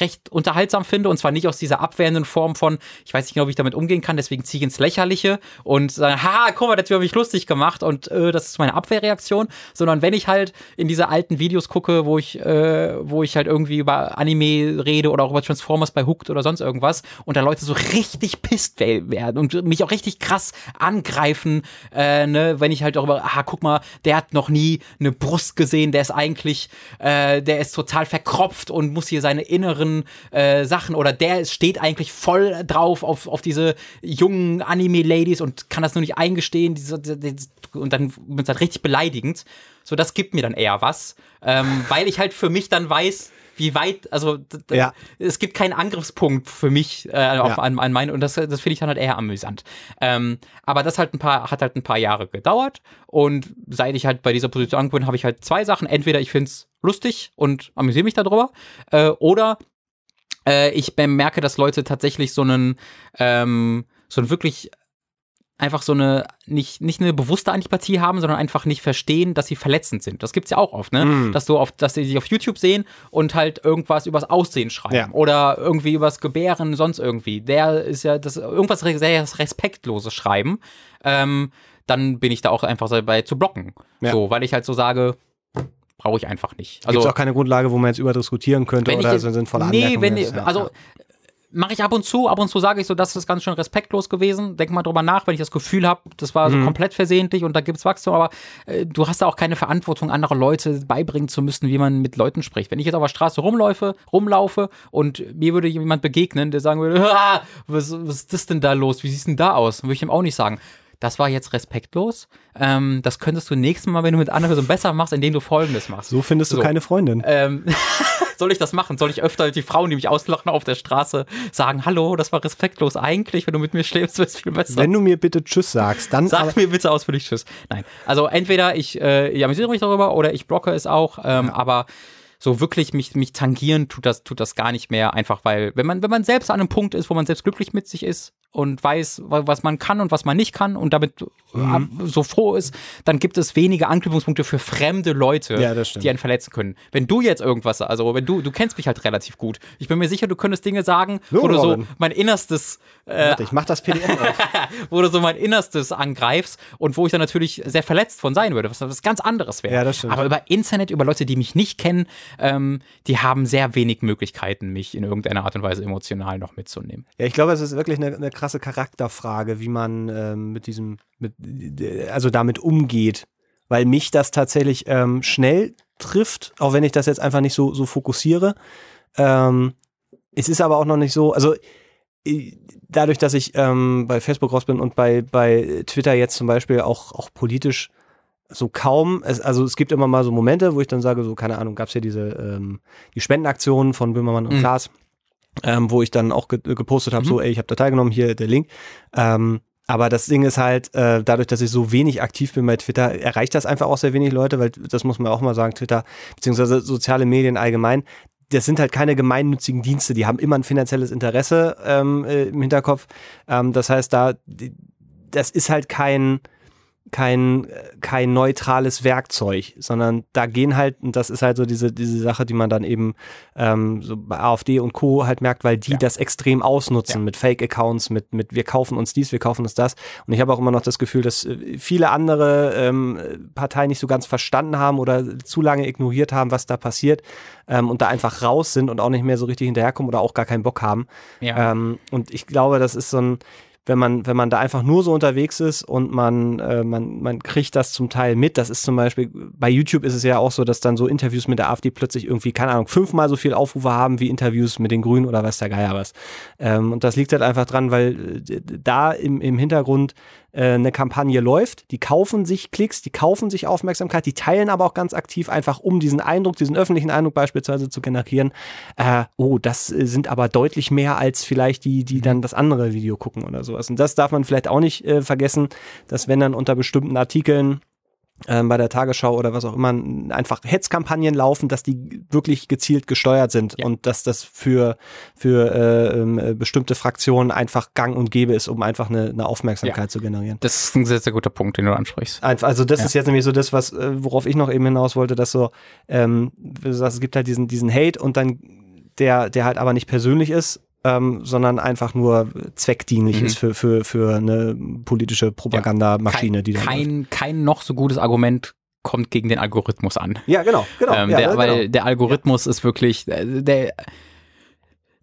recht unterhaltsam finde und zwar nicht aus dieser abwehrenden Form von, ich weiß nicht genau, wie ich damit umgehen kann, deswegen ziehe ich ins Lächerliche und sagen, ha, guck mal, das wird mich lustig gemacht und äh, das ist meine Abwehrreaktion, sondern wenn ich halt in diese alten Videos gucke, wo ich, äh, wo ich halt irgendwie über Anime rede oder auch über Transformers bei Hooked oder sonst irgendwas und da Leute so richtig pisst we- werden und mich auch richtig krass angreifen, äh, ne, wenn ich halt darüber, ah, guck mal, der hat noch nie eine Brust gesehen, der ist eigentlich, äh, der ist total verkropft und muss hier seine inneren äh, Sachen oder der steht eigentlich voll drauf auf, auf diese jungen Anime-Ladies und kann das nur nicht eingestehen diese, diese, und dann wird es halt richtig beleidigend. So, das gibt mir dann eher was, ähm, weil ich halt für mich dann weiß, wie weit, also Ja. es gibt keinen Angriffspunkt für mich äh, auf, Ja. an, an meine und das, das finde ich dann halt eher amüsant. Ähm, aber das halt ein paar, hat halt ein paar Jahre gedauert und seit ich halt bei dieser Position angekommen bin, habe ich halt zwei Sachen. Entweder ich finde es lustig und amüsiere mich darüber äh, oder äh, ich bemerke, dass Leute tatsächlich so einen, ähm, so einen wirklich einfach so eine, nicht, nicht eine bewusste Antipathie haben, sondern einfach nicht verstehen, dass sie verletzend sind. Das gibt's ja auch oft, ne? Mm. Dass du auf, dass sie sich auf YouTube sehen und halt irgendwas übers Aussehen schreiben Ja. oder irgendwie übers Gebären, sonst irgendwie. Der ist ja das irgendwas sehr respektloses schreiben. Ähm, dann bin ich da auch einfach dabei zu blocken. Ja. So, weil ich halt so sage, brauche ich einfach nicht. Gibt es auch keine Grundlage, wo man jetzt über diskutieren könnte oder so sinnvolle nee, Anmerkungen wenn ist. ich, Ja, also. Mache ich ab und zu, ab und zu sage ich so, das ist ganz schön respektlos gewesen. Denk mal drüber nach, wenn ich das Gefühl habe, das war Mhm. so komplett versehentlich und da gibt's Wachstum, aber äh, du hast da auch keine Verantwortung, andere Leute beibringen zu müssen, wie man mit Leuten spricht. Wenn ich jetzt auf der Straße rumläufe, rumlaufe und mir würde jemand begegnen, der sagen würde, was, was ist das denn da los? Wie siehst denn da aus? Würde ich ihm auch nicht sagen. Das war jetzt respektlos. Ähm, das könntest du nächstes Mal, wenn du mit anderen so besser machst, indem du Folgendes machst. so findest du so. keine Freundin. Ähm, soll ich das machen? Soll ich öfter die Frauen, die mich auslachen auf der Straße, sagen, hallo, das war respektlos eigentlich, wenn du mit mir schläfst, wird es viel besser. Wenn du mir bitte Tschüss sagst, dann Sag mir bitte ausführlich Tschüss. Nein. Also entweder ich, äh, ich amüsiere mich darüber oder ich blocke es auch, ähm, aber so wirklich mich, mich tangieren tut das, tut das gar nicht mehr, einfach weil, wenn man, wenn man selbst an einem Punkt ist, wo man selbst glücklich mit sich ist und weiß, wa- was man kann und was man nicht kann und damit Mhm. ab- so froh ist, dann gibt es wenige Anknüpfungspunkte für fremde Leute, Ja, die einen verletzen können. Wenn du jetzt irgendwas, also wenn du, du kennst mich halt relativ gut. Ich bin mir sicher, du könntest Dinge sagen, So, wo du so mein Innerstes äh, warte, ich mach das PDF auf. wo du so mein Innerstes angreifst und wo ich dann natürlich sehr verletzt von sein würde, was was ganz anderes wäre. Ja, das stimmt. Aber über Internet, über Leute, die mich nicht kennen, ähm, die haben sehr wenig Möglichkeiten, mich in irgendeiner Art und Weise emotional noch mitzunehmen. Ja, ich glaube, es ist wirklich eine, eine krasse Charakterfrage, wie man ähm, mit diesem, mit, also damit umgeht. Weil mich das tatsächlich ähm, schnell trifft, auch wenn ich das jetzt einfach nicht so, so fokussiere. Ähm, es ist aber auch noch nicht so, also äh, dadurch, dass ich ähm, bei Facebook raus bin und bei, bei Twitter jetzt zum Beispiel auch, auch politisch so kaum, es, also es gibt immer mal so Momente, wo ich dann sage, so, keine Ahnung, gab es ja diese, ähm, die Spendenaktionen von Böhmermann und Mhm. Klaas. Ähm, wo ich dann auch ge gepostet habe, Mhm. so, ey, ich habe da teilgenommen, hier der Link. Ähm, aber das Ding ist halt, äh, dadurch, dass ich so wenig aktiv bin bei Twitter, erreicht das einfach auch sehr wenig Leute, weil das muss man auch mal sagen, Twitter, beziehungsweise soziale Medien allgemein, das sind halt keine gemeinnützigen Dienste, die haben immer ein finanzielles Interesse ähm, äh, im Hinterkopf. Ähm, das heißt, da, das ist halt kein, kein, kein neutrales Werkzeug, sondern da gehen halt, und das ist halt so diese, diese Sache, die man dann eben ähm, so bei AfD und Co. halt merkt, weil die Ja. das extrem ausnutzen Ja. mit Fake-Accounts, mit, mit wir kaufen uns dies, wir kaufen uns das. Und ich habe auch immer noch das Gefühl, dass äh, viele andere ähm, Parteien nicht so ganz verstanden haben oder zu lange ignoriert haben, was da passiert ähm, und da einfach raus sind und auch nicht mehr so richtig hinterherkommen oder auch gar keinen Bock haben. Ja. Ähm, und ich glaube, das ist so ein, wenn man, wenn man da einfach nur so unterwegs ist und man, äh, man, man kriegt das zum Teil mit. Das ist zum Beispiel, bei YouTube ist es ja auch so, dass dann so Interviews mit der AfD plötzlich irgendwie, keine Ahnung, fünfmal so viel Aufrufe haben wie Interviews mit den Grünen oder weiß der Geier was. Ähm, und das liegt halt einfach dran, weil äh, da im, im Hintergrund eine Kampagne läuft, die kaufen sich Klicks, die kaufen sich Aufmerksamkeit, die teilen aber auch ganz aktiv einfach, um diesen Eindruck, diesen öffentlichen Eindruck beispielsweise zu generieren, äh, oh, das äh, sind aber deutlich mehr als vielleicht die, die dann das andere Video gucken oder sowas. Und das darf man vielleicht auch nicht äh, vergessen, dass wenn dann unter bestimmten Artikeln bei der Tagesschau oder was auch immer einfach Hetzkampagnen laufen, dass die wirklich gezielt gesteuert sind Ja. und dass das für, für äh, ähm, äh, bestimmte Fraktionen einfach gang und gäbe ist, um einfach eine, eine Aufmerksamkeit zu generieren. Das ist ein sehr, sehr guter Punkt, den du ansprichst. Also das Ja. ist jetzt nämlich so das, was, äh, worauf ich noch eben hinaus wollte, dass so, ähm, du sagst, es gibt halt diesen, diesen Hate und dann der, der halt aber nicht persönlich ist, ähm, sondern einfach nur zweckdienlich Mhm. ist für, für, für eine politische Propagandamaschine, kein, die da läuft. kein, kein noch so gutes Argument kommt gegen den Algorithmus an. Ja, genau, genau. ähm, ja, der, genau. Weil der Algorithmus ist wirklich, äh, der, Ja,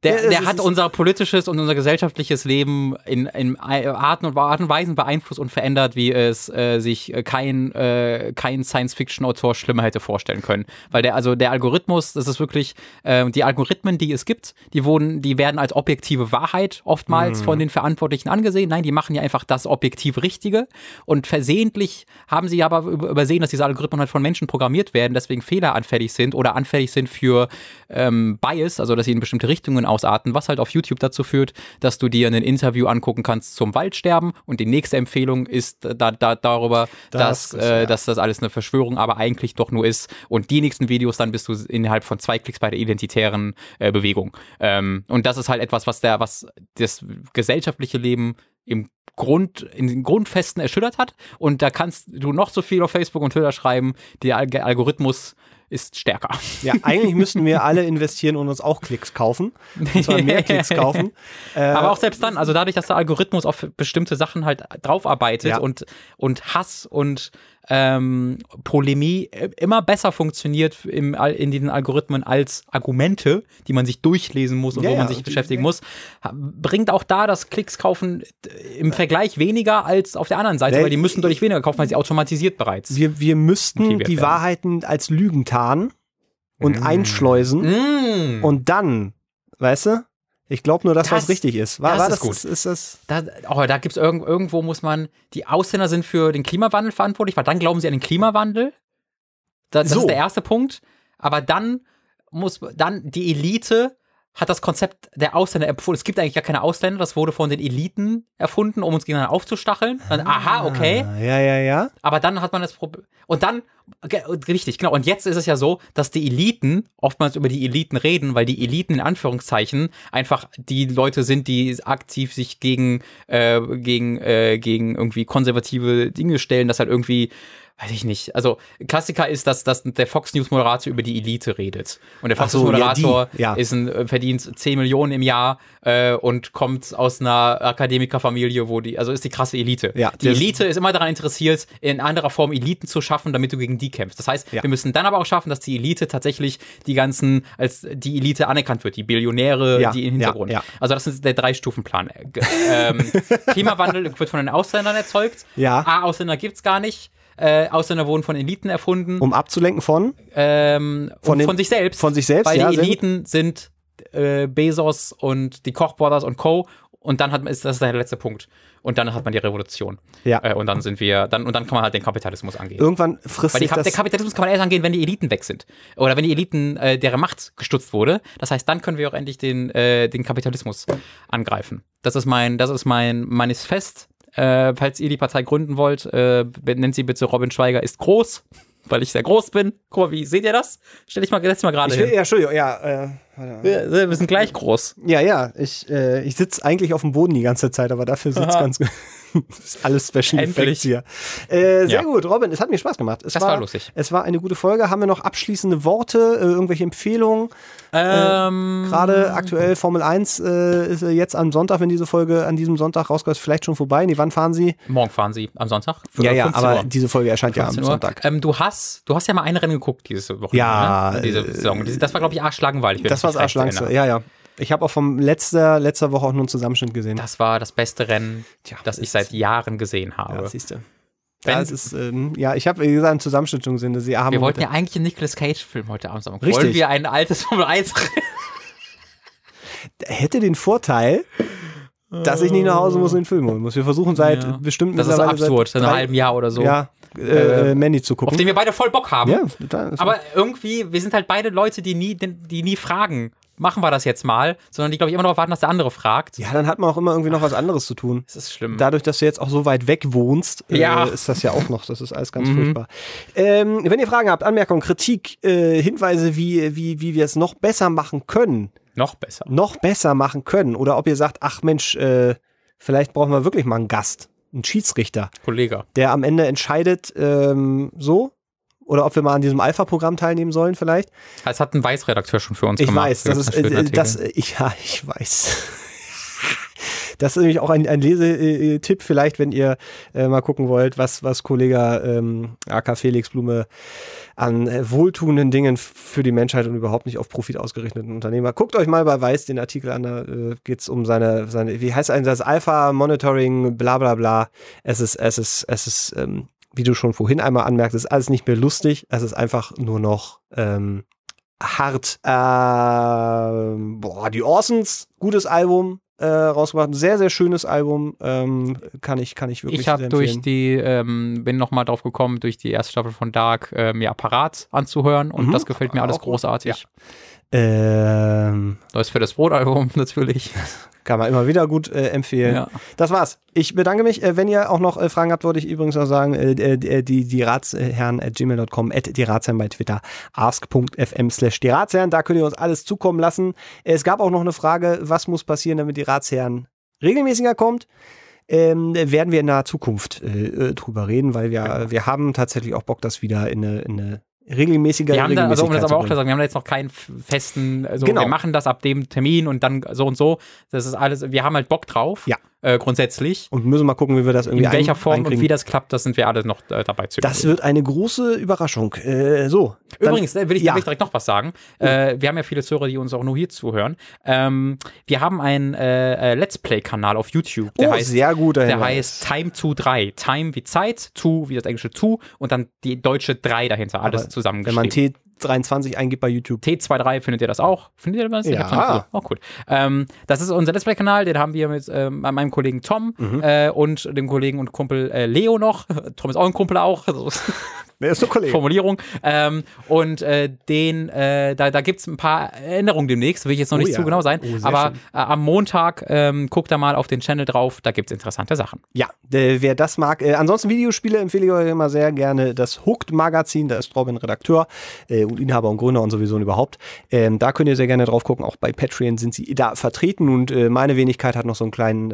der, der hat unser politisches und unser gesellschaftliches Leben in, in Arten und Art und Weisen beeinflusst und verändert, wie es äh, sich äh, kein, äh, kein Science-Fiction-Autor schlimmer hätte vorstellen können. Weil der, also der Algorithmus, das ist wirklich, äh, die Algorithmen, die es gibt, die wurden, die werden als objektive Wahrheit oftmals Mhm. von den Verantwortlichen angesehen. Nein, die machen ja einfach das objektiv Richtige und versehentlich haben sie aber über- übersehen, dass diese Algorithmen halt von Menschen programmiert werden, deswegen fehleranfällig sind oder anfällig sind für ähm, Bias, also dass sie in bestimmte Richtungen ausarten, was halt auf YouTube dazu führt, dass du dir ein Interview angucken kannst zum Waldsterben und die nächste Empfehlung ist da, da, darüber, Das dass, ist, äh, ja. dass das alles eine Verschwörung aber eigentlich doch nur ist und die nächsten Videos dann bist du innerhalb von zwei Klicks bei der identitären äh, Bewegung. Ähm, und das ist halt etwas, was der, was das gesellschaftliche Leben im Grund, in den Grundfesten erschüttert hat. Und da kannst du noch so viel auf Facebook und Twitter schreiben, der Alg Algorithmus ist stärker. Ja, eigentlich müssten wir alle investieren und uns auch Klicks kaufen. Und zwar mehr Klicks kaufen. Äh, Aber auch selbst dann, also dadurch, dass der Algorithmus auf bestimmte Sachen halt draufarbeitet Ja. und, und Hass und ähm, Polemie äh, immer besser funktioniert im, in diesen Algorithmen als Argumente, die man sich durchlesen muss und Ja, wo man ja, sich die- beschäftigen muss, bringt auch da das Klicks kaufen äh, im Vergleich weniger als auf der anderen Seite, Nee, weil die müssen deutlich weniger kaufen, weil sie automatisiert bereits. wir, wir müssten die werden. Wahrheiten als Lügen tarnen und Mm. einschleusen. Mm. Und dann, weißt du, ich glaube nur, dass das, Das- richtig ist. War, das war ist das gut. Ist, ist das? Da, oh, da gibt's irgend, irgendwo muss man, die Ausländer sind für den Klimawandel verantwortlich, weil dann glauben sie an den Klimawandel. Das, das So. ist der erste Punkt. Aber dann muss, dann die Elite hat das Konzept der Ausländer empfohlen. Es gibt eigentlich gar keine Ausländer, das wurde von den Eliten erfunden, um uns gegeneinander aufzustacheln. Dann, aha, okay. Ah, ja, ja, ja. Aber dann hat man das Problem. Und dann, richtig, genau. Und jetzt ist es ja so, dass die Eliten oftmals über die Eliten reden, weil die Eliten in Anführungszeichen einfach die Leute sind, die aktiv sich gegen, äh, gegen, äh, gegen irgendwie konservative Dinge stellen, das halt irgendwie, weiß ich nicht. Also Klassiker ist, dass, dass der Fox News Moderator über die Elite redet. Und der Fox so, News ja, Moderator die, ja. ist ein, äh, verdient 10 Millionen im Jahr äh, und kommt aus einer Akademikerfamilie, wo die, also ist die krasse Elite. Ja, die Elite ist immer daran interessiert, in anderer Form Eliten zu schaffen, damit du gegen die kämpfst. Das heißt, Ja. wir müssen dann aber auch schaffen, dass die Elite tatsächlich die ganzen, als die Elite anerkannt wird, die Billionäre, Ja, die im Hintergrund. ja, ja. Also das ist der Drei-Stufen-Plan. Äh, ähm, Klimawandel wird von den Ausländern erzeugt. Ja. A, Ausländer gibt's gar nicht. Äh, Ausländer wurden von Eliten erfunden. Um abzulenken von? ähm, Von den- von sich selbst. von sich selbst, Weil ja, die. Eliten sind äh, Bezos und die Koch Brothers und Co. und dann hat man, ist das ist der letzte Punkt. Und dann hat man die Revolution. Ja. Äh, und dann sind wir, dann, und dann kann man halt den Kapitalismus angehen. Irgendwann frisst Weil die, sich der das. Kapitalismus kann man erst angehen, wenn die Eliten weg sind. Oder wenn die Eliten, äh, deren Macht gestutzt wurde. Das heißt, dann können wir auch endlich den, äh, den Kapitalismus angreifen. Das ist mein, das ist mein Manifest. Äh, falls ihr die Partei gründen wollt, äh, nennt sie bitte Robin Schweiger ist groß, weil ich sehr groß bin. Guck mal, wie seht ihr das? Stell dich mal, setz mal gerade hin. ja, Entschuldigung, ja, äh. Wir, wir sind gleich groß. ja, ja, ich, äh, ich sitze eigentlich auf dem Boden die ganze Zeit, aber dafür sitzt ganz. Das alles Special Endlich. Effects hier. Äh, sehr Ja. gut, Robin, es hat mir Spaß gemacht. Es Das war lustig. Es war eine gute Folge. Haben wir noch abschließende Worte, äh, irgendwelche Empfehlungen? Ähm, Gerade aktuell Formel 1 äh, ist äh, jetzt am Sonntag, wenn diese Folge an diesem Sonntag rauskommt, ist vielleicht schon vorbei. Nee, wann fahren Sie? morgen fahren sie am Sonntag. Ja, ja, 15 aber Uhr. diese Folge erscheint ja am 15 Uhr. Sonntag. Ähm, du hast, du hast ja mal ein Rennen geguckt diese Woche. Ja, ne? diese äh, Saison. Das war glaube ich arschlangweilig. wenn Das war das Arschlangste. Ja, ja. Ich habe auch vom letzter, letzter Woche auch nur einen Zusammenschnitt gesehen. Das war das beste Rennen, Tja, das ich seit Jahren gesehen habe. Ja, siehst du. Ja, ist, ähm, ja, ich habe, wie gesagt, einen Zusammenschnitt schon gesehen. Sie haben wir wollten ja eigentlich einen Nicolas Cage-Film heute Abend machen. Richtig. Wollen wir ein altes Formel 1 hätte den Vorteil, dass ich nicht nach Hause muss und den Film holen muss. Wir versuchen seit Ja. bestimmt Das ist absurd, seit in einem halben Jahr oder so. Ja, äh, äh, Manny zu Auf gucken. den wir beide voll Bock haben. ja, Aber irgendwie, wir sind halt beide Leute, die nie, die nie fragen, machen wir das jetzt mal, sondern die, glaube ich, immer darauf warten, dass der andere fragt. ja, dann hat man auch immer irgendwie noch was anderes zu tun. Das ist schlimm. Dadurch, dass du jetzt auch so weit weg wohnst, Ja. äh, ist das ja auch noch, das ist alles ganz Mhm. furchtbar. Ähm, wenn ihr Fragen habt, Anmerkungen, Kritik, äh, Hinweise, wie, wie, wie wir es noch besser machen können, Noch besser. noch besser machen können, oder ob ihr sagt, ach Mensch, äh, vielleicht brauchen wir wirklich mal einen Gast, einen Schiedsrichter, Kollege. der am Ende entscheidet, ähm, so, oder ob wir mal an diesem Alpha-Programm teilnehmen sollen vielleicht. Das hat ein Weißredakteur schon für uns Ich gemacht. weiß, das ist, äh, das, äh, ich, ja, ich weiß. Das ist nämlich auch ein, ein Lesetipp vielleicht, wenn ihr äh, mal gucken wollt, was, was Kollege ähm, AK Felix Blume an äh, wohltuenden Dingen für die Menschheit und überhaupt nicht auf Profit ausgerichteten Unternehmer. Guckt euch mal bei Weiß den Artikel an, da äh, geht's um seine, seine, wie heißt ein das Alpha Monitoring, bla bla bla. Es ist, es ist, es ist, ähm, wie du schon vorhin einmal anmerkst, ist alles nicht mehr lustig. Es ist einfach nur noch ähm, hart. Ähm, boah, die Orsons, gutes Album äh, rausgebracht, ein sehr, sehr schönes Album. Ähm, kann ich, kann ich wirklich Ich habe sehr durch empfehlen. die, ähm, bin nochmal drauf gekommen, durch die erste Staffel von Dark äh, mir Apparat anzuhören und Mhm. das gefällt mir alles Auch gut. Ähm, Neues für das Brot-Album natürlich. kann man immer wieder gut äh, empfehlen. Ja. Das war's. Ich bedanke mich. Äh, wenn ihr auch noch äh, Fragen habt, wollte ich übrigens noch sagen, äh, äh, die, die Ratsherren at gmail.com, at die Ratsherren bei Twitter, ask.fm slash die Ratsherren. Da könnt ihr uns alles zukommen lassen. Es gab auch noch eine Frage, was muss passieren, damit die Ratsherren regelmäßiger kommt. Ähm, werden wir in naher Zukunft äh, äh, drüber reden, weil wir, Genau. wir haben tatsächlich auch Bock, das wieder in eine, in eine regelmäßige Wir haben da, also um das aber auch zu sagen, wir haben da jetzt noch keinen festen, also Genau. wir machen das ab dem Termin und dann so und so. Das ist alles, wir haben halt Bock drauf. Ja. Äh, grundsätzlich. und müssen mal gucken, wie wir das irgendwie In welcher Form und wie das klappt, das sind wir alle noch äh, dabei zu Das wird eine große Überraschung. Äh, so. dann- Übrigens, äh, will ich, ja. will ich direkt noch was sagen. Äh, wir haben ja viele Zuhörer, die uns auch nur hier zuhören. Ähm, wir haben einen äh, äh, Let's Play-Kanal auf YouTube. Der oh, heißt, sehr guter der Hinweis. heißt Time to 3. Time wie Zeit, to wie das englische to und dann die deutsche 3 dahinter. Alles zusammengeschrieben. Wenn man T23 eingibt bei YouTube. T23 findet ihr das auch? Findet ihr das? Ja. Oh, cool. Ähm, das ist unser Let's Play-Kanal, den haben wir mit ähm, meinem Kollegen Tom Mhm. äh, und dem Kollegen und Kumpel äh, Leo noch. Tom ist auch ein Kumpel auch. Also, Wer ist so Kollege? Formulierung. Ähm, und äh, den, äh, da, da gibt es ein paar Änderungen demnächst, will ich jetzt noch Oh nicht ja. zu genau sein. Oh, aber äh, am Montag ähm, guckt da mal auf den Channel drauf, da gibt es interessante Sachen. Ja, wer das mag. Äh, ansonsten Videospiele empfehle ich euch immer sehr gerne das Hooked Magazin. Da ist Robin Redakteur äh, und Inhaber und Gründer und sowieso und überhaupt. Ähm, da könnt ihr sehr gerne drauf gucken. Auch bei Patreon sind sie da vertreten und äh, meine Wenigkeit hat noch so einen kleinen,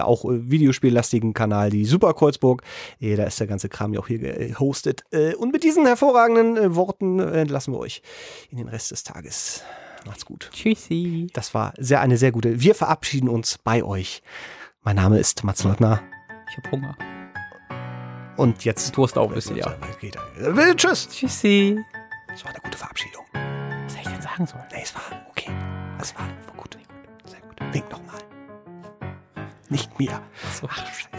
auch äh, videospiellastigen Kanal, die Super Kreuzburg. Äh, da ist der ganze Kram ja auch hier gehostet. Äh, und mit diesen hervorragenden äh, Worten äh, entlassen wir euch in den Rest des Tages. Macht's gut. Tschüssi. Das war sehr eine sehr gute. Wir verabschieden uns bei euch. Mein Name ist Mats Leutner Ich hab Hunger. und jetzt Durst auch ein bisschen, ja. Geht, tschüss. Tschüssi. Das war eine gute Verabschiedung. Was hätte ich denn sagen sollen? Nee, es war okay. Es war gut. Sehr gut. Wink nochmal. Nicht mir. So. Ach, scheiße.